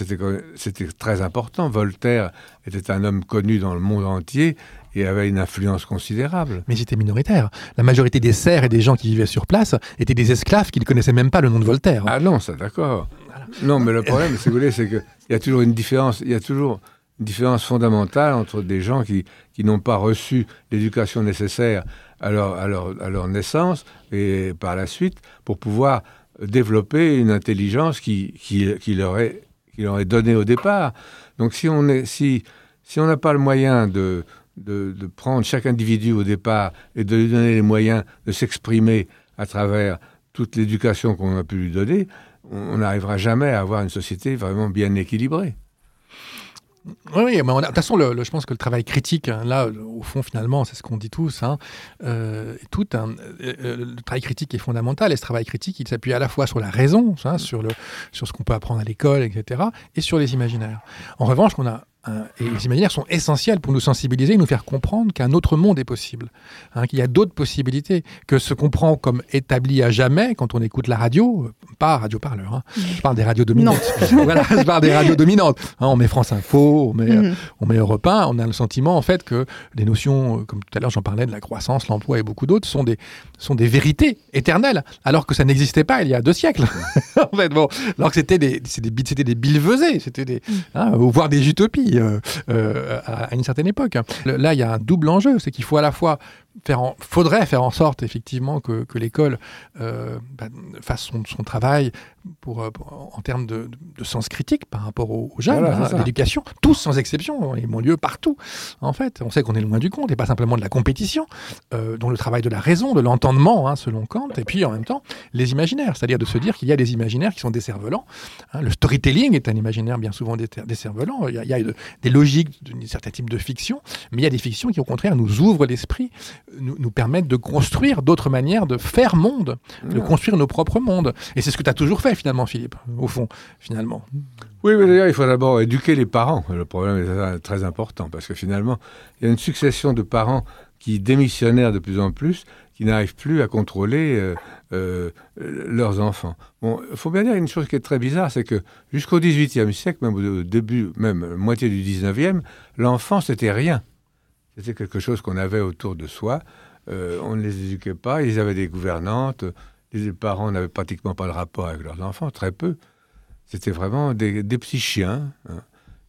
c'était très important. Voltaire était un homme connu dans le monde entier et avait une influence considérable. Mais c'était minoritaire. La majorité des serfs et des gens qui vivaient sur place étaient des esclaves qui ne connaissaient même pas le nom de Voltaire. Ah non, ça d'accord. Non, mais le problème, si vous voulez, c'est qu'il y a toujours une différence. Il y a toujours une différence fondamentale entre des gens qui, qui n'ont pas reçu l'éducation nécessaire à leur, à, leur, naissance et par la suite pour pouvoir développer une intelligence qui, qui, qui, leur, est, qui leur est donnée au départ. Donc si on si, si n'a pas le moyen de, de, prendre chaque individu au départ et de lui donner les moyens de s'exprimer à travers toute l'éducation qu'on a pu lui donner, on n'arrivera jamais à avoir une société vraiment bien équilibrée. Oui, mais de toute façon, le, je pense que le travail critique, hein, là, au fond, finalement, c'est ce qu'on dit tous, hein, euh, tout, hein, le travail critique est fondamental, et ce travail critique, il s'appuie à la fois sur la raison, sur, le, sur ce qu'on peut apprendre à l'école, etc., et sur les imaginaires. En revanche, qu'on a Hein, et les imaginaires sont essentiels pour nous sensibiliser et nous faire comprendre qu'un autre monde est possible, hein, qu'il y a d'autres possibilités, que ce qu'on prend comme établi à jamais quand on écoute la radio, euh, pas radio parleur, hein, je parle des radios dominantes. voilà, je parle des radios dominantes. on met France Info, on met, mm. on met Europe 1, on a le sentiment en fait que les notions, euh, comme tout à l'heure j'en parlais, de la croissance, l'emploi et beaucoup d'autres, sont des, sont des vérités éternelles, alors que ça n'existait pas il y a deux siècles. en fait, bon, alors que c'était des, des, des c'était des, mm. voire des utopies. Euh, euh, à, une certaine époque. Là, il y a un double enjeu, c'est qu'il faut à la fois faire en, faudrait faire en sorte effectivement que, que l'école euh, bah, fasse son, son travail pour, pour, en termes de, de, sens critique par rapport aux, jeunes, voilà, hein, l'éducation, tous sans exception, ils ont lieu partout. En fait, on sait qu'on est loin du compte et pas simplement de la compétition, euh, dont le travail de la raison, de l'entendement, hein, selon Kant, et puis en même temps les imaginaires, c'est-à-dire de se dire qu'il y a des imaginaires qui sont décervelants. Hein. Le storytelling est un imaginaire bien souvent décervelant. Il y a, il y a des logiques d'un certain type de fiction, mais il y a des fictions qui au contraire nous ouvrent l'esprit nous, nous permettent de construire d'autres manières de faire monde, de construire nos propres mondes. Et c'est ce que tu as toujours fait finalement, Philippe, au fond, finalement. Oui, mais d'ailleurs, il faut d'abord éduquer les parents. Le problème est très important parce que finalement, il y a une succession de parents qui démissionnèrent de plus en plus, qui n'arrivent plus à contrôler euh, euh, leurs enfants. Bon, il faut bien dire une chose qui est très bizarre, c'est que jusqu'au XVIIIe siècle, même au début, même moitié du XIXe, l'enfant, c'était rien. C'était quelque chose qu'on avait autour de soi. Euh, on ne les éduquait pas. Ils avaient des gouvernantes. Les parents n'avaient pratiquement pas de rapport avec leurs enfants, très peu. C'était vraiment des, des, petits chiens. Hein.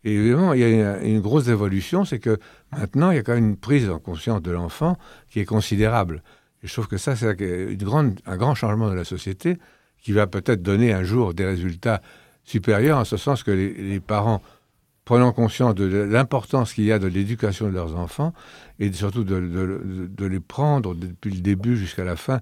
Et évidemment, il y a une, grosse évolution, c'est que maintenant, il y a quand même une prise en conscience de l'enfant qui est considérable. Et je trouve que ça, c'est un grand changement de la société qui va peut-être donner un jour des résultats supérieurs, en ce sens que les parents prenant conscience de l'importance qu'il y a de l'éducation de leurs enfants et surtout de, de, de les prendre depuis le début jusqu'à la fin,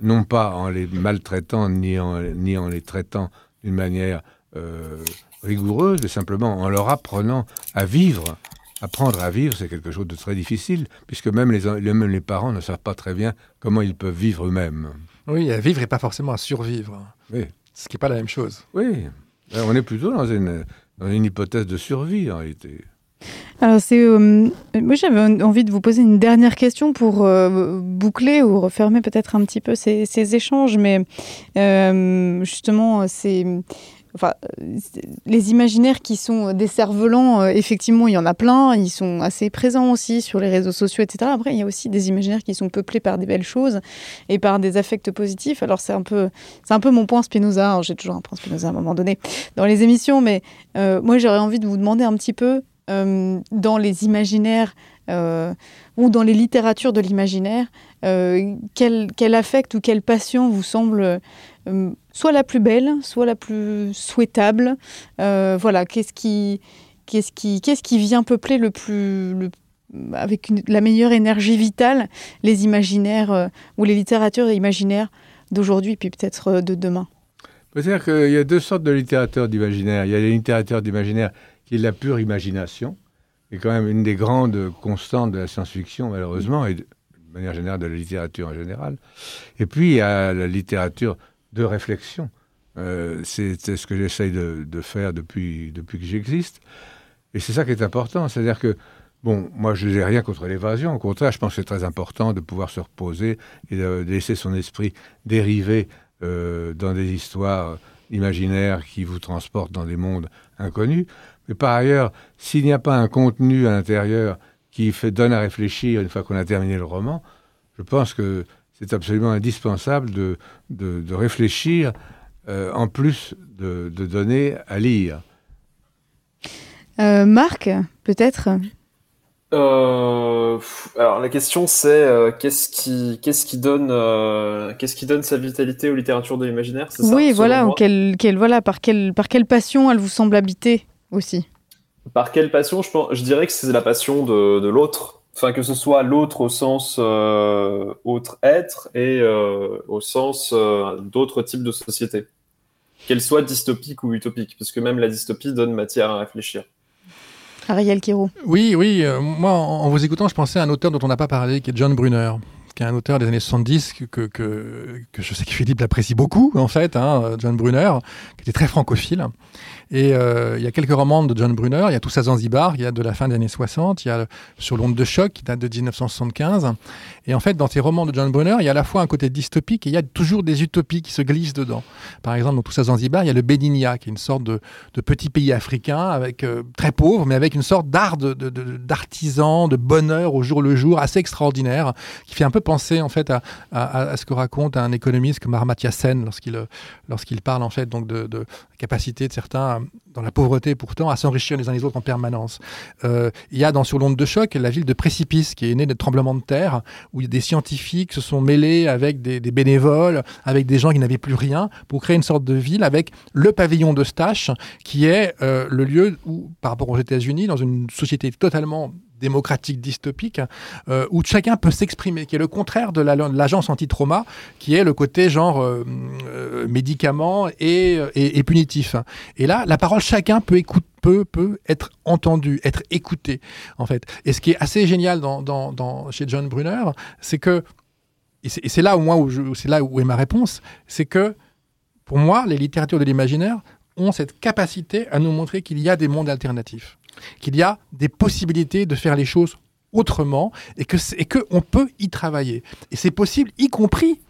non pas en les maltraitant ni en, ni en les traitant d'une manière euh, rigoureuse, mais simplement en leur apprenant à vivre. Apprendre à vivre, c'est quelque chose de très difficile, puisque même les, même les parents ne savent pas très bien comment ils peuvent vivre eux-mêmes. Oui, à vivre et pas forcément à survivre. Oui. Ce qui n'est pas la même chose. Oui. On est plutôt dans une, une hypothèse de survie en réalité. Alors c'est, euh, moi j'avais envie de vous poser une dernière question pour euh, boucler ou refermer peut-être un petit peu ces, échanges, mais euh, justement c'est enfin, les imaginaires qui sont décervelants, euh, effectivement, il y en a plein. Ils sont assez présents aussi sur les réseaux sociaux, etc. Après, il y a aussi des imaginaires qui sont peuplés par des belles choses et par des affects positifs. Alors, c'est un peu, c'est un peu mon point Spinoza. J'ai toujours un point Spinoza à un moment donné dans les émissions, mais euh, moi, j'aurais envie de vous demander un petit peu euh, dans les imaginaires ou dans les littératures de l'imaginaire, quel, quel affect ou quelle passion vous semble soit la plus belle, soit la plus souhaitable. Euh, voilà, qu'est-ce qui, qu'est-ce qui, qu'est-ce qui vient peupler le plus, avec la meilleure énergie vitale les imaginaires euh, ou les littératures imaginaires d'aujourd'hui, puis peut-être euh, de demain? Peut-être qu'il y a deux sortes de littérateurs d'imaginaire. Il y a les littérateurs d'imaginaire qui est la pure imagination, et quand même une des grandes constantes de la science-fiction, malheureusement, et de manière générale de la littérature en général. Et puis il y a la littérature de réflexion. Euh, c'est ce que j'essaye de, faire depuis, que j'existe. Et c'est ça qui est important. C'est-à-dire que, bon, moi, je n'ai rien contre l'évasion. Au contraire, je pense que c'est très important de pouvoir se reposer et de, de laisser son esprit dériver euh, dans des histoires imaginaires qui vous transportent dans des mondes inconnus. Mais par ailleurs, s'il n'y a pas un contenu à l'intérieur qui fait, donne à réfléchir une fois qu'on a terminé le roman, je pense que c'est absolument indispensable de, de, de réfléchir euh, en plus de, de, donner à lire. Euh, Marc, peut-être? Euh, alors la question c'est euh, qu'est-ce qui qu'est-ce qui donne euh, qu'est-ce qui donne sa vitalité aux littératures de l'imaginaire Oui, ça, voilà, ou quelle, quelle, voilà par quelle par quelle passion elle vous semble habiter aussi? Par quelle passion je pense je dirais que c'est la passion de, de l'autre enfin que ce soit l'autre au sens euh, autre être et euh, au sens euh, d'autres types de sociétés, qu'elles soient dystopiques ou utopiques, parce que même la dystopie donne matière à réfléchir. Ariel Kiro. Oui, oui. Euh, moi, en, en, vous écoutant, je pensais à un auteur dont on n'a pas parlé, qui est John Brunner qui est un auteur des années 70 que, que, que, que je sais que Philippe l'apprécie beaucoup, en fait, hein, John Brunner, qui était très francophile. Et euh, il y a quelques romans de John Brunner. Il y a Tous à Zanzibar, il y a de la fin des années 60. Il y a Sur l'onde de choc, qui date de 1975. Et en fait, dans ces romans de John Brunner, il y a à la fois un côté dystopique et il y a toujours des utopies qui se glissent dedans. Par exemple, dans Tous à Zanzibar, il y a le Bédinia, qui est une sorte de, petit pays africain, avec euh, très pauvre, mais avec une sorte d'art d'artisan, de, de, de, bonheur au jour le jour, assez extraordinaire, qui fait un peu penser en fait à, à, ce que raconte un économiste comme Amartya Sen lorsqu'il lorsqu'il parle en fait donc de, de capacité de certains dans la pauvreté pourtant à s'enrichir les uns les autres en permanence. Euh, il y a dans Sur l'onde de choc la ville de Précipice qui est née de tremblements de terre où des scientifiques se sont mêlés avec des, bénévoles, avec des gens qui n'avaient plus rien pour créer une sorte de ville avec le pavillon de Stache qui est euh, le lieu où par rapport aux États-Unis dans une société totalement démocratique dystopique, euh, où chacun peut s'exprimer, qui est le contraire de l'agence anti-trauma, qui est le côté genre euh, euh, médicament et, et, punitif. Et là, la parole, chacun peut écouter peut, peut être entendu, être écouté, en fait. Et ce qui est assez génial dans, dans, chez John Brunner, c'est que, et c'est là, au moins où c'est là où est ma réponse, c'est que, pour moi, les littératures de l'imaginaire ont cette capacité à nous montrer qu'il y a des mondes alternatifs qu'il y a des possibilités de faire les choses autrement et que et que on peut y travailler. Et c'est possible, y compris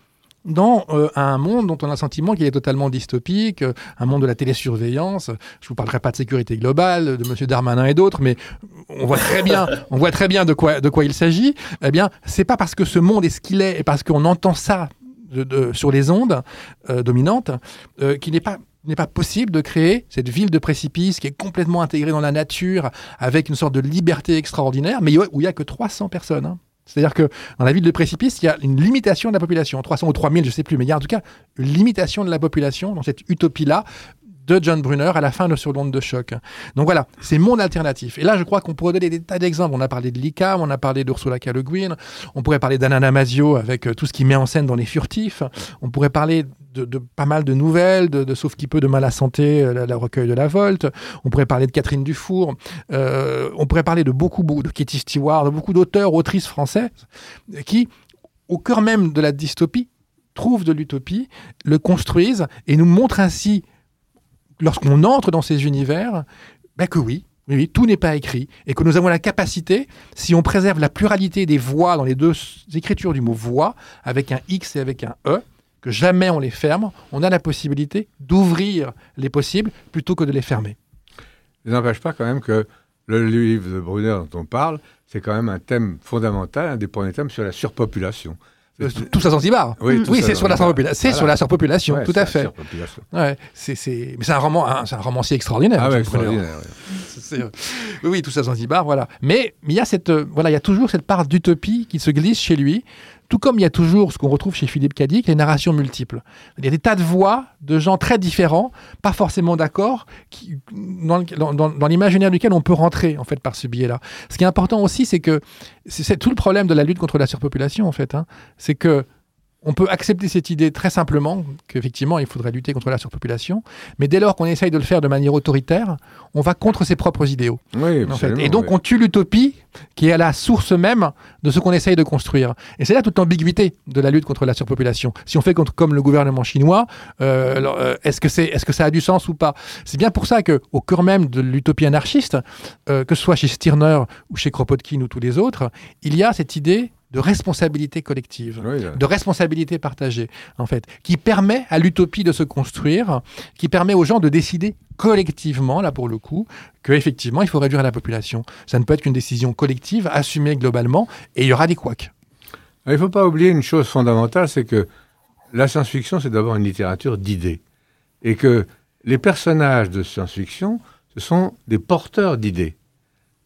dans euh, un monde dont on a le sentiment qu'il est totalement dystopique, euh, un monde de la télésurveillance. Je vous parlerai pas de sécurité globale, de M. Darmanin et d'autres, mais on voit très bien, on voit très bien de quoi, de quoi il s'agit. Eh bien, c'est pas parce que ce monde est ce qu'il est et parce qu'on entend ça sur les ondes euh, dominantes qu'il n'est pas n'est pas possible de créer cette ville de précipice qui est complètement intégrée dans la nature, avec une sorte de liberté extraordinaire, mais où il n'y a que 300 personnes. Hein. C'est-à-dire que dans la ville de précipice, il y a une limitation de la population, 300 ou 3000, je ne sais plus, mais il y a en tout cas une limitation de la population dans cette utopie-là de John Brunner à la fin de Sur l'onde de choc. Donc voilà, c'est monde alternatif. Et là, je crois qu'on pourrait donner des tas d'exemples. On a parlé de l'ICAM, on a parlé d'Ursula K. Le Guin, on pourrait parler d'Anna Damasio avec euh, tout ce qui met en scène dans Les Furtifs, on pourrait parler de, pas mal de nouvelles, de, Sauf qui peut de mal à santé, euh, la, recueil de la Volte, on pourrait parler de Catherine Dufour, euh, on pourrait parler de beaucoup, de Katie Stewart, de beaucoup d'auteurs, autrices françaises qui, au cœur même de la dystopie, trouvent de l'utopie, le construisent et nous montrent ainsi lorsqu'on entre dans ces univers, ben que oui, oui, tout n'est pas écrit et que nous avons la capacité, si on préserve la pluralité des voix dans les deux écritures du mot voix, avec un X et avec un E, que jamais on les ferme, on a la possibilité d'ouvrir les possibles plutôt que de les fermer. Ça n'empêche pas quand même que le livre de Brunner dont on parle, c'est quand même un thème fondamental, un des premiers thèmes sur la surpopulation. Euh, tout ça Zanzibar. Oui, oui c'est sur, la surpopulation. C'est sur la surpopulation, tout à fait. Ouais, c'est, Mais c'est un roman, c'est un romancier extraordinaire. Ah ouais, extraordinaire. oui, tout ça Zanzibar, voilà. Mais il y a cette, euh, voilà, il y a toujours cette part d'utopie qui se glisse chez lui. Tout comme il y a toujours ce qu'on retrouve chez Philippe Cadic, les narrations multiples. Il y a des tas de voix de gens très différents, pas forcément d'accord, dans, l'imaginaire duquel on peut rentrer en fait par ce biais-là. Ce qui est important aussi, c'est que c'est tout le problème de la lutte contre la surpopulation en fait. Hein. c'est que on peut accepter cette idée très simplement qu'effectivement il faudrait lutter contre la surpopulation, mais dès lors qu'on essaye de le faire de manière autoritaire, on va contre ses propres idéaux. Oui, Et donc on tue l'utopie qui est à la source même de ce qu'on essaye de construire. Et c'est là toute l'ambiguïté de la lutte contre la surpopulation. Si on fait contre, comme le gouvernement chinois, euh, euh, est-ce que, c'est, est-ce que ça a du sens ou pas? C'est bien pour ça qu'au cœur même de l'utopie anarchiste, euh, que ce soit chez Stirner ou chez Kropotkin ou tous les autres, il y a cette idée de responsabilité collective, de responsabilité partagée, en fait, qui permet à l'utopie de se construire, qui permet aux gens de décider collectivement, là pour le coup, qu'effectivement, il faut réduire la population. Ça ne peut être qu'une décision collective, assumée globalement, et il y aura des couacs. Il ne faut pas oublier une chose fondamentale, c'est que la science-fiction, c'est d'abord une littérature d'idées. Et que les personnages de science-fiction, ce sont des porteurs d'idées.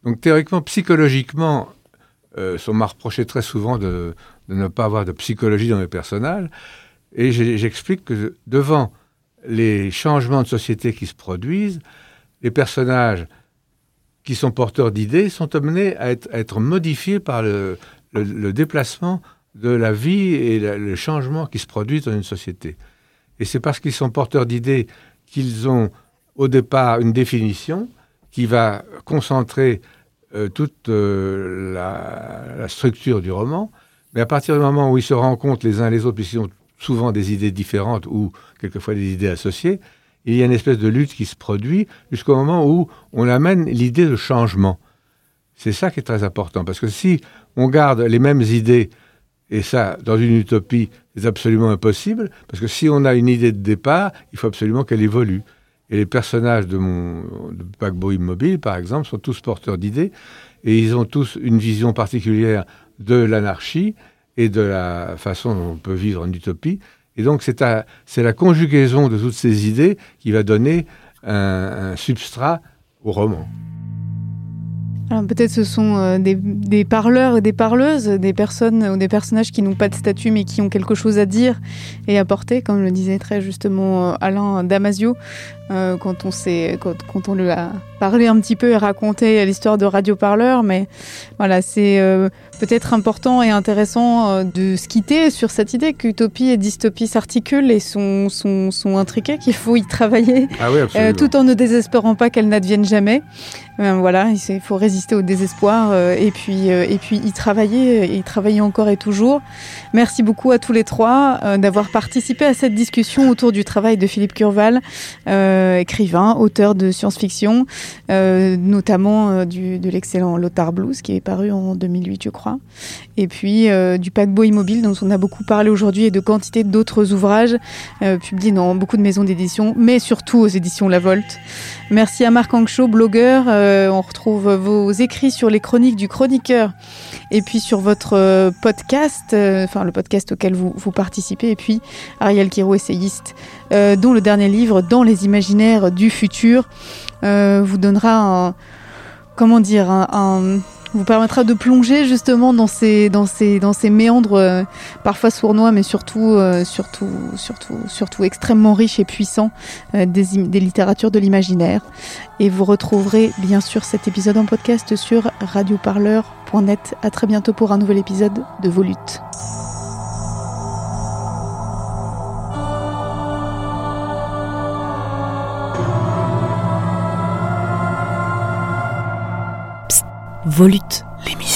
Donc théoriquement, psychologiquement, euh, on m'a reproché très souvent de, ne pas avoir de psychologie dans mes personnages. Et j'explique que devant les changements de société qui se produisent, les personnages qui sont porteurs d'idées sont amenés à être, modifiés par le, déplacement de la vie et le changement qui se produisent dans une société. Et c'est parce qu'ils sont porteurs d'idées qu'ils ont au départ une définition qui va concentrer euh, toute euh, la, structure du roman, mais à partir du moment où ils se rencontrent les uns les autres, puisqu'ils ont souvent des idées différentes ou quelquefois des idées associées, il y a une espèce de lutte qui se produit jusqu'au moment où on amène l'idée de changement. C'est ça qui est très important, parce que si on garde les mêmes idées, et ça, dans une utopie, c'est absolument impossible, parce que si on a une idée de départ, il faut absolument qu'elle évolue. Et les personnages de mon de immobile, par exemple, sont tous porteurs d'idées et ils ont tous une vision particulière de l'anarchie et de la façon dont on peut vivre en utopie. Et donc c'est la conjugaison de toutes ces idées qui va donner un substrat au roman. Alors peut-être ce sont euh, des, des, parleurs et des parleuses, des personnes ou des personnages qui n'ont pas de statut mais qui ont quelque chose à dire et à porter, comme le disait très justement euh, Alain Damasio, euh, quand, on quand, quand, on lui a parlé un petit peu et raconté l'histoire de Radio Parleur. Mais voilà, c'est peut-être important et intéressant de se quitter sur cette idée qu'utopie et dystopie s'articulent et sont, sont, sont intriquées, qu'il faut y travailler, ah oui, tout en ne désespérant pas qu'elles n'adviennent jamais. Voilà, il faut résister au désespoir et puis et puis y travailler et y travailler encore et toujours. Merci beaucoup à tous les trois d'avoir participé à cette discussion autour du travail de Philippe Curval, écrivain, auteur de science-fiction, notamment du, de l'excellent Lothar Blues qui est paru en 2008, je crois et puis euh, du paquebot immobile dont on a beaucoup parlé aujourd'hui et de quantité d'autres ouvrages euh, publiés dans beaucoup de maisons d'édition, mais surtout aux éditions La Volte. Merci à Marc Anxo, blogueur. Euh, on retrouve vos écrits sur les chroniques du chroniqueur et puis sur votre podcast, enfin le podcast auquel vous, vous participez, et puis Ariel Kiro, essayiste, dont le dernier livre, Dans les imaginaires du futur, vous donnera un, comment dire, un vous permettra de plonger justement dans ces, méandres euh, parfois sournois, mais surtout, euh, surtout, extrêmement riches et puissants euh, des, des littératures de l'imaginaire. Et vous retrouverez bien sûr cet épisode en podcast sur radioparleur.net. À très bientôt pour un nouvel épisode de Volute. volute. L'émission.